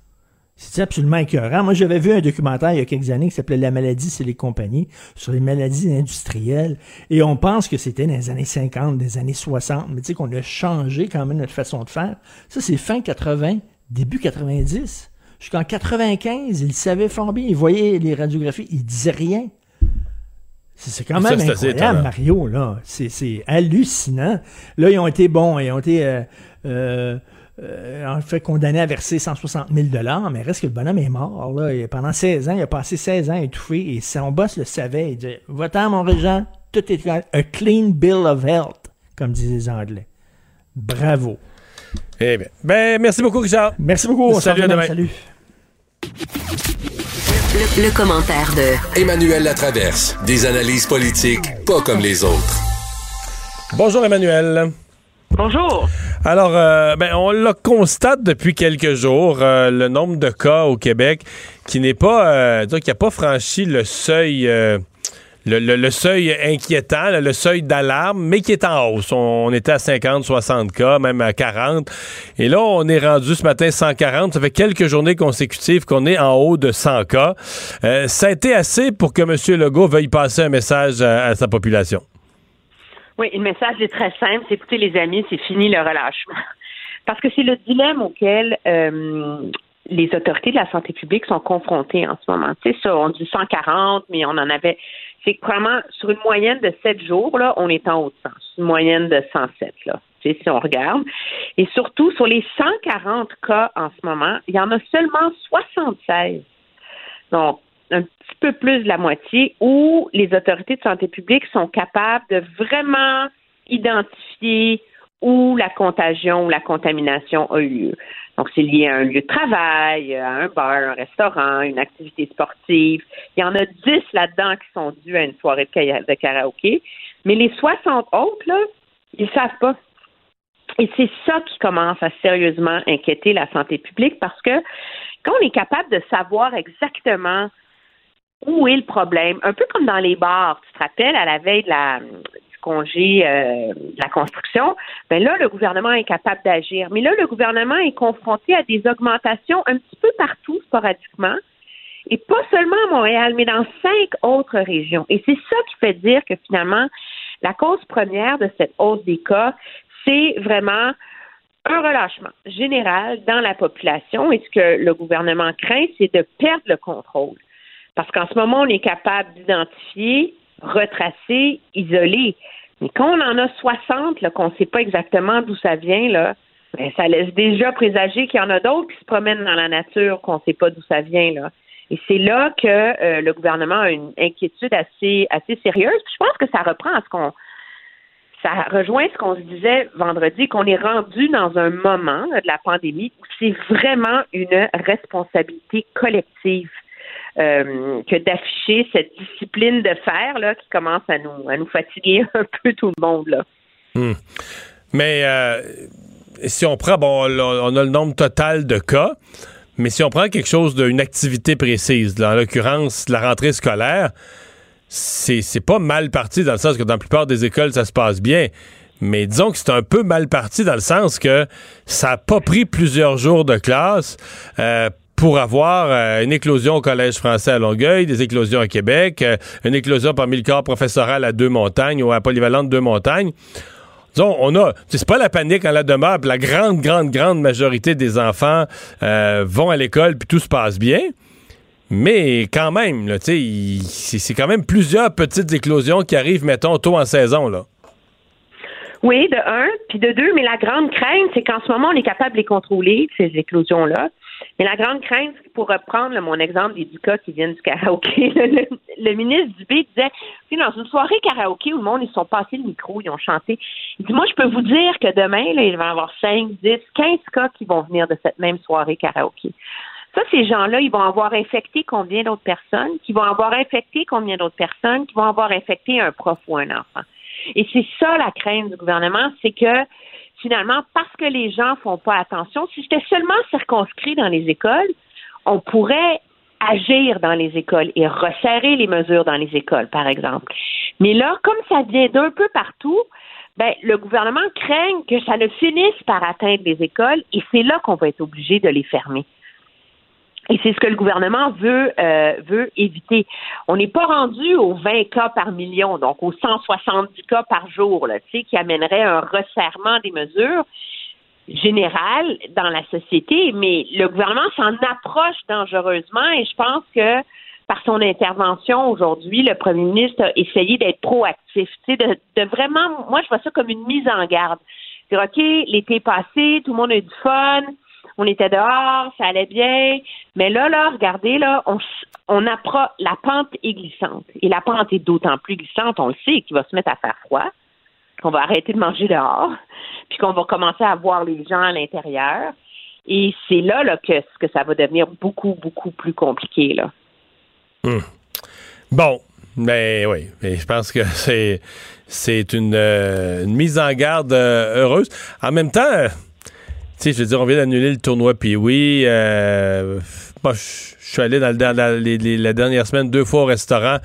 C'est absolument écœurant. Moi, j'avais vu un documentaire il y a quelques années qui s'appelait La maladie, c'est les compagnies, sur les maladies industrielles. Et on pense que c'était dans les années 50, des années 60, mais tu sais qu'on a changé quand même notre façon de faire. Ça, c'est fin 80, début 90. Jusqu'en 95, il savait fort bien, il voyait les radiographies, il disait rien. C'est quand Ça, même assez incroyable. Mario, là. C'est hallucinant. Là, ils ont été bons, ils ont été euh, euh, euh, en fait condamnés à verser 160 000 mais reste que le bonhomme est mort. Là. Et pendant 16 ans, il a passé 16 ans étouffé et son boss le savait. Il dit Va-t'en, mon régent, tout est clair. A clean bill of health, comme disent les Anglais. Bravo. Eh bien, ben, merci beaucoup, Richard. Merci beaucoup. On se Salut, à demain. Salut. Le, le commentaire de Emmanuel Latraverse. Des analyses politiques pas comme les autres. Bonjour, Emmanuel. Bonjour. Alors, euh, ben, on le constate depuis quelques jours, euh, le nombre de cas au Québec qui n'est pas, euh, qui n'a pas franchi le seuil, euh, le, seuil inquiétant, le seuil d'alarme, mais qui est en hausse. On, était à 50, 60 cas, même à 40. Et là, on est rendu ce matin 140. Ça fait quelques journées consécutives qu'on est en haut de 100 cas. Euh, ça a été assez pour que M. Legault veuille passer un message à- sa population. Oui, le message est très simple. C'est écoutez, les amis, c'est fini le relâchement. Parce que c'est le dilemme auquel euh, les autorités de la santé publique sont confrontées en ce moment. Tu sais, on dit 140, mais on en avait. C'est vraiment, sur une moyenne de 7 jours, là, on est en haut de 100. Une moyenne de 107, là. Si on regarde. Et surtout, sur les 140 cas en ce moment, il y en a seulement 76. Donc, un petit peu plus de la moitié, où les autorités de santé publique sont capables de vraiment identifier où la contagion ou la contamination a eu lieu. Donc, c'est lié à un lieu de travail, à un bar, un restaurant, une activité sportive. Il y en a 10 là-dedans qui sont dus à une soirée de, karaoké. Mais les 60 autres, là, ils savent pas. Et c'est ça qui commence à sérieusement inquiéter la santé publique parce que quand on est capable de savoir exactement où est le problème, un peu comme dans les bars, tu te rappelles, à la veille de la, congé euh, de la construction, ben là, le gouvernement est capable d'agir. Mais là, le gouvernement est confronté à des augmentations un petit peu partout, sporadiquement, et pas seulement à Montréal, mais dans cinq autres régions. Et c'est ça qui fait dire que finalement, la cause première de cette hausse des cas, c'est vraiment un relâchement général dans la population. Et ce que le gouvernement craint, c'est de perdre le contrôle. Parce qu'en ce moment, on est capable d'identifier, retracer, isoler. Mais quand on en a 60, là, qu'on ne sait pas exactement d'où ça vient, là, ben, ça laisse déjà présager qu'il y en a d'autres qui se promènent dans la nature, qu'on ne sait pas d'où ça vient. Là. Et c'est là que euh, le gouvernement a une inquiétude assez, assez sérieuse. Puis je pense que ça reprend à ce qu'on ça rejoint ce qu'on se disait vendredi, qu'on est rendu dans un moment de la pandémie où c'est vraiment une responsabilité collective euh, que d'afficher cette discipline de fer là, qui commence à nous, à nous fatiguer un peu tout le monde. Là. Hmm. Mais euh, si on prend, bon, on a le nombre total de cas, mais si on prend quelque chose d'une activité précise, en l'occurrence la rentrée scolaire, c'est pas mal parti dans le sens que dans la plupart des écoles, ça se passe bien. Mais disons que c'est un peu mal parti dans le sens que ça n'a pas pris plusieurs jours de classe euh, pour avoir euh, une éclosion au Collège français à Longueuil, des éclosions à Québec, euh, une éclosion parmi le corps professoral à Deux-Montagnes ou à Polyvalente Deux-Montagnes. Disons, on a, c'est pas la panique en la demeure, la grande, grande, grande majorité des enfants vont à l'école puis tout se passe bien. Mais quand même, c'est quand même plusieurs petites éclosions qui arrivent, mettons, tôt en saison. Là. Oui, de un. Puis de deux, mais la grande crainte, c'est qu'en ce moment, on est capable de les contrôler, ces éclosions-là. Mais la grande crainte, pour reprendre mon exemple des cas qui viennent du karaoké, le, ministre Dubé disait, dans une soirée karaoké où le monde, ils sont passés le micro, ils ont chanté. Il dit, moi, je peux vous dire que demain, là, il va y avoir 5, 10, 15 cas qui vont venir de cette même soirée karaoké. Ça, ces gens-là, ils vont avoir infecté combien d'autres personnes, qui vont avoir infecté combien d'autres personnes, qui vont avoir infecté un prof ou un enfant? Et c'est ça la crainte du gouvernement, c'est que finalement, parce que les gens font pas attention, si c'était seulement circonscrit dans les écoles, on pourrait agir dans les écoles et resserrer les mesures dans les écoles, par exemple. Mais là, comme ça vient d'un peu partout, ben, le gouvernement craint que ça ne finisse par atteindre les écoles et c'est là qu'on va être obligé de les fermer. Et c'est ce que le gouvernement veut euh, veut éviter. On n'est pas rendu aux 20 cas par million, donc aux 170 cas par jour, là, qui amènerait un resserrement des mesures générales dans la société, mais le gouvernement s'en approche dangereusement et je pense que par son intervention aujourd'hui, le premier ministre a essayé d'être proactif, de, de vraiment, moi je vois ça comme une mise en garde. C'est OK, l'été passé, tout le monde a eu du fun, on était dehors, ça allait bien. Mais là, là, regardez, là, on, on la pente est glissante. Et la pente est d'autant plus glissante, on le sait, qu'il va se mettre à faire froid, qu'on va arrêter de manger dehors, puis qu'on va commencer à voir les gens à l'intérieur. Et c'est là, que, ça va devenir beaucoup, beaucoup plus compliqué, là. Hmm. Bon, mais oui, mais je pense que c'est c'est une, euh, mise en garde euh, heureuse. En même temps, sais, je veux dire, on vient d'annuler le tournoi, puis oui, euh, moi, je suis allé dans, la, dernière semaine deux fois au restaurant.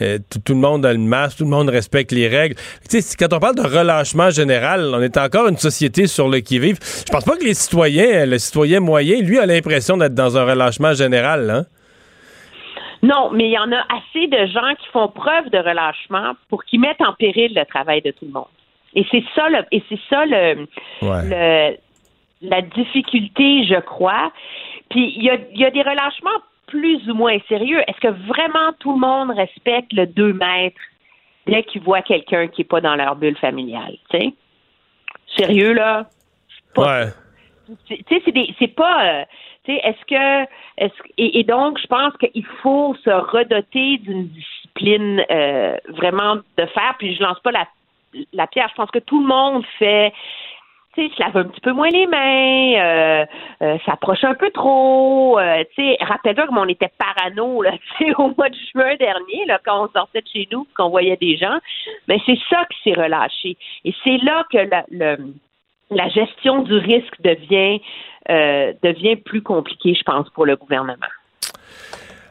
Euh, tout, le monde a le masque, tout le monde respecte les règles. Tu sais, quand on parle de relâchement général, on est encore une société sur le qui-vive. Je pense pas que les citoyens, le citoyen moyen, lui, a l'impression d'être dans un relâchement général, hein? Non, mais il y en a assez de gens qui font preuve de relâchement pour qu'ils mettent en péril le travail de tout le monde. Et c'est ça le, et c'est ça le, le la difficulté, je crois. Puis il y a, y a des relâchements plus ou moins sérieux. Est-ce que vraiment tout le monde respecte le 2 mètres dès qu'ils voient quelqu'un qui n'est pas dans leur bulle familiale? sais? Sérieux, là? Ouais. Tu sais, c'est pas. Euh, tu sais, est-ce que. Est et, et, donc, je pense qu'il faut se redoter d'une discipline euh, vraiment de faire. Puis, je lance pas la, la pierre. Je pense que tout le monde fait tu sais, se lave un petit peu moins les mains, euh, euh, s'approche un peu trop. Euh, tu sais, rappelle-toi comme on était parano là, au mois de juin dernier, là, quand on sortait de chez nous, qu'on voyait des gens. Mais c'est ça qui s'est relâché. Et c'est là que la, la gestion du risque devient devient plus compliquée, je pense, pour le gouvernement.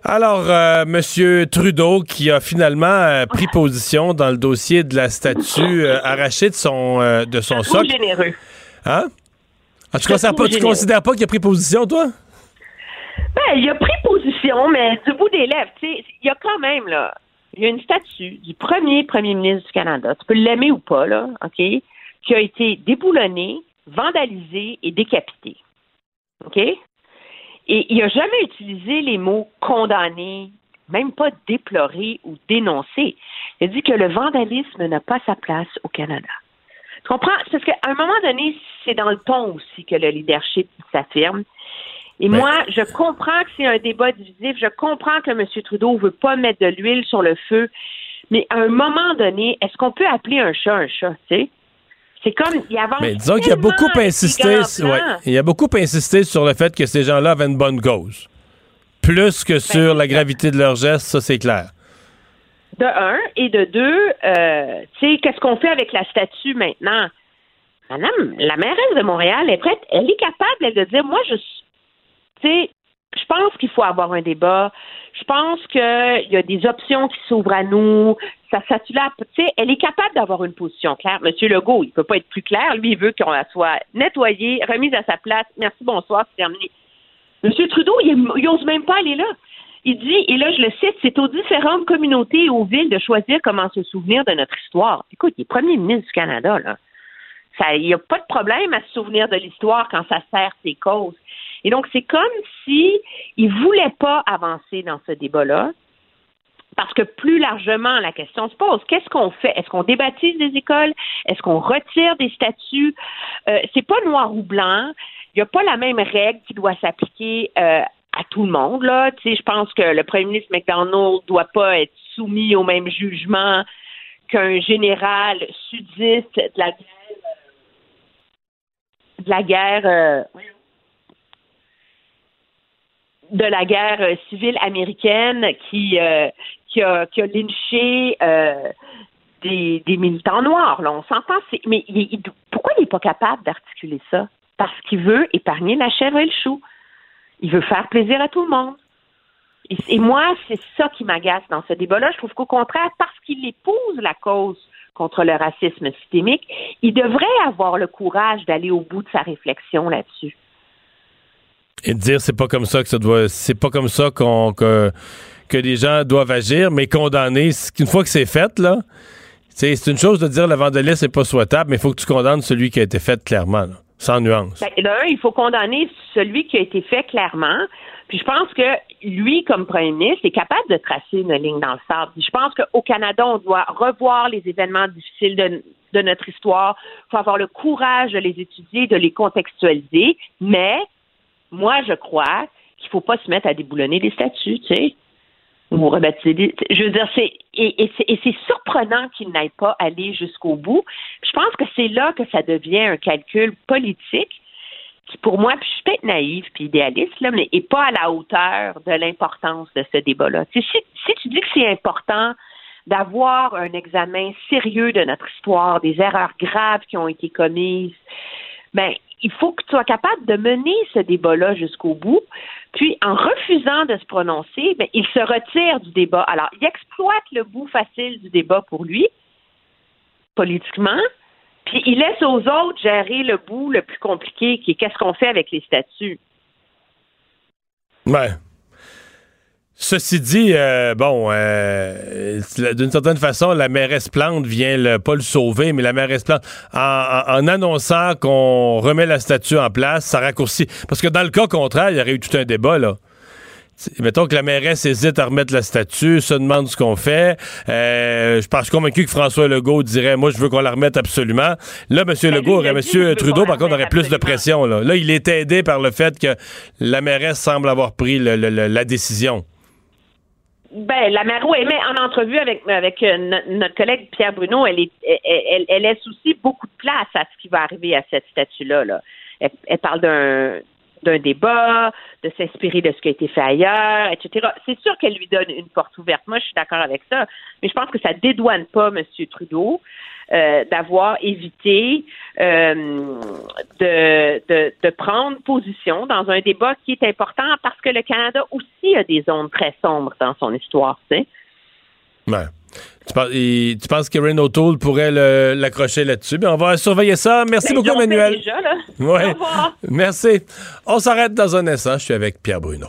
Alors, euh, Monsieur Trudeau, qui a finalement euh, pris position dans le dossier de la statue euh, arrachée de son, euh, de son socle. généreux. Hein? Ah, tu C'est considères pas, tu considères pas qu'il a pris position, toi? Ben, il a pris position, mais du bout des lèvres, tu sais, il y a quand même, là, il y a une statue du premier premier ministre du Canada, tu peux l'aimer ou pas, là, OK, qui a été déboulonnée, vandalisée et décapitée. OK? Et il n'a jamais utilisé les mots condamner, même pas déplorer ou dénoncer. Il a dit que le vandalisme n'a pas sa place au Canada. Tu comprends? C'est Parce qu'à un moment donné, c'est dans le ton aussi que le leadership s'affirme. Et Ben- moi, je comprends que c'est un débat divisif. Je comprends que M. Trudeau veut pas mettre de l'huile sur le feu. Mais à un moment donné, est-ce qu'on peut appeler un chat un chat, tu sais? C'est comme, il avance Mais disons qu'il a tellement beaucoup insisté, ouais, il a beaucoup insisté sur le fait que ces gens-là avaient une bonne cause. Plus que sur la gravité de leur geste, ça c'est clair. De un. Et de deux, euh, tu sais, qu'est-ce qu'on fait avec la statue maintenant? Madame, la mairesse de Montréal est prête, elle est capable elle, de dire, moi, je suis, tu sais, je pense qu'il faut avoir un débat. Je pense qu'il y a des options qui s'ouvrent à nous. Ça statue-là, tu sais, elle est capable d'avoir une position claire. Monsieur Legault, il peut pas être plus clair. Lui, il veut qu'on la soit nettoyée, remise à sa place. Merci, bonsoir, c'est terminé. Monsieur Trudeau, il, il ose même pas aller là. Il dit, et là je le cite, c'est aux différentes communautés et aux villes de choisir comment se souvenir de notre histoire. Écoute, il est premier ministre du Canada, là. Il n'y a pas de problème à se souvenir de l'histoire quand ça sert ses causes. Et donc, c'est comme si il voulait pas avancer dans ce débat-là. Parce que plus largement, la question se pose qu'est-ce qu'on fait? Est-ce qu'on débaptise des écoles? Est-ce qu'on retire des statuts? Euh, C'est pas noir ou blanc. Il n'y a pas la même règle qui doit s'appliquer euh, à tout le monde. Là, tu sais, je pense que le premier ministre McDonald doit pas être soumis au même jugement qu'un général sudiste de la guerre, de la guerre. euh, de la guerre euh, civile américaine qui, euh, qui, a, lynché des, militants noirs. Là, on s'entend. Mais pourquoi il n'est pas capable d'articuler ça? Parce qu'il veut épargner la chèvre et le chou. Il veut faire plaisir à tout le monde. Et moi, c'est ça qui m'agace dans ce débat-là. Je trouve qu'au contraire, parce qu'il épouse la cause contre le racisme systémique, il devrait avoir le courage d'aller au bout de sa réflexion là-dessus. Et de dire c'est pas comme ça que ça doit c'est pas comme ça qu'on que, que les gens doivent agir, mais condamner une fois que c'est fait là. C'est une chose de dire le vandalisme n'est pas souhaitable, mais il faut que tu condamnes celui qui a été fait clairement, là, sans nuance. Ben, il faut condamner celui qui a été fait clairement. Puis je pense que lui, comme premier ministre, est capable de tracer une ligne dans le sable. Puis je pense qu'au Canada, on doit revoir les événements difficiles de, notre histoire. Il faut avoir le courage de les étudier, de les contextualiser. Mais moi, je crois qu'il faut pas se mettre à déboulonner des statuts, tu sais. Ou rebaptiser des. Je veux dire, c'est. Et, et c'est surprenant qu'il n'aille pas aller jusqu'au bout. Je pense que c'est là que ça devient un calcul politique pour moi, puis je suis peut-être naïve puis idéaliste, là, mais n'est pas à la hauteur de l'importance de ce débat-là. Si, si tu dis que c'est important d'avoir un examen sérieux de notre histoire, des erreurs graves qui ont été commises, ben, il faut que tu sois capable de mener ce débat-là jusqu'au bout. Puis, en refusant de se prononcer, ben, il se retire du débat. Alors, il exploite le bout facile du débat pour lui, politiquement, il laisse aux autres gérer le bout le plus compliqué, qui est qu'est-ce qu'on fait avec les statuts. Ouais. Ceci dit, euh, bon, euh, d'une certaine façon, la mairesse Plante vient le, pas le sauver, mais la mairesse Plante, en, en- en annonçant qu'on remet la statue en place, ça raccourcit. Parce que dans le cas contraire, il y aurait eu tout un débat, là. Mettons que la mairesse hésite à remettre la statue, se demande ce qu'on fait. Euh, je pense convaincu que François Legault dirait, moi, je veux qu'on la remette absolument. Là, M. Ben, Legault, M. Trudeau, par contre, aurait plus de pression. Là. là, il est aidé par le fait que la mairesse semble avoir pris le- le- le- la décision. Ben, la Maro émet en entrevue avec, avec euh, no- notre collègue Pierre Bruno, elle, est, elle, elle, elle laisse aussi beaucoup de place à ce qui va arriver à cette statue-là. Là. Elle, elle parle d'un d'un débat, de s'inspirer de ce qui a été fait ailleurs, etc. C'est sûr qu'elle lui donne une porte ouverte. Moi, je suis d'accord avec ça, mais je pense que ça dédouane pas M. Trudeau euh, d'avoir évité euh, de, de, de prendre position dans un débat qui est important parce que le Canada aussi a des zones très sombres dans son histoire, tu sais. Tu, penses, tu penses qu'Erin O'Toole pourrait l'accrocher là-dessus? Ben, on va surveiller ça. Merci Ben, beaucoup, déjà, là. Ouais. Au revoir. Merci. On s'arrête dans un instant. Je suis avec Pierre Bruno.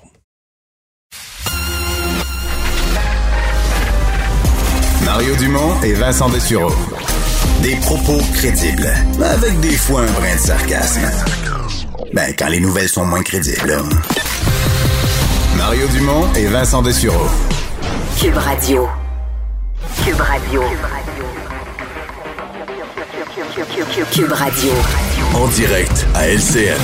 Mario Dumont et Vincent Dessureau. Des propos crédibles, avec des fois un brin de sarcasme. Ben, quand les nouvelles sont moins crédibles. Mario Dumont et Vincent Dessureau. Cube Radio. Cube Radio. Cube Radio. En direct à LCN.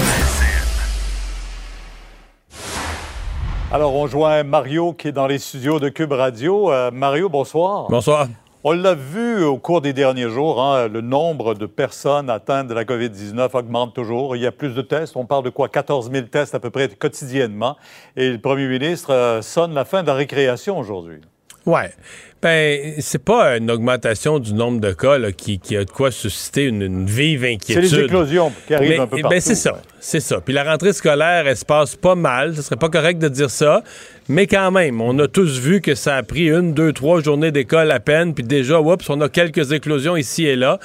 Alors, on joint Mario qui est dans les studios de Cube Radio. Euh, Mario, bonsoir. Bonsoir. On l'a vu au cours des derniers jours, hein, le nombre de personnes atteintes de la COVID-19 augmente toujours. Il y a plus de tests. On parle de quoi? 14 000 tests à peu près quotidiennement. Et le premier ministre euh, sonne la fin de la récréation aujourd'hui. Ouais. Ben, c'est pas une augmentation du nombre de cas là, qui, qui a de quoi susciter une, une vive C'est inquiétude. les éclosions qui arrivent Mais- un peu ben, partout. c'est ça, c'est ça. Puis la rentrée scolaire, elle se passe pas mal. Ce serait pas correct de dire ça. Mais quand même, on a tous vu que ça a pris une, deux, trois journées d'école à peine. Puis déjà, oups, on a quelques éclosions ici et là.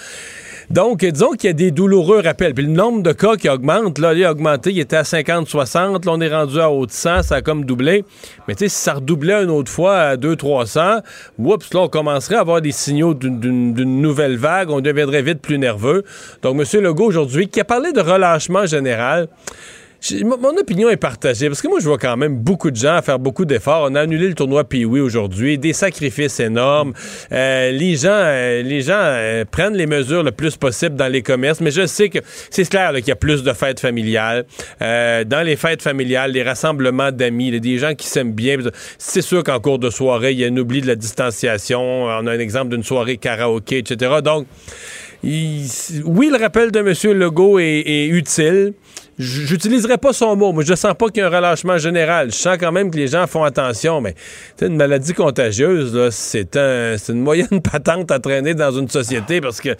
Donc, disons qu'il y a des douloureux rappels. Puis le nombre de cas qui augmente, là, il a augmenté. Il était à 50-60. Là, on est rendu à haut de 100. Ça a comme doublé. Mais tu sais, si ça redoublait une autre fois à 200-300, oups, là, on commencerait à avoir des signaux d'une- nouvelle vague. On deviendrait vite plus nerveux. Donc, M. Legault, aujourd'hui, qui a parlé de relâchement général, mon opinion est partagée parce que moi, je vois quand même beaucoup de gens faire beaucoup d'efforts. On a annulé le tournoi Pee-Wee aujourd'hui, des sacrifices énormes. Euh, les gens, euh, les gens euh, prennent les mesures le plus possible dans les commerces, mais je sais que c'est clair qu'il y a plus de fêtes familiales. Euh, dans les fêtes familiales, les rassemblements d'amis, des gens qui s'aiment bien. C'est sûr qu'en cours de soirée, il y a un oubli de la distanciation. On a un exemple d'une soirée karaoké, etc. Donc, oui, le rappel de M. Legault est, est utile. J'utiliserai pas son mot. Moi, je sens pas qu'il y a un relâchement général. Je sens quand même que les gens font attention, mais une maladie contagieuse, c'est un, une moyenne patente à traîner dans une société parce que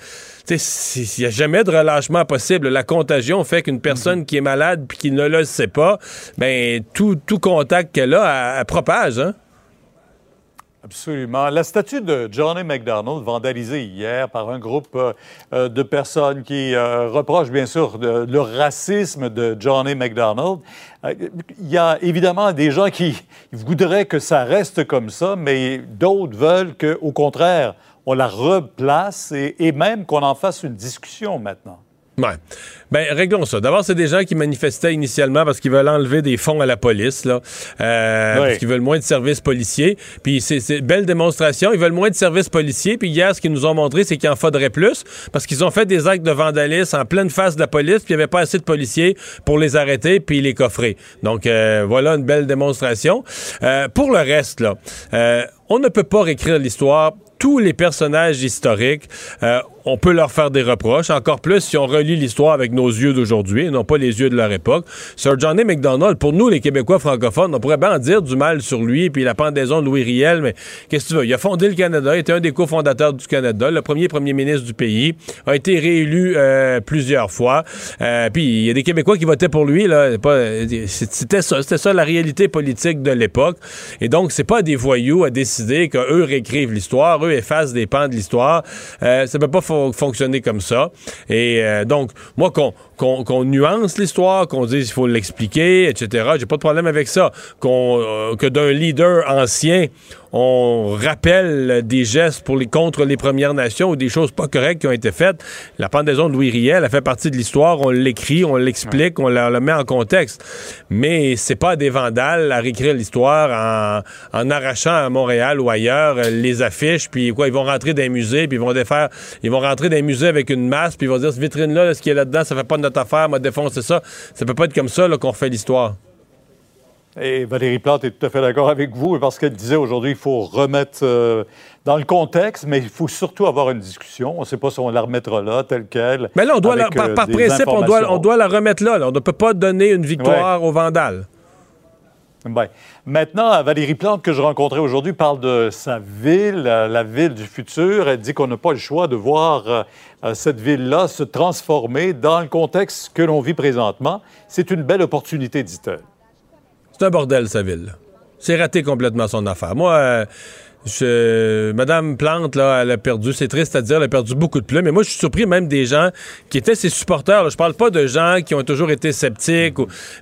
il n'y a jamais de relâchement possible. La contagion fait qu'une personne qui est malade puis qui ne le sait pas, ben tout, tout contact qu'elle a, elle, elle propage. Hein? Absolument. La statue de Johnny McDonald, vandalisée hier par un groupe euh, euh, de personnes qui euh, reprochent bien sûr le racisme de Johnny McDonald, il y a évidemment des gens qui voudraient que ça reste comme ça, mais d'autres veulent qu'au contraire, on la replace et même qu'on en fasse une discussion maintenant. Ouais. Ben, réglons ça. D'abord, c'est des gens qui manifestaient initialement parce qu'ils veulent enlever des fonds à la police, là. Euh, Oui. Parce qu'ils veulent moins de services policiers. Puis c'est belle démonstration. Ils veulent moins de services policiers. Puis hier, ce qu'ils nous ont montré, c'est qu'il en faudrait plus parce qu'ils ont fait des actes de vandalisme en pleine face de la police. Puis il n'y avait pas assez de policiers pour les arrêter puis les coffrer. Donc, euh, voilà une belle démonstration. Euh, pour le reste, là, euh, on ne peut pas réécrire l'histoire tous les personnages historiques, euh, on peut leur faire des reproches, encore plus si on relie l'histoire avec nos yeux d'aujourd'hui non pas les yeux de leur époque. Sir Johnny MacDonald, pour nous, les Québécois francophones, on pourrait bien en dire du mal sur lui, puis la pendaison de Louis Riel, mais qu'est-ce que tu veux? Il a fondé le Canada, il était un des cofondateurs du Canada, le premier premier ministre du pays, a été réélu euh, plusieurs fois, euh, puis il y a des Québécois qui votaient pour lui, là, c'était ça, c'était ça la réalité politique de l'époque, et donc c'est pas des voyous à décider qu'eux réécrivent l'histoire, eux effacent des pans de l'histoire, euh, ça peut pas fo- fonctionner comme ça, et euh, donc, moi, qu'on qu'on qu'on nuance l'histoire, qu'on dise il faut l'expliquer, etc., j'ai pas de problème avec ça, qu'on euh, que d'un leader ancien, on rappelle des gestes pour les, contre les Premières Nations ou des choses pas correctes qui ont été faites. La pendaison de Louis Riel, elle fait partie de l'histoire. On l'écrit, on l'explique, on la, on la met en contexte. Mais c'est pas des vandales à réécrire l'histoire en, en arrachant à Montréal ou ailleurs euh, les affiches, puis quoi, ils vont rentrer dans les musées, puis ils vont défaire, ils vont rentrer dans les musées avec une masse, puis ils vont dire, cette vitrine-là, là, ce qui est là-dedans, ça fait pas de notre affaire, m'a défoncé ça. Ça peut pas être comme ça qu'on refait l'histoire. Et Valérie Plante est tout à fait d'accord avec vous parce qu'elle disait aujourd'hui il faut remettre euh, dans le contexte, mais il faut surtout avoir une discussion. On ne sait pas si on la remettra là, telle qu'elle. Mais là, on doit la- par, euh, par principe, on doit, on doit la remettre là, là. On ne peut pas donner une victoire aux Vandales. Ben, maintenant, Valérie Plante, que je rencontrais aujourd'hui, parle de sa ville, euh, la ville du futur. Elle dit qu'on n'a pas le choix de voir euh, euh, cette ville-là se transformer dans le contexte que l'on vit présentement. C'est une belle opportunité, dit-elle. C'est un bordel, sa ville. C'est raté complètement son affaire. Moi, je- Madame Plante, là, elle a perdu, c'est triste à dire, elle a perdu beaucoup de plumes. Mais moi, je suis surpris même des gens qui étaient ses supporters. là. Je parle pas de gens qui ont toujours été sceptiques,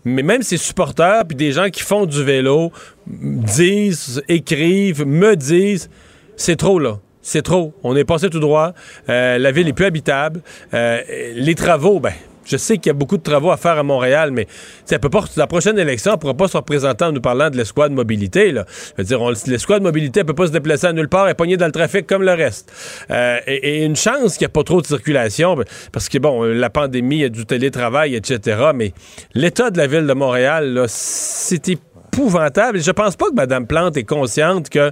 mais même ses supporters, puis des gens qui font du vélo, disent, écrivent, me disent, c'est trop, là. C'est trop. On est passé tout droit. Euh, la ville est plus habitable. Euh, les travaux, ben, je sais qu'il y a beaucoup de travaux à faire à Montréal, mais la prochaine élection, elle ne pourra pas se représenter en nous parlant de l'escouade mobilité. Là. Je veux dire, l'escouade mobilité ne peut pas se déplacer à nulle part, elle est pognée dans le trafic comme le reste. Euh, et, une chance qu'il n'y a pas trop de circulation, parce que, bon, la pandémie, il y a du télétravail, etc., mais l'état de la ville de Montréal, c'est épouvantable. Et je pense pas que Mme Plante est consciente que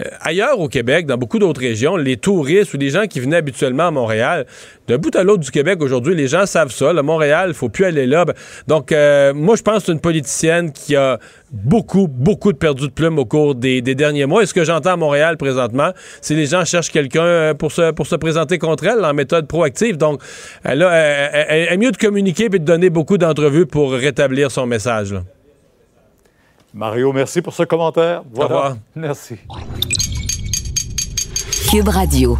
euh, ailleurs au Québec, dans beaucoup d'autres régions, les touristes ou les gens qui venaient habituellement à Montréal, d'un bout à l'autre du Québec aujourd'hui, les gens savent ça. Le Montréal, faut plus aller là. Donc, euh, moi, je pense que c'est une politicienne qui a beaucoup, beaucoup de perdu de plumes au cours des, derniers mois. Et ce que j'entends à Montréal présentement, c'est les gens cherchent quelqu'un euh, pour se, présenter contre elle en méthode proactive. Donc, elle, a, elle- elle- est mieux de communiquer et de donner beaucoup d'entrevues pour rétablir son message. Mario, merci pour ce commentaire. Voilà. revoir. Merci. Cube Radio.